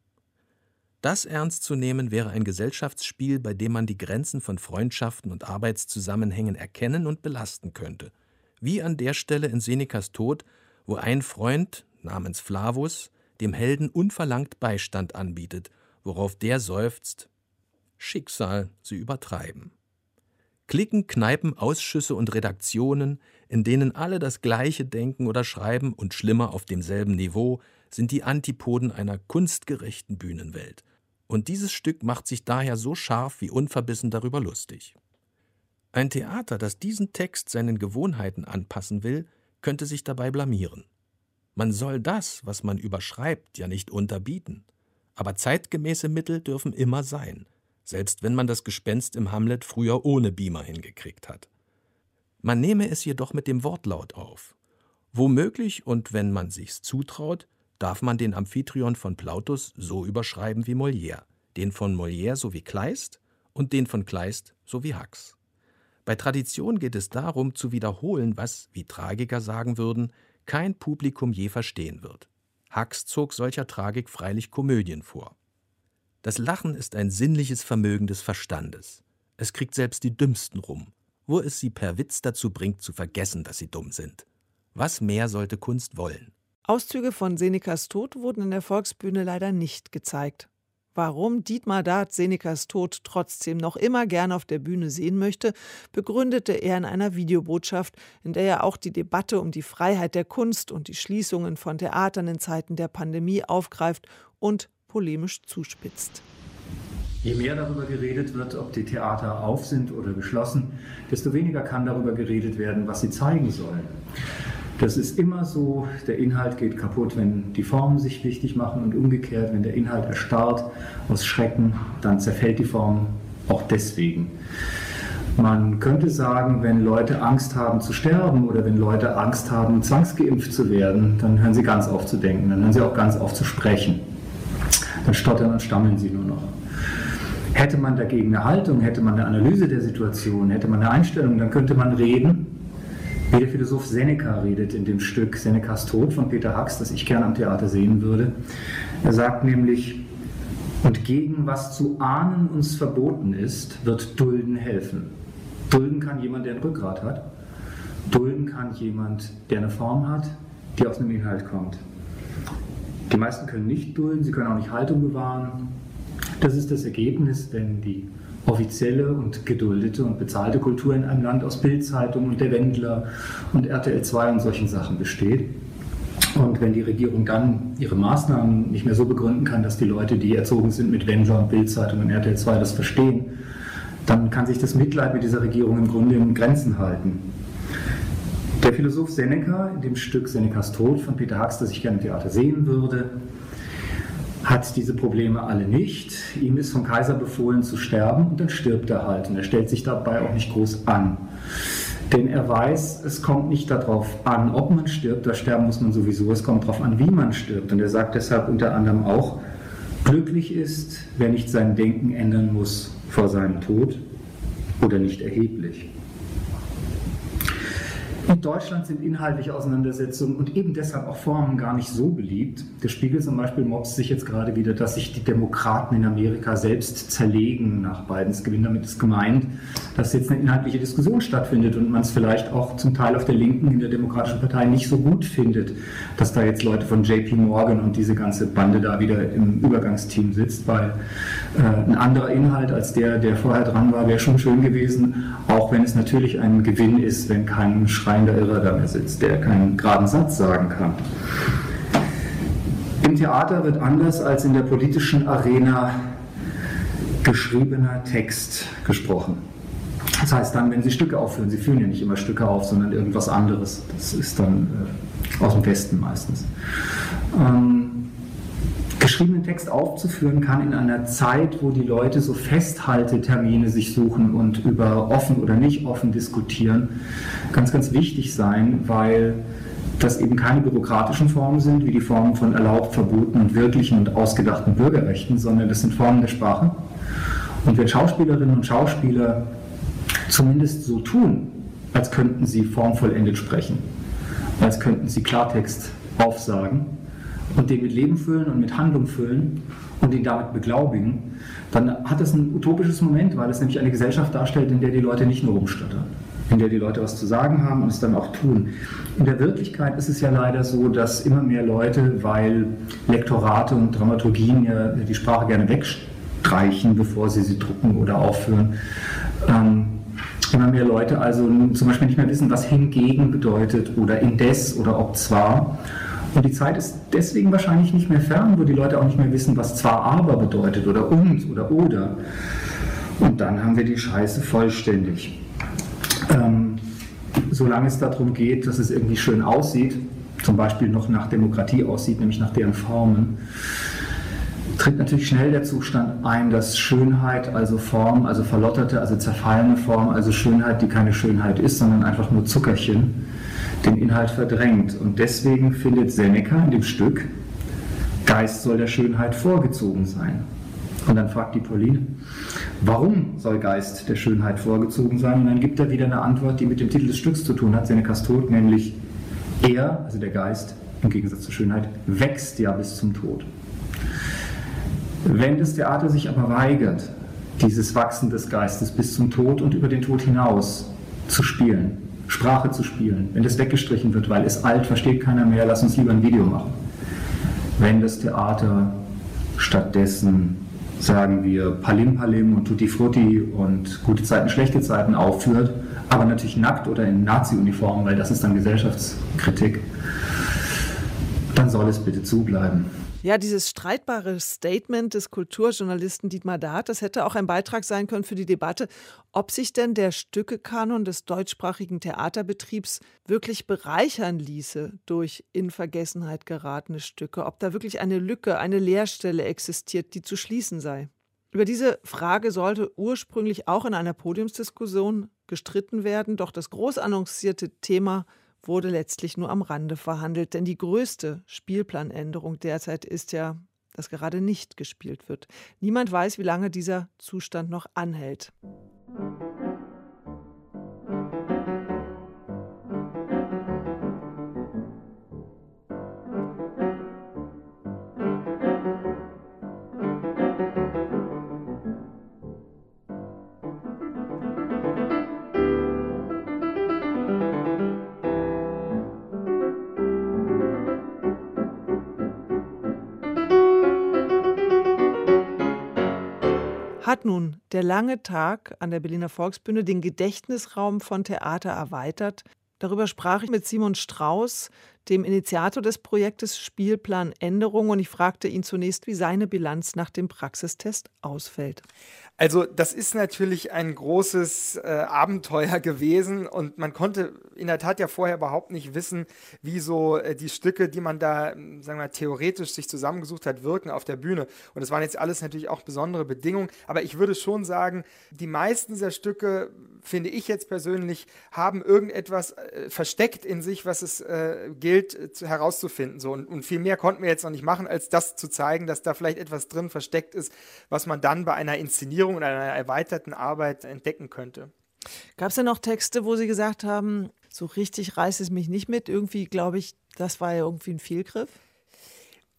Das ernst zu nehmen wäre ein Gesellschaftsspiel, bei dem man die Grenzen von Freundschaften und Arbeitszusammenhängen erkennen und belasten könnte. Wie an der Stelle in Senecas Tod, wo ein Freund namens Flavus dem Helden unverlangt Beistand anbietet, worauf der seufzt: Schicksal, sie übertreiben. Klicken, Kneipen, Ausschüsse und Redaktionen, in denen alle das Gleiche denken oder schreiben und schlimmer auf demselben Niveau, sind die Antipoden einer kunstgerechten Bühnenwelt. Und dieses Stück macht sich daher so scharf wie unverbissen darüber lustig. Ein Theater, das diesen Text seinen Gewohnheiten anpassen will, könnte sich dabei blamieren. Man soll das, was man überschreibt, ja nicht unterbieten. Aber zeitgemäße Mittel dürfen immer sein, selbst wenn man das Gespenst im Hamlet früher ohne Beamer hingekriegt hat. Man nehme es jedoch mit dem Wortlaut auf. Womöglich und wenn man sich's zutraut, darf man den Amphitryon von Plautus so überschreiben wie Molière, den von Molière so wie Kleist und den von Kleist so wie Hax. Bei Tradition geht es darum, zu wiederholen, was, wie Tragiker sagen würden, kein Publikum je verstehen wird. Hax zog solcher Tragik freilich Komödien vor. Das Lachen ist ein sinnliches Vermögen des Verstandes. Es kriegt selbst die Dümmsten rum, wo es sie per Witz dazu bringt, zu vergessen, dass sie dumm sind. Was mehr sollte Kunst wollen? Auszüge von Senecas Tod wurden in der Volksbühne leider nicht gezeigt. Warum Dietmar Dart Senecas Tod trotzdem noch immer gern auf der Bühne sehen möchte, begründete er in einer Videobotschaft, in der er auch die Debatte um die Freiheit der Kunst und die Schließungen von Theatern in Zeiten der Pandemie aufgreift und polemisch zuspitzt. Je mehr darüber geredet wird, ob die Theater auf sind oder geschlossen, desto weniger kann darüber geredet werden, was sie zeigen sollen. Das ist immer so, der Inhalt geht kaputt, wenn die Formen sich wichtig machen und umgekehrt, wenn der Inhalt erstarrt aus Schrecken, dann zerfällt die Form auch deswegen. Man könnte sagen, wenn Leute Angst haben zu sterben oder wenn Leute Angst haben, zwangsgeimpft zu werden, dann hören sie ganz auf zu denken, dann hören sie auch ganz auf zu sprechen. Dann stottern und stammeln sie nur noch. Hätte man dagegen eine Haltung, hätte man eine Analyse der Situation, hätte man eine Einstellung, dann könnte man reden wie der Philosoph Seneca redet in dem Stück Senecas Tod von Peter Hux, das ich gerne am Theater sehen würde. Er sagt nämlich, und gegen was zu ahnen uns verboten ist, wird Dulden helfen. Dulden kann jemand, der ein Rückgrat hat. Dulden kann jemand, der eine Form hat, die aus einem Inhalt kommt. Die meisten können nicht dulden, sie können auch nicht Haltung bewahren. Das ist das Ergebnis, wenn die offizielle und geduldete und bezahlte Kultur in einem Land aus Bildzeitung und der Wendler und RTL 2 und solchen Sachen besteht. Und wenn die Regierung dann ihre Maßnahmen nicht mehr so begründen kann, dass die Leute, die erzogen sind mit Wendler und Bildzeitung und RTL 2 das verstehen, dann kann sich das Mitleid mit dieser Regierung im Grunde in Grenzen halten. Der Philosoph Seneca in dem Stück Senecas Tod von Peter Hux, das ich gerne im Theater sehen würde, hat diese Probleme alle nicht. Ihm ist vom Kaiser befohlen zu sterben und dann stirbt er halt. Und er stellt sich dabei auch nicht groß an. Denn er weiß, es kommt nicht darauf an, ob man stirbt, da sterben muss man sowieso, es kommt darauf an, wie man stirbt. Und er sagt deshalb unter anderem auch, glücklich ist, wer nicht sein Denken ändern muss vor seinem Tod oder nicht erheblich. In Deutschland sind inhaltliche Auseinandersetzungen und eben deshalb auch Formen gar nicht so beliebt. Der Spiegel zum Beispiel mobst sich jetzt gerade wieder, dass sich die Demokraten in Amerika selbst zerlegen nach Bidens Gewinn. Damit ist gemeint, dass jetzt eine inhaltliche Diskussion stattfindet und man es vielleicht auch zum Teil auf der Linken in der Demokratischen Partei nicht so gut findet, dass da jetzt Leute von JP Morgan und diese ganze Bande da wieder im Übergangsteam sitzt, weil äh, ein anderer Inhalt als der, der vorher dran war, wäre schon schön gewesen, auch wenn es natürlich ein Gewinn ist, wenn kein schreiender Irrer da mehr sitzt, der keinen geraden Satz sagen kann. Im Theater wird anders als in der politischen Arena geschriebener Text gesprochen. Das heißt dann, wenn Sie Stücke aufführen, Sie führen ja nicht immer Stücke auf, sondern irgendwas anderes. Das ist dann äh, aus dem Westen meistens. Ähm, geschriebenen Text aufzuführen kann in einer Zeit, wo die Leute so Festhaltetermine sich suchen und über offen oder nicht offen diskutieren, ganz, ganz wichtig sein, weil das eben keine bürokratischen Formen sind, wie die Formen von erlaubt, verboten und wirklichen und ausgedachten Bürgerrechten, sondern das sind Formen der Sprache. Und wenn Schauspielerinnen und Schauspieler zumindest so tun, als könnten sie formvollendet sprechen, als könnten sie Klartext aufsagen, und den mit Leben füllen und mit Handlung füllen und ihn damit beglaubigen, dann hat das ein utopisches Moment, weil es nämlich eine Gesellschaft darstellt, in der die Leute nicht nur rumstottern, in der die Leute was zu sagen haben und es dann auch tun. In der Wirklichkeit ist es ja leider so, dass immer mehr Leute, weil Lektorate und Dramaturgien ja die Sprache gerne wegstreichen, bevor sie sie drucken oder aufführen, ähm, Immer mehr Leute also zum Beispiel nicht mehr wissen, was hingegen bedeutet oder indes oder ob zwar. Und die Zeit ist deswegen wahrscheinlich nicht mehr fern, wo die Leute auch nicht mehr wissen, was zwar aber bedeutet oder und oder oder. Und dann haben wir die Scheiße vollständig. Ähm, solange es darum geht, dass es irgendwie schön aussieht, zum Beispiel noch nach Demokratie aussieht, nämlich nach deren Formen, tritt natürlich schnell der Zustand ein, dass Schönheit, also Form, also verlotterte, also zerfallene Form, also Schönheit, die keine Schönheit ist, sondern einfach nur Zuckerchen, den Inhalt verdrängt. Und deswegen findet Seneca in dem Stück, Geist soll der Schönheit vorgezogen sein. Und dann fragt die Pauline, warum soll Geist der Schönheit vorgezogen sein? Und dann gibt er wieder eine Antwort, die mit dem Titel des Stücks zu tun hat, Senecas Tod, nämlich er, also der Geist, im Gegensatz zur Schönheit, wächst ja bis zum Tod. Wenn das Theater sich aber weigert, dieses Wachsen des Geistes bis zum Tod und über den Tod hinaus zu spielen, Sprache zu spielen, wenn das weggestrichen wird, weil es alt, versteht keiner mehr, lass uns lieber ein Video machen. Wenn das Theater stattdessen sagen wir, Palim Palim und Tutti Frutti und gute Zeiten, schlechte Zeiten aufführt, aber natürlich nackt oder in Nazi-Uniform, weil das ist dann Gesellschaftskritik, dann soll es bitte zubleiben. Ja, dieses streitbare Statement des Kulturjournalisten Dietmar Dart, das hätte auch ein Beitrag sein können für die Debatte, ob sich denn der Stückekanon des deutschsprachigen Theaterbetriebs wirklich bereichern ließe durch in Vergessenheit geratene Stücke, ob da wirklich eine Lücke, eine Leerstelle existiert, die zu schließen sei. Über diese Frage sollte ursprünglich auch in einer Podiumsdiskussion gestritten werden, doch das groß annoncierte Thema wurde letztlich nur am Rande verhandelt, denn die größte Spielplanänderung derzeit ist ja, dass gerade nicht gespielt wird. Niemand weiß, wie lange dieser Zustand noch anhält. Hat nun der lange Tag an der Berliner Volksbühne den Gedächtnisraum von Theater erweitert. Darüber sprach ich mit Simon Strauß, dem Initiator des Projektes Spielplan Änderung, und ich fragte ihn zunächst, wie seine Bilanz nach dem Praxistest ausfällt. Also das ist natürlich ein großes äh, Abenteuer <laughs> gewesen und man konnte in der Tat ja vorher überhaupt nicht wissen, wie so äh, die Stücke, die man da, sagen wir mal, theoretisch sich zusammengesucht hat, wirken auf der Bühne. Und es waren jetzt alles natürlich auch besondere Bedingungen, aber ich würde schon sagen, die meisten dieser Stücke, finde ich jetzt persönlich, haben irgendetwas äh, versteckt in sich, was es äh, gilt äh, zu, herauszufinden. So. Und, und viel mehr konnten wir jetzt noch nicht machen, als das zu zeigen, dass da vielleicht etwas drin versteckt ist, was man dann bei einer Inszenierung oder einer erweiterten Arbeit entdecken könnte. Gab es denn noch Texte, wo Sie gesagt haben, so richtig reißt es mich nicht mit? Irgendwie glaube ich, das war ja irgendwie ein Fehlgriff?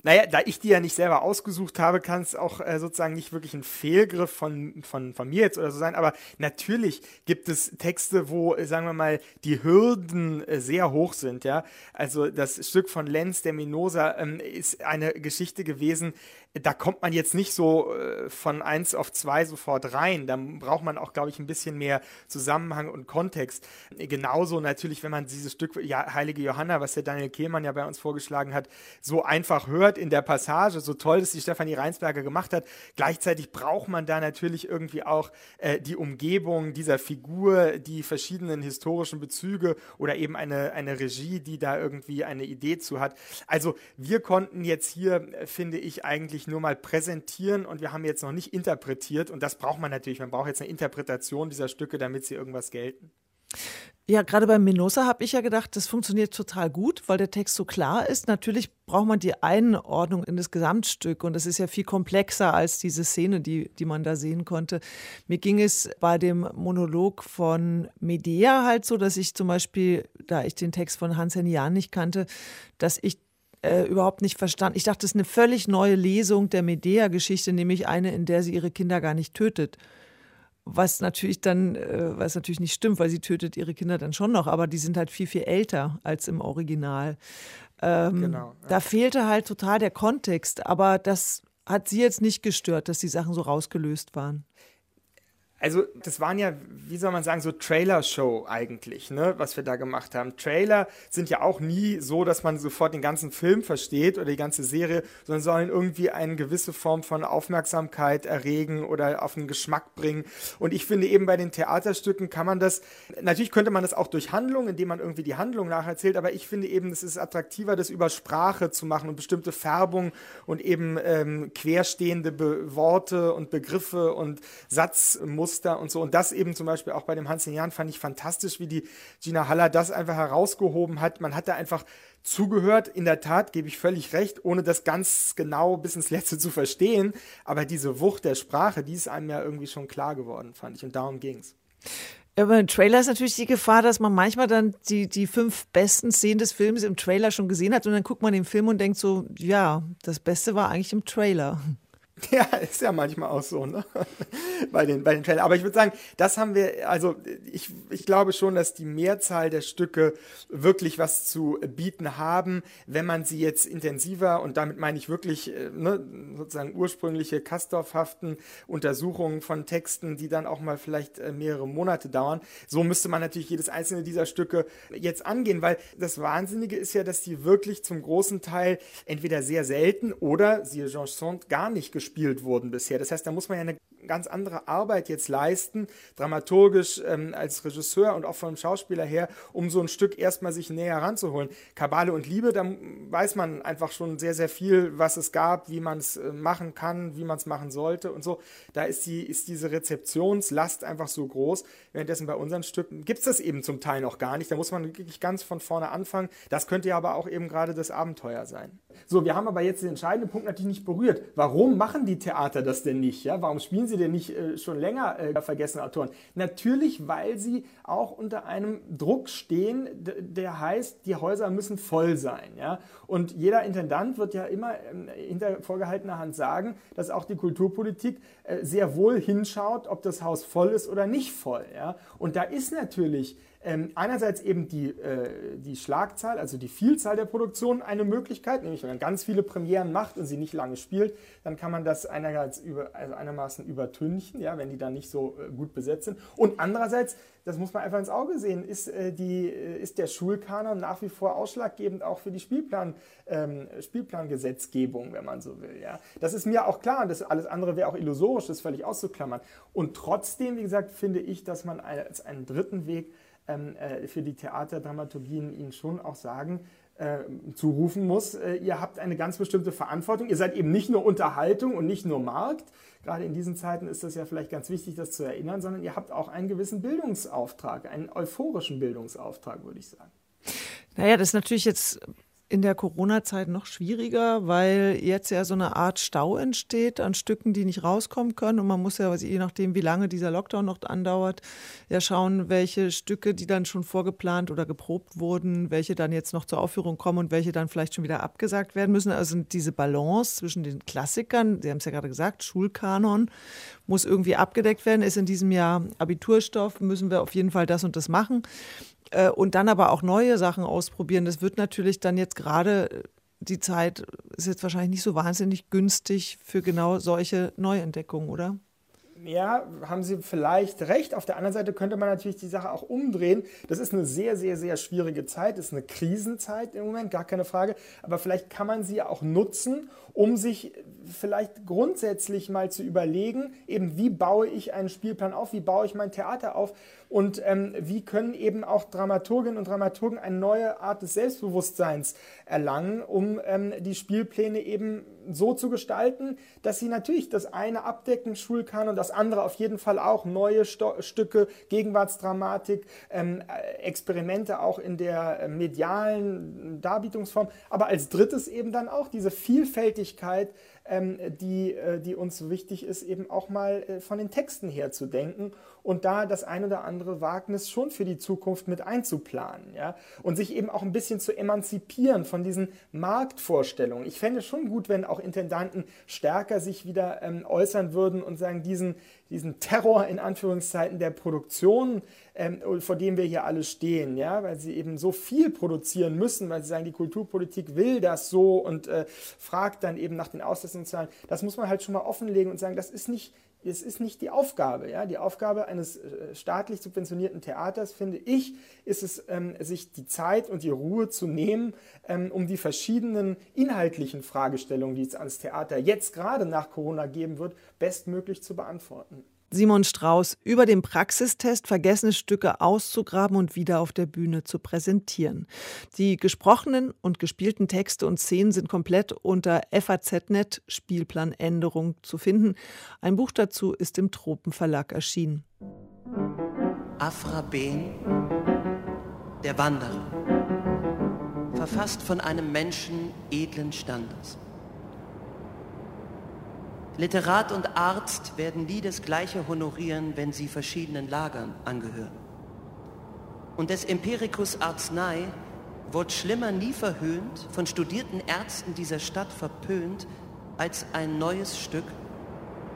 Naja, da ich die ja nicht selber ausgesucht habe, kann es auch äh, sozusagen nicht wirklich ein Fehlgriff von, von, von mir jetzt oder so sein. Aber natürlich gibt es Texte, wo, äh, sagen wir mal, die Hürden äh, sehr hoch sind. Ja, Also das Stück von Lenz, der Minosa, ähm, ist eine Geschichte gewesen, da kommt man jetzt nicht so äh, von eins auf zwei sofort rein. Da braucht man auch, glaube ich, ein bisschen mehr Zusammenhang und Kontext. Genauso natürlich, wenn man dieses Stück ja, Heilige Johanna, was der Daniel Kehlmann ja bei uns vorgeschlagen hat, so einfach hört in der Passage, so toll, dass die Stefanie Reinsberger gemacht hat. Gleichzeitig braucht man da natürlich irgendwie auch äh, die Umgebung dieser Figur, die verschiedenen historischen Bezüge oder eben eine, eine Regie, die da irgendwie eine Idee zu hat. Also wir konnten jetzt hier, äh, finde ich, eigentlich wirklich nur mal präsentieren und wir haben jetzt noch nicht interpretiert. Und das braucht man natürlich. Man braucht jetzt eine Interpretation dieser Stücke, damit sie irgendwas gelten. Ja, gerade beim Minosa habe ich ja gedacht, das funktioniert total gut, weil der Text so klar ist. Natürlich braucht man die Einordnung in das Gesamtstück und das ist ja viel komplexer als diese Szene, die, die man da sehen konnte. Mir ging es bei dem Monolog von Medea halt so, dass ich zum Beispiel, da ich den Text von Hans Hennian nicht kannte, dass ich äh, überhaupt nicht verstanden. Ich dachte, das ist eine völlig neue Lesung der Medea-Geschichte, nämlich eine, in der sie ihre Kinder gar nicht tötet. Was natürlich dann, äh, was natürlich nicht stimmt, weil sie tötet ihre Kinder dann schon noch, aber die sind halt viel, viel älter als im Original. Ähm, genau, ja. Da fehlte halt total der Kontext, aber das hat sie jetzt nicht gestört, dass die Sachen so rausgelöst waren. Also, das waren ja, wie soll man sagen, so Trailer-Show eigentlich, ne, was wir da gemacht haben. Trailer sind ja auch nie so, dass man sofort den ganzen Film versteht oder die ganze Serie, sondern sollen irgendwie eine gewisse Form von Aufmerksamkeit erregen oder auf den Geschmack bringen. Und ich finde eben bei den Theaterstücken kann man das, natürlich könnte man das auch durch Handlung, indem man irgendwie die Handlung nacherzählt, aber ich finde eben, es ist attraktiver, das über Sprache zu machen und bestimmte Färbung und eben ähm, querstehende Be Worte und Begriffe und Satzmuster Muster und so. Und das eben zum Beispiel auch bei dem Hans Jan fand ich fantastisch, wie die Gina Haller das einfach herausgehoben hat. Man hat da einfach zugehört. In der Tat gebe ich völlig recht, ohne das ganz genau bis ins Letzte zu verstehen. Aber diese Wucht der Sprache, die ist einem ja irgendwie schon klar geworden, fand ich. Und darum ging es. Aber im Trailer ist natürlich die Gefahr, dass man manchmal dann die, die fünf besten Szenen des Films im Trailer schon gesehen hat und dann guckt man den Film und denkt so, ja, das Beste war eigentlich im Trailer. <laughs> Ja, ist ja manchmal auch so, ne? <laughs> bei den, bei den Trailern. Aber ich würde sagen, das haben wir, also ich, ich glaube schon, dass die Mehrzahl der Stücke wirklich was zu bieten haben, wenn man sie jetzt intensiver, und damit meine ich wirklich äh, ne, sozusagen ursprüngliche kastorfhaften Untersuchungen von Texten, die dann auch mal vielleicht äh, mehrere Monate dauern. So müsste man natürlich jedes einzelne dieser Stücke jetzt angehen, weil das Wahnsinnige ist ja, dass die wirklich zum großen Teil entweder sehr selten oder, siehe Jean Sand, gar nicht gespielt wurden bisher. Das heißt, da muss man ja eine ganz andere Arbeit jetzt leisten, dramaturgisch ähm, als Regisseur und auch vom Schauspieler her, um so ein Stück erstmal sich näher ranzuholen. Kabale und Liebe, da weiß man einfach schon sehr, sehr viel, was es gab, wie man es äh, machen kann, wie man es machen sollte und so. Da ist, die, ist diese Rezeptionslast einfach so groß. Währenddessen bei unseren Stücken gibt es das eben zum Teil noch gar nicht. Da muss man wirklich ganz von vorne anfangen. Das könnte ja aber auch eben gerade das Abenteuer sein. So, wir haben aber jetzt den entscheidenden Punkt natürlich nicht berührt. Warum machen die Theater das denn nicht? Ja? Warum spielen sie denn nicht äh, schon länger äh, vergessene Autoren? Natürlich, weil sie auch unter einem Druck stehen, der heißt, die Häuser müssen voll sein. Ja? Und jeder Intendant wird ja immer äh, hinter vorgehaltener Hand sagen, dass auch die Kulturpolitik äh, sehr wohl hinschaut, ob das Haus voll ist oder nicht voll. Ja? Und da ist natürlich ähm, einerseits eben die, äh, die Schlagzahl, also die Vielzahl der Produktionen eine Möglichkeit, nämlich wenn man ganz viele Premieren macht und sie nicht lange spielt, dann kann man das einerseits über, also einermaßen übertünchen, ja, wenn die dann nicht so äh, gut besetzt sind. Und andererseits, das muss man einfach ins Auge sehen, ist, äh, die, äh, ist der Schulkanon nach wie vor ausschlaggebend auch für die Spielplan, ähm, Spielplangesetzgebung, wenn man so will. Ja. Das ist mir auch klar, das alles andere wäre auch illusorisch, das völlig auszuklammern. Und trotzdem, wie gesagt, finde ich, dass man als einen dritten Weg für die Theaterdramaturgien ihnen schon auch sagen, äh, zurufen muss, äh, ihr habt eine ganz bestimmte Verantwortung. Ihr seid eben nicht nur Unterhaltung und nicht nur Markt. Gerade in diesen Zeiten ist das ja vielleicht ganz wichtig, das zu erinnern, sondern ihr habt auch einen gewissen Bildungsauftrag, einen euphorischen Bildungsauftrag, würde ich sagen. Naja, das ist natürlich jetzt in der Corona-Zeit noch schwieriger, weil jetzt ja so eine Art Stau entsteht an Stücken, die nicht rauskommen können. Und man muss ja, je nachdem, wie lange dieser Lockdown noch andauert, ja schauen, welche Stücke, die dann schon vorgeplant oder geprobt wurden, welche dann jetzt noch zur Aufführung kommen und welche dann vielleicht schon wieder abgesagt werden müssen. Also diese Balance zwischen den Klassikern, Sie haben es ja gerade gesagt, Schulkanon muss irgendwie abgedeckt werden, ist in diesem Jahr Abiturstoff, müssen wir auf jeden Fall das und das machen. Äh, und dann aber auch neue Sachen ausprobieren. Das wird natürlich dann jetzt gerade äh, die Zeit ist jetzt wahrscheinlich nicht so wahnsinnig günstig für genau solche Neuentdeckungen, oder? ja, haben Sie vielleicht recht. Auf der anderen Seite könnte man natürlich die Sache auch umdrehen. Das ist eine sehr, sehr, sehr schwierige Zeit. Das ist eine Krisenzeit im Moment, gar keine Frage. Aber vielleicht kann man sie auch nutzen, um sich vielleicht grundsätzlich mal zu überlegen, eben wie baue ich einen Spielplan auf, wie baue ich mein Theater auf und ähm, wie können eben auch Dramaturginnen und Dramaturgen eine neue Art des Selbstbewusstseins erlangen, um ähm, die Spielpläne eben so zu gestalten, dass sie natürlich das eine abdecken, Schulkan und das andere auf jeden Fall auch neue Sto Stücke, Gegenwartsdramatik, ähm, äh, Experimente auch in der äh, medialen Darbietungsform, aber als drittes eben dann auch diese Vielfältigkeit ähm, die, äh, die uns wichtig ist, eben auch mal äh, von den Texten her zu denken und da das ein oder andere Wagnis schon für die Zukunft mit einzuplanen. Ja? Und sich eben auch ein bisschen zu emanzipieren von diesen Marktvorstellungen. Ich fände schon gut, wenn auch Intendanten stärker sich wieder ähm, äußern würden und sagen, diesen, diesen Terror in Anführungszeiten der Produktion, ähm, vor dem wir hier alle stehen, ja, weil sie eben so viel produzieren müssen, weil sie sagen, die Kulturpolitik will das so und äh, fragt dann eben nach den Auslastungszahlen. Das muss man halt schon mal offenlegen und sagen, das ist nicht es ist nicht die Aufgabe. Ja? Die Aufgabe eines äh, staatlich subventionierten Theaters, finde ich, ist es, ähm, sich die Zeit und die Ruhe zu nehmen, ähm, um die verschiedenen inhaltlichen Fragestellungen, die es ans Theater jetzt gerade nach Corona geben wird, bestmöglich zu beantworten. Simon Strauß über den Praxistest vergessene Stücke auszugraben und wieder auf der Bühne zu präsentieren. Die gesprochenen und gespielten Texte und Szenen sind komplett unter FAZ.net Spielplanänderung zu finden. Ein Buch dazu ist im Tropenverlag erschienen. Afra Ben, der Wanderer, verfasst von einem Menschen edlen Standes. Literat und Arzt werden nie das Gleiche honorieren, wenn sie verschiedenen Lagern angehören. Und des Empiricus Arznei wird schlimmer nie verhöhnt, von studierten Ärzten dieser Stadt verpönt, als ein neues Stück,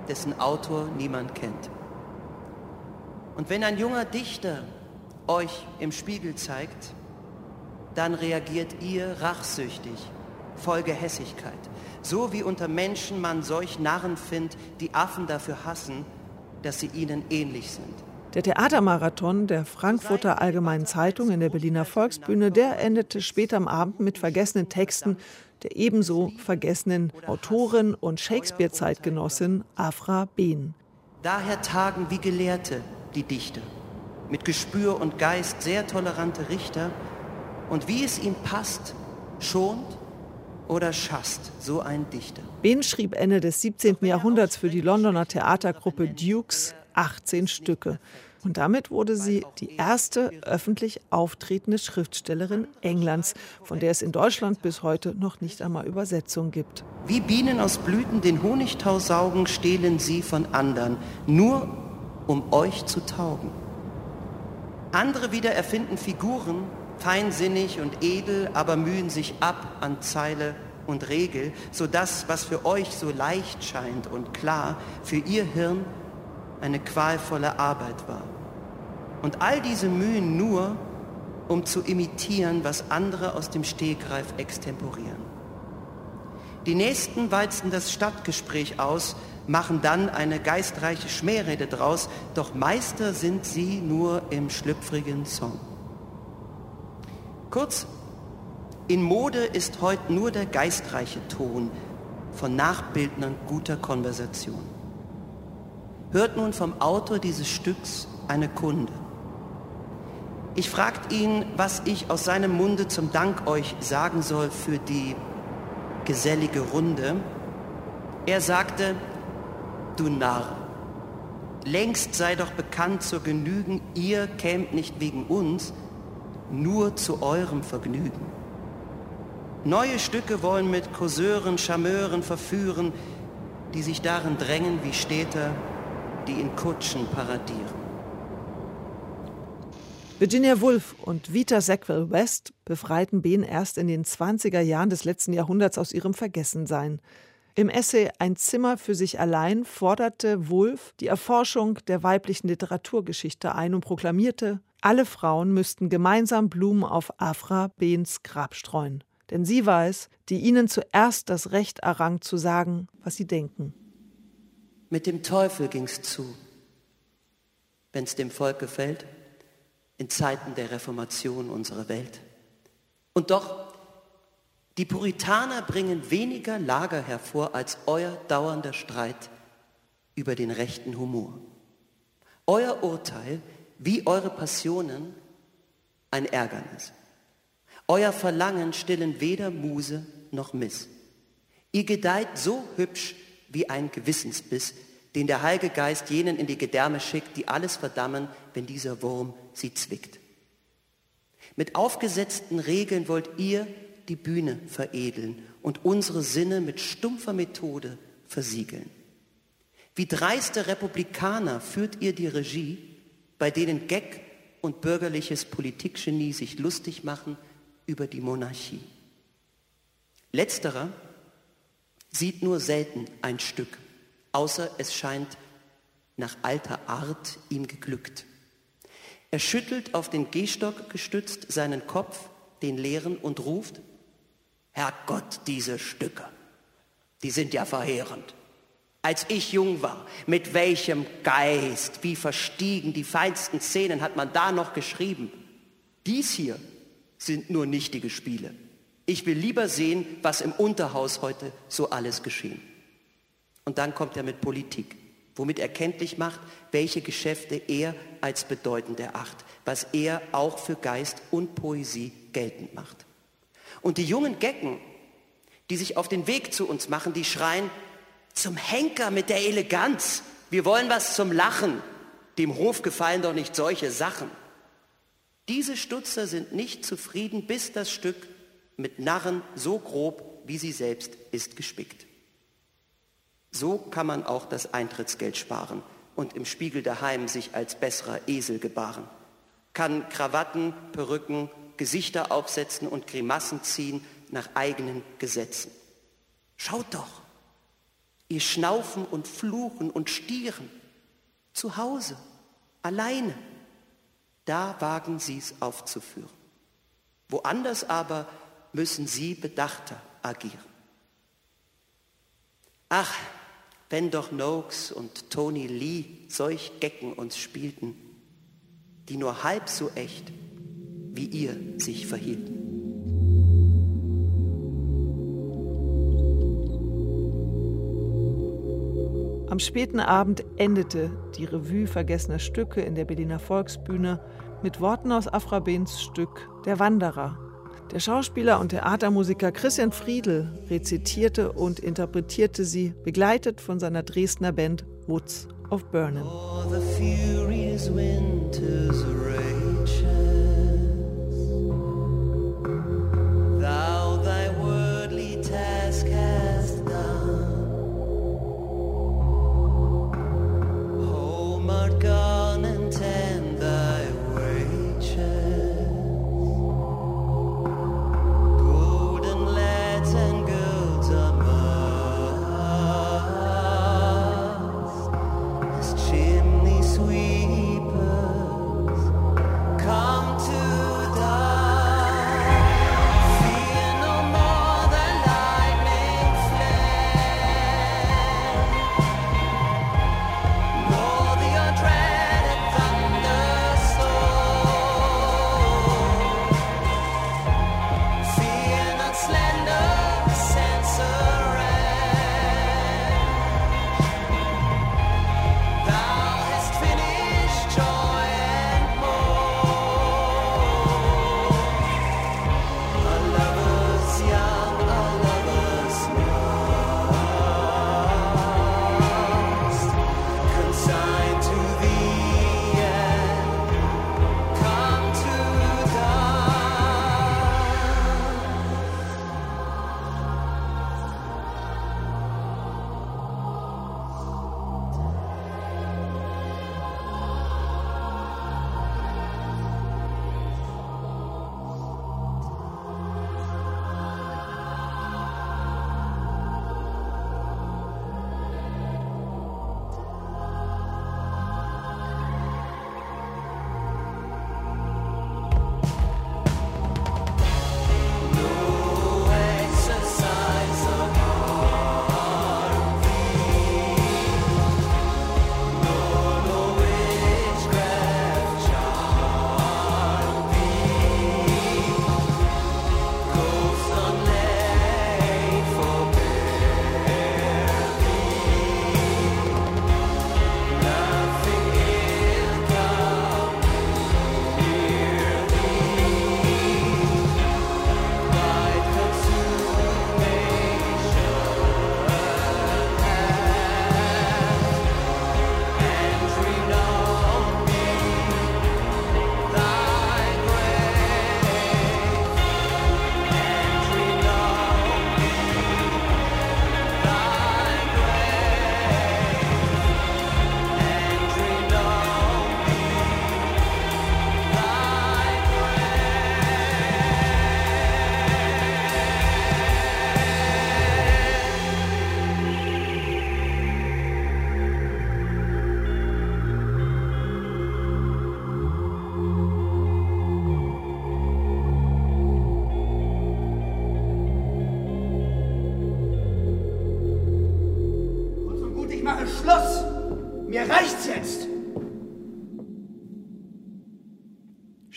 dessen Autor niemand kennt. Und wenn ein junger Dichter euch im Spiegel zeigt, dann reagiert ihr rachsüchtig, voll Gehässigkeit so wie unter Menschen man solch Narren findet, die Affen dafür hassen, dass sie ihnen ähnlich sind. Der Theatermarathon der Frankfurter Allgemeinen Zeitung in der Berliner Volksbühne, der endete später am Abend mit vergessenen Texten der ebenso vergessenen Autorin und Shakespeare-Zeitgenossin Afra Behn. Daher tagen wie Gelehrte die Dichter, mit Gespür und Geist sehr tolerante Richter, und wie es ihm passt, schont oder Schast, so ein Dichter. Ben schrieb Ende des 17. Jahrhunderts für die Londoner Theatergruppe Dukes 18 Stücke. Und damit wurde sie die erste öffentlich auftretende Schriftstellerin Englands, von der es in Deutschland bis heute noch nicht einmal Übersetzung gibt. Wie Bienen aus Blüten den Honigtau saugen, stehlen sie von anderen, nur um euch zu taugen. Andere wieder erfinden Figuren, feinsinnig und edel, aber mühen sich ab an Zeile und Regel, so dass, was für euch so leicht scheint und klar, für ihr Hirn eine qualvolle Arbeit war. Und all diese Mühen nur, um zu imitieren, was andere aus dem Stegreif extemporieren. Die Nächsten walzen das Stadtgespräch aus, machen dann eine geistreiche Schmährede draus, doch Meister sind sie nur im schlüpfrigen Song. Kurz, in Mode ist heute nur der geistreiche Ton von Nachbildnern guter Konversation. Hört nun vom Autor dieses Stücks eine Kunde. Ich fragt ihn, was ich aus seinem Munde zum Dank euch sagen soll für die gesellige Runde. Er sagte, du Narr, längst sei doch bekannt zur Genügen, ihr kämt nicht wegen uns, nur zu eurem Vergnügen. Neue Stücke wollen mit Causeuren, Charmeuren verführen, die sich darin drängen wie Städter, die in Kutschen paradieren. Virginia Woolf und Vita Sackville West befreiten Ben erst in den 20er Jahren des letzten Jahrhunderts aus ihrem Vergessensein. Im Essay Ein Zimmer für sich allein forderte Woolf die Erforschung der weiblichen Literaturgeschichte ein und proklamierte, alle Frauen müssten gemeinsam Blumen auf Afra Behns Grab streuen. Denn sie war es, die ihnen zuerst das Recht errang, zu sagen, was sie denken. Mit dem Teufel ging's zu, wenn's dem Volk gefällt, in Zeiten der Reformation unserer Welt. Und doch, die Puritaner bringen weniger Lager hervor als euer dauernder Streit über den rechten Humor. Euer Urteil wie eure Passionen ein Ärgernis. Euer Verlangen stillen weder Muse noch Miss. Ihr gedeiht so hübsch wie ein Gewissensbiss, den der Heilige Geist jenen in die Gedärme schickt, die alles verdammen, wenn dieser Wurm sie zwickt. Mit aufgesetzten Regeln wollt ihr die Bühne veredeln und unsere Sinne mit stumpfer Methode versiegeln. Wie dreiste Republikaner führt ihr die Regie, bei denen Gag und bürgerliches Politikgenie sich lustig machen über die Monarchie. Letzterer sieht nur selten ein Stück, außer es scheint nach alter Art ihm geglückt. Er schüttelt auf den Gehstock gestützt seinen Kopf, den leeren, und ruft, Herrgott, diese Stücke, die sind ja verheerend. Als ich jung war, mit welchem Geist, wie verstiegen, die feinsten Szenen hat man da noch geschrieben. Dies hier sind nur nichtige Spiele. Ich will lieber sehen, was im Unterhaus heute so alles geschehen. Und dann kommt er mit Politik, womit er kenntlich macht, welche Geschäfte er als bedeutend eracht, was er auch für Geist und Poesie geltend macht. Und die jungen Gecken, die sich auf den Weg zu uns machen, die schreien, zum Henker mit der Eleganz, wir wollen was zum Lachen, dem Hof gefallen doch nicht solche Sachen. Diese Stutzer sind nicht zufrieden, bis das Stück mit Narren so grob, wie sie selbst ist, gespickt. So kann man auch das Eintrittsgeld sparen und im Spiegel daheim sich als besserer Esel gebaren, kann Krawatten, Perücken, Gesichter aufsetzen und Grimassen ziehen nach eigenen Gesetzen. Schaut doch, ihr Schnaufen und Fluchen und Stieren, zu Hause, alleine, da wagen sie's aufzuführen. Woanders aber müssen sie bedachter agieren. Ach, wenn doch Noakes und Tony Lee solch Gecken uns spielten, die nur halb so echt wie ihr sich verhielten. Am späten Abend endete die Revue vergessener Stücke in der Berliner Volksbühne mit Worten aus Afrabens Stück Der Wanderer der Schauspieler und Theatermusiker Christian Friedel rezitierte und interpretierte sie, begleitet von seiner Dresdner Band Woods of Burnham.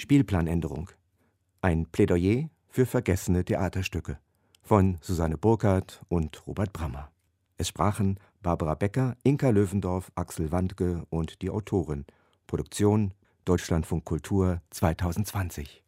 Spielplanänderung. Ein Plädoyer für vergessene Theaterstücke von Susanne Burkhardt und Robert Brammer. Es sprachen Barbara Becker, Inka Löwendorf, Axel Wandke und die Autorin. Produktion Deutschlandfunk Kultur 2020.